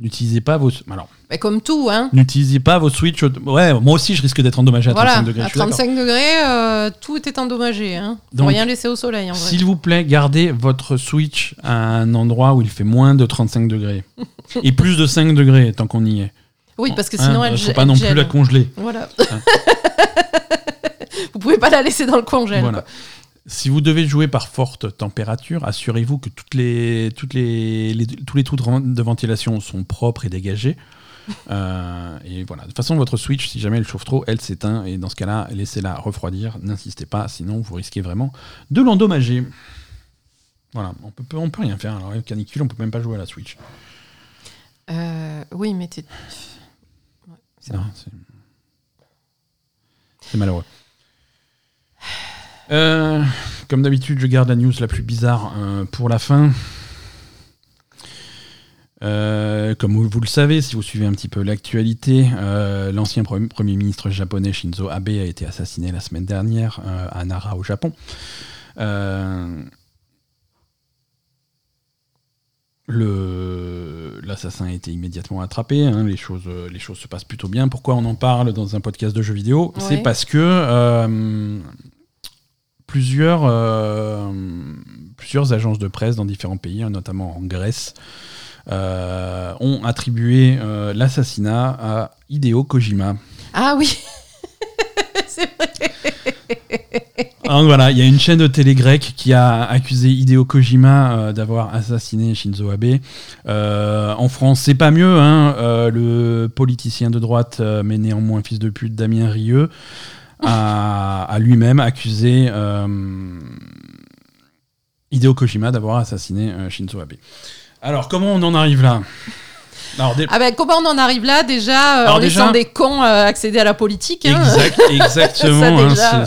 N'utilisez pas vos. Alors. Mais comme tout, hein. N'utilisez pas vos Switch. Ouais, moi aussi, je risque d'être endommagé à 35 degrés. À 35 degrés, euh, tout est endommagé. Hein. Faut rien laisser au soleil. S'il vous plaît, gardez votre Switch à un endroit où il fait moins de 35 degrés et plus de 5 degrés tant qu'on y est. Oui, parce que sinon, hein, elle. Faut pas non plus la congeler. Voilà. Hein. vous pouvez pas la laisser dans le congèle. Voilà. Si vous devez jouer par forte température, assurez-vous que toutes les, toutes les, tous les trous de ventilation sont propres et dégagés. Euh, et voilà. De toute façon, votre Switch, si jamais elle chauffe trop, elle s'éteint. Et dans ce cas-là, laissez-la refroidir. N'insistez pas, sinon vous risquez vraiment de l'endommager. Voilà, on peut, on peut rien faire. Alors, canicule, on peut même pas jouer à la Switch. Euh, oui, mais t'es. c'est malheureux. Euh, comme d'habitude, je garde la news la plus bizarre euh, pour la fin. Euh, comme vous, le savez, si vous suivez un petit peu l'actualité, l'ancien premier ministre japonais Shinzo Abe a été assassiné la semaine dernière à Nara au Japon. l'assassin a été immédiatement attrapé. Hein, les choses, les choses se passent plutôt bien. Pourquoi on en parle dans un podcast de jeux vidéo? C'est parce que plusieurs, euh, plusieurs agences de presse dans différents pays, hein, notamment en Grèce, euh, ont attribué euh, l'assassinat à Hideo Kojima. Ah oui C'est vrai donc voilà, il y a une chaîne de télé grecque qui a accusé Hideo Kojima d'avoir assassiné Shinzo Abe. en France, c'est pas mieux. Hein, le politicien de droite, mais néanmoins fils de pute, Damien Rieu, a, lui-même accusé Hideo Kojima d'avoir assassiné Shinzo Abe. Alors, comment on en arrive là? Ah ben, comment on en arrive là? Déjà en laissant des cons accéder à la politique hein Exactement. Hein,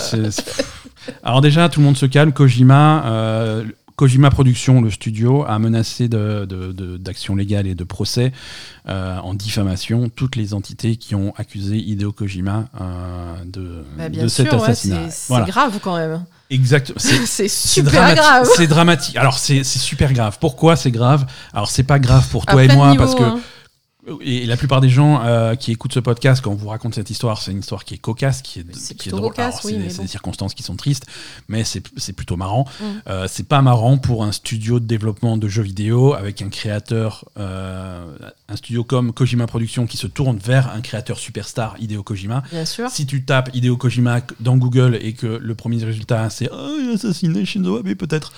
Alors déjà, tout le monde se calme. Kojima, Kojima Productions, le studio, a menacé d'actions de, légales et de procès euh, en diffamation toutes les entités qui ont accusé Hideo Kojima euh, de, bah, de cet assassinat. c'est grave quand même. Exact. C'est super grave. C'est dramatique. Alors c'est super grave. Pourquoi c'est grave? Alors c'est pas grave pour toi et moi parce que. Hein. Et la plupart des gens euh, qui écoutent ce podcast, quand on vous raconte cette histoire, c'est une histoire qui est cocasse, qui est, qui est drôle. c'est des, circonstances qui sont tristes, mais c'est plutôt marrant. Mm. Euh, c'est pas marrant pour un studio de développement de jeux vidéo avec un créateur, euh, un studio comme Kojima Productions qui se tourne vers un créateur superstar, Hideo Kojima. Bien sûr. Si tu tapes Hideo Kojima dans Google et que le premier résultat c'est oh, assassiné Shinzo Abe peut-être,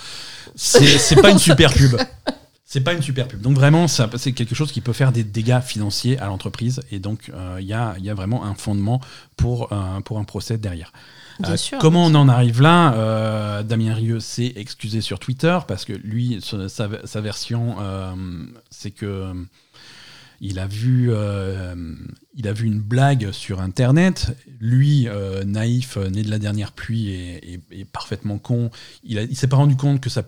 c'est pas une super pub. C'est pas une super pub. Donc vraiment, c'est quelque chose qui peut faire des dégâts financiers à l'entreprise. Et donc, euh, il y, a, vraiment un fondement pour, euh, pour un procès derrière. Euh, comment on en arrive là? Damien Rieu s'est excusé sur Twitter parce que lui, sa, version, c'est que il a vu, il a vu une blague sur Internet. Lui, naïf, né de la dernière pluie et, parfaitement con, il, ne s'est pas rendu compte que ça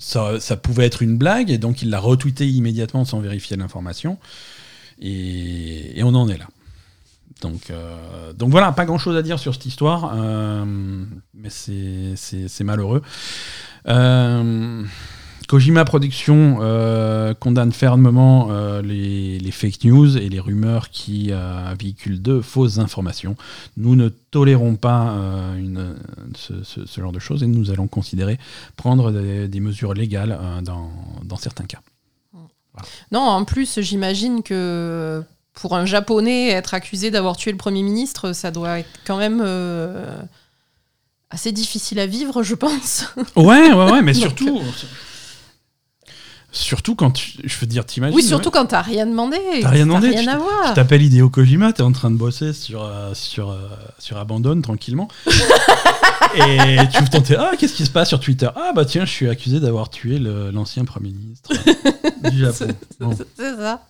ça, pouvait être une blague, et donc il l'a retweeté immédiatement sans vérifier l'information. Et, on en est là. Donc, euh, voilà, pas grand chose à dire sur cette histoire, euh, mais c'est malheureux. Euh, Kojima Productions euh, condamne fermement euh, les, fake news et les rumeurs qui euh, véhiculent de fausses informations. Nous ne tolérons pas une, ce, genre de choses et nous allons considérer prendre des, mesures légales dans, certains cas. Non, en plus, j'imagine que pour un Japonais, être accusé d'avoir tué le Premier ministre, ça doit être quand même assez difficile à vivre, je pense. Ouais, ouais, ouais, mais surtout. Surtout quand tu, je veux dire, t'imagines. Oui, surtout quand t'as rien demandé. T'as rien demandé. Rien à voir. Tu t'appelles Hideo Kojima, t'es en train de bosser sur euh, sur euh, sur Abandon tranquillement. et tu veux tenter. Ah, qu'est-ce qui se passe sur Twitter? Ah bah tiens, je suis accusé d'avoir tué l'ancien premier ministre du Japon. C'est ça.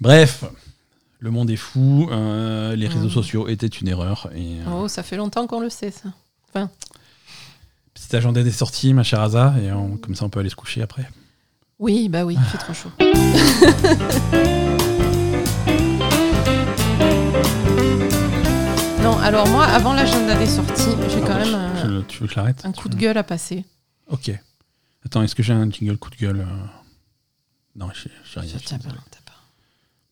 Bref. Le monde est fou, euh, les réseaux sociaux étaient une erreur. Et, Oh, ça fait longtemps qu'on le sait, ça. Enfin, Petit agenda des sorties, ma chère Asa, et comme ça on peut aller se coucher après. Oui, bah oui, il fait trop chaud. non, alors moi, avant l'agenda des sorties, j'ai quand même un, tu veux que un coup de gueule à passer. Ok. Attends, est-ce que j'ai un jingle coup de gueule euh? Non, j'ai rien.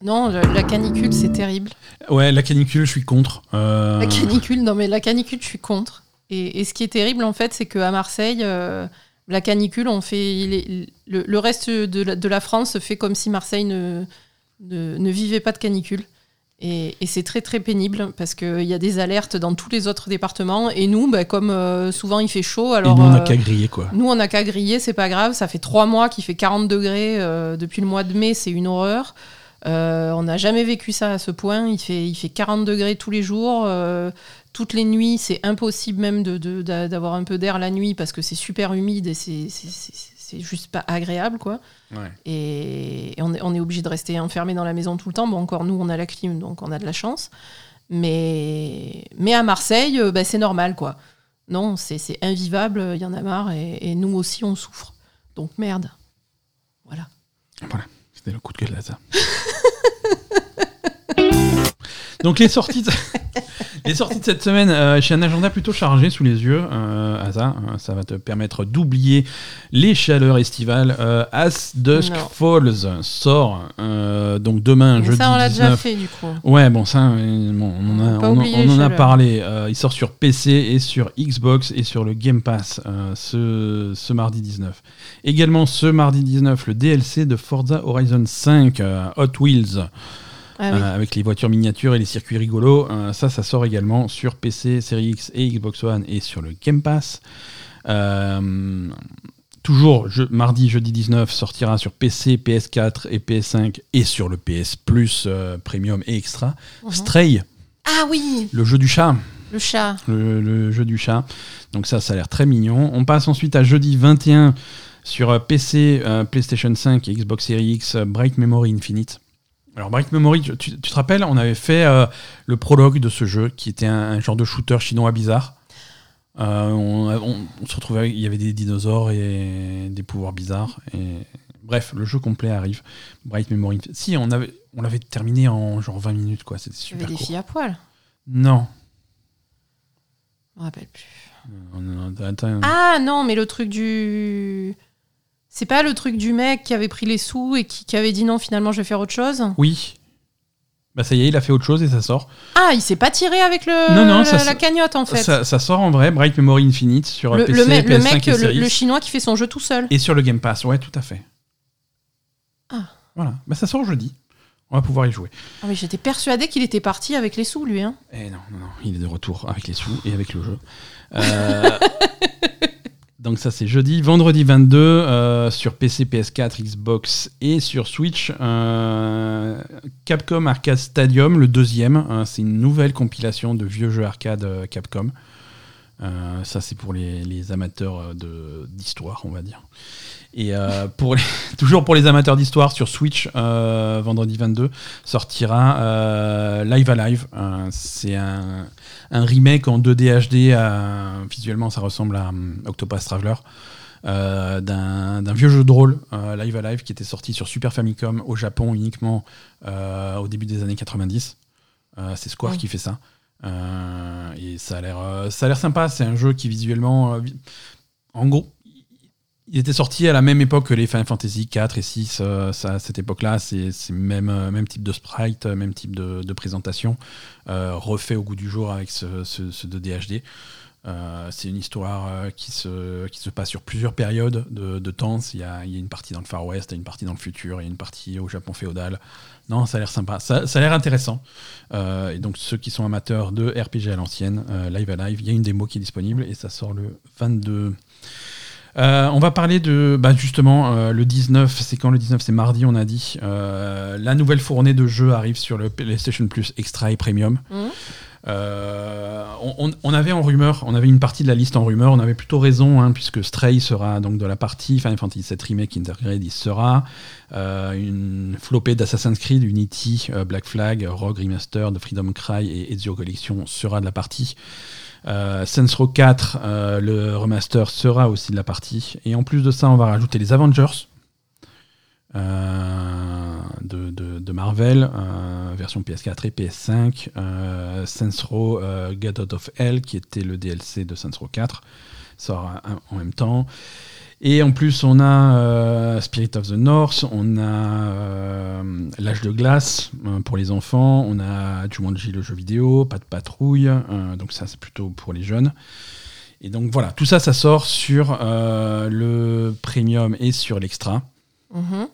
Non, la canicule, c'est terrible. Ouais, la canicule, je suis contre. Euh. La canicule, non, mais la canicule, je suis contre. Et, ce qui est terrible, en fait, c'est qu'à Marseille, euh, la canicule, on fait, le, reste de la, France fait comme si Marseille ne, ne, vivait pas de canicule. Et, c'est très très pénible parce qu'il y a des alertes dans tous les autres départements. Et nous, bah, comme euh, souvent il fait chaud, alors. nous, on n'a euh, qu'à griller quoi. Nous, on n'a qu'à griller, c'est pas grave. Ça fait trois mois qu'il fait 40 degrés depuis le mois de mai, c'est une horreur. on n'a jamais vécu ça à ce point. Il fait, il fait 40 degrés tous les jours toutes les nuits, c'est impossible même d'avoir un peu d'air la nuit parce que c'est super humide et c'est juste pas agréable, quoi. Et, on, est, on, est, obligé de rester enfermé dans la maison tout le temps. Bon, encore nous, on a la clim, donc on a de la chance. Mais, mais à Marseille, euh, bah, c'est normal, quoi. Non, c'est invivable, il y en a marre, et, nous aussi, on souffre. Donc merde. Voilà. Voilà, c'était le coup de gueule là, ça. Donc les sorties, de... les sorties de cette semaine, euh, j'ai un agenda plutôt chargé sous les yeux. Euh, ça, euh, ça va te permettre d'oublier les chaleurs estivales. Euh, As Dusk Falls sort donc demain, jeudi Ça, on l'a déjà fait du coup. Ouais, bon, ça, bon, on en a, on, en a parlé. il sort sur PC et sur Xbox et sur le Game Pass ce, ce mardi 19. Également ce mardi 19, le DLC de Forza Horizon 5 Hot Wheels. Ah euh, avec les voitures miniatures et les circuits rigolos. Euh, ça, ça sort également sur PC, Series X et Xbox One et sur le Game Pass. Euh, toujours mardi, jeudi 19, sortira sur PC, PS4 et PS5 et sur le PS Plus Premium et Extra. Mhm. Stray. Ah oui Le jeu du chat. Le chat. Le, jeu du chat. Donc ça, ça a l'air très mignon. On passe ensuite à jeudi 21 sur PC, euh, PlayStation 5 et Xbox Series X, Bright Memory Infinite. Alors Bright Memory, tu, te rappelles, on avait fait le prologue de ce jeu qui était un, genre de shooter chinois bizarre. on, se retrouvait, il y avait des dinosaures et des pouvoirs bizarres. Et Bref, le jeu complet arrive. Bright Memory. Si, on avait, on l'avait terminé en genre 20 minutes, quoi. C'était super. Il y avait des filles à poil Non. Je me rappelle plus. ah non, mais le truc du. C'est pas le truc du mec qui avait pris les sous et qui, avait dit non, finalement, je vais faire autre chose Oui. Bah ça y est, il a fait autre chose et ça sort. Ah, il s'est pas tiré avec le non, non, ça, la, cagnotte en fait. Ça, sort en vrai, Bright Memory Infinite sur le, PC, le, PS5 le mec, le, chinois qui fait son jeu tout seul. Et sur le Game Pass, ouais, tout à fait. Ah. Voilà. Bah, ça sort jeudi. On va pouvoir y jouer. Ah, mais j'étais persuadé qu'il était parti avec les sous, lui. Hein. Eh non, non, non, il est de retour avec les sous et avec le jeu. Euh, donc ça c'est jeudi. Vendredi 22 euh, sur PC, PS4, Xbox et sur Switch. Euh, Capcom Arcade Stadium, le deuxième. Hein, c'est une nouvelle compilation de vieux jeux arcade Capcom. ça c'est pour les, les amateurs d'histoire, on va dire. Et euh, pour toujours pour les amateurs d'histoire, sur Switch, euh, vendredi 22, sortira euh, Live Alive. c'est un, remake en 2D HD. visuellement, ça ressemble à Octopus Traveler. d'un vieux jeu de rôle, Live Alive, qui était sorti sur Super Famicom au Japon uniquement au début des années 90. c'est Square qui fait ça. et ça a l'air sympa. C'est un jeu qui visuellement. en gros, il était sorti à la même époque que les Final Fantasy 4 et 6. Euh, à cette époque-là, c'est même, euh, même type de sprite, euh, même type de, présentation, refait au goût du jour avec ce, ce, 2D HD. c'est une histoire qui, se, qui se passe sur plusieurs périodes de, temps. Il y, a, il y, a, une partie dans le Far West, une partie dans le futur, il y a une partie au Japon féodal. Non, ça a l'air sympa, ça, ça a l'air intéressant. et donc ceux qui sont amateurs de RPG à l'ancienne, Live à Live, il y a une démo qui est disponible et ça sort le 22 euh, on va parler de bah, justement euh, le 19, c'est quand le 19 C'est mardi, on a dit. Euh, la nouvelle fournée de jeux arrive sur le PlayStation Plus Extra et Premium. Mmh. On, avait en rumeur, on avait une partie de la liste en rumeur, on avait plutôt raison, hein, puisque Stray sera donc de la partie Final Fantasy VII Remake Intergrade, il sera. une flopée d'Assassin's Creed, Unity, Black Flag, Rogue Remastered, Freedom Cry et Ezio Collection sera de la partie. Euh, Saints Row 4, euh, le remaster sera aussi de la partie. Et en plus de ça, on va rajouter les Avengers euh, de, Marvel, version PS4 et PS5. Saints Row Get Out of Hell, qui était le DLC de Saints Row 4, sort en même temps. Et en plus, on a euh, Spirit of the North, on a euh, L'âge de glace euh, pour les enfants, on a Jumanji le jeu vidéo, pas de patrouille, donc ça c'est plutôt pour les jeunes. Et donc voilà, tout ça, ça sort sur le premium et sur l'extra. Mm-hmm.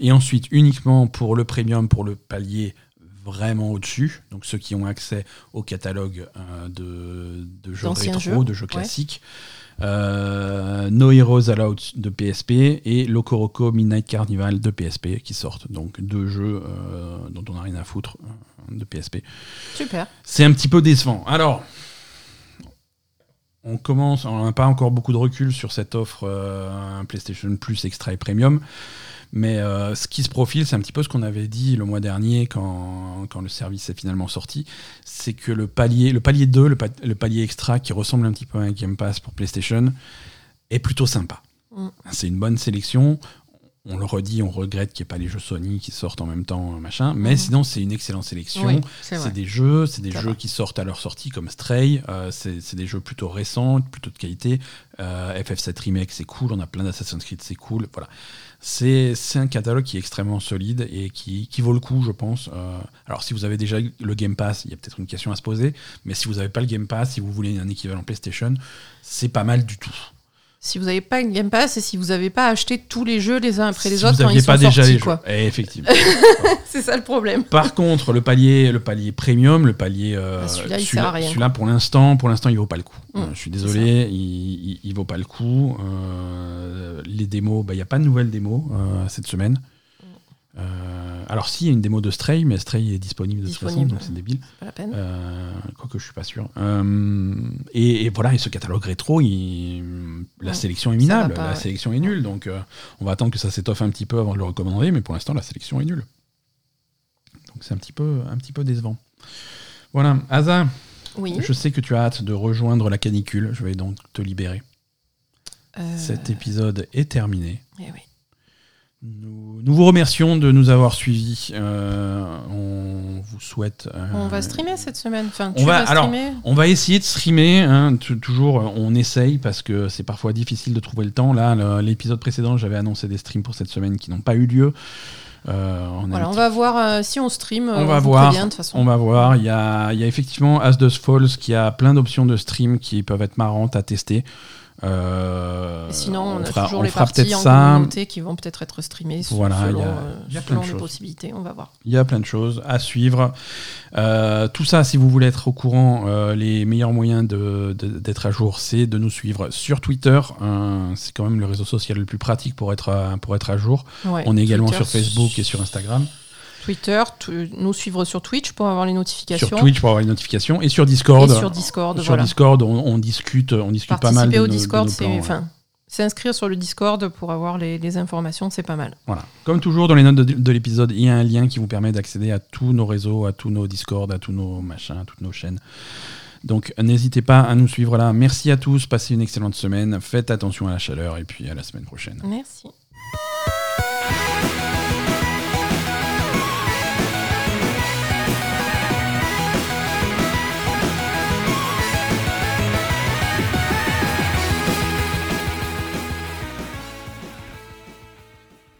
et ensuite, uniquement pour le premium, pour le palier vraiment au-dessus, donc ceux qui ont accès au catalogue de, jeux rétro, de jeux classiques. Euh, no Heroes Allowed de PSP et Locoroco Midnight Carnival de PSP qui sortent. Donc deux jeux euh, dont on n'a rien à foutre euh, de PSP. Super. C'est un petit peu décevant. Alors, on commence, on n'a pas encore beaucoup de recul sur cette offre PlayStation Plus Extra et Premium. Mais euh, ce qui se profile, c'est un petit peu ce qu'on avait dit le mois dernier quand, quand le service est finalement sorti. C'est que le palier, le palier 2, le, palier extra qui ressemble un petit peu à un Game Pass pour PlayStation, est plutôt sympa. Mm. C'est une bonne sélection. On le redit, on regrette qu'il n'y ait pas les jeux Sony qui sortent en même temps, machin. Mais mm. sinon, c'est une excellente sélection. c'est des jeux, c'est des jeux qui sortent à leur sortie comme Stray. Euh, c'est des jeux plutôt récents, plutôt de qualité. Euh, FF7 Remake, c'est cool. On a plein d'Assassin's Creed, c'est cool. Voilà. C'est un catalogue qui est extrêmement solide et qui, vaut le coup, je pense. Euh, alors, si vous avez déjà le Game Pass, il y a peut-être une question à se poser. Mais si vous n'avez pas le Game Pass, si vous voulez un équivalent PlayStation, c'est pas mal du tout. Si vous n'avez pas le Game Pass et si vous n'avez pas acheté tous les jeux les uns après les autres quand ils pas déjà sortis, les quoi. Eh, effectivement. c'est ça le problème. Par contre, le palier, le palier premium, le palier, euh, ah, celui-là, il sert à rien. Celui-là, pour l'instant, pour l'instant, il vaut pas le coup. Mm. Euh, je suis désolé, il, il, vaut pas le coup. Euh, les démos, bah, il n'y a pas de nouvelles démos cette semaine. Alors, s'il y a une démo de Stray, mais Stray est disponible de toute façon, donc c'est débile. Pas la peine. Euh, Quoique je suis pas sûr. Euh, et, et voilà, et ce catalogue rétro, il- la Ouais, sélection est minable, pas, la ouais. sélection est nulle. Donc euh, on va attendre que ça s'étoffe un petit peu avant de le recommander, mais pour l'instant la sélection est nulle. Donc c'est un petit peu, un petit peu décevant. Voilà, Asa, Oui. je sais que tu as hâte de rejoindre la canicule. Je vais donc te libérer. Euh, Cet épisode est terminé. eh oui. Nous, nous vous remercions de nous avoir suivis. Euh, on vous souhaite. euh, On va streamer cette semaine. Enfin, on tu va- vas alors, streamer. On va essayer de streamer, hein, toujours on essaye parce que c'est parfois difficile de trouver le temps. Là, l'épisode précédent, j'avais annoncé des streams pour cette semaine qui n'ont pas eu lieu. Euh, on, Voilà, on petit- va voir euh, si on stream. on va voir. façon. On va voir. Il y a, il y a effectivement As Falls qui a plein d'options de stream qui peuvent être marrantes à tester. Euh, Et Sinon, on, a fera, toujours on les fera parties peut-être en ça. communauté qui vont peut-être être streamées Voilà, selon, il y a- euh, y a plein de les possibilités. On va voir. Il y a plein de choses à suivre. Euh, tout ça, si vous voulez être au courant, euh, les meilleurs moyens de- de- d'être à jour, c'est de nous suivre sur Twitter. Euh, c'est quand même le réseau social le plus pratique pour être à, pour être à jour. Ouais, On est également Twitter, sur Facebook et sur Instagram. Twitter, tu- nous suivre sur Twitch pour avoir les notifications. Sur Twitch pour avoir les notifications et sur Discord. Et sur Discord, Sur voilà. Discord, on, on discute, on discute pas mal. Au de Discord, c'est s'inscrire sur le Discord pour avoir les, les informations, c'est pas mal. Voilà. Comme toujours, dans les notes de, de l'épisode, il y a un lien qui vous permet d'accéder à tous nos réseaux, à tous nos Discord, à tous nos machins, à toutes nos chaînes. Donc n'hésitez pas à nous suivre là. Merci à tous, passez une excellente semaine, faites attention à la chaleur et puis à la semaine prochaine. Merci.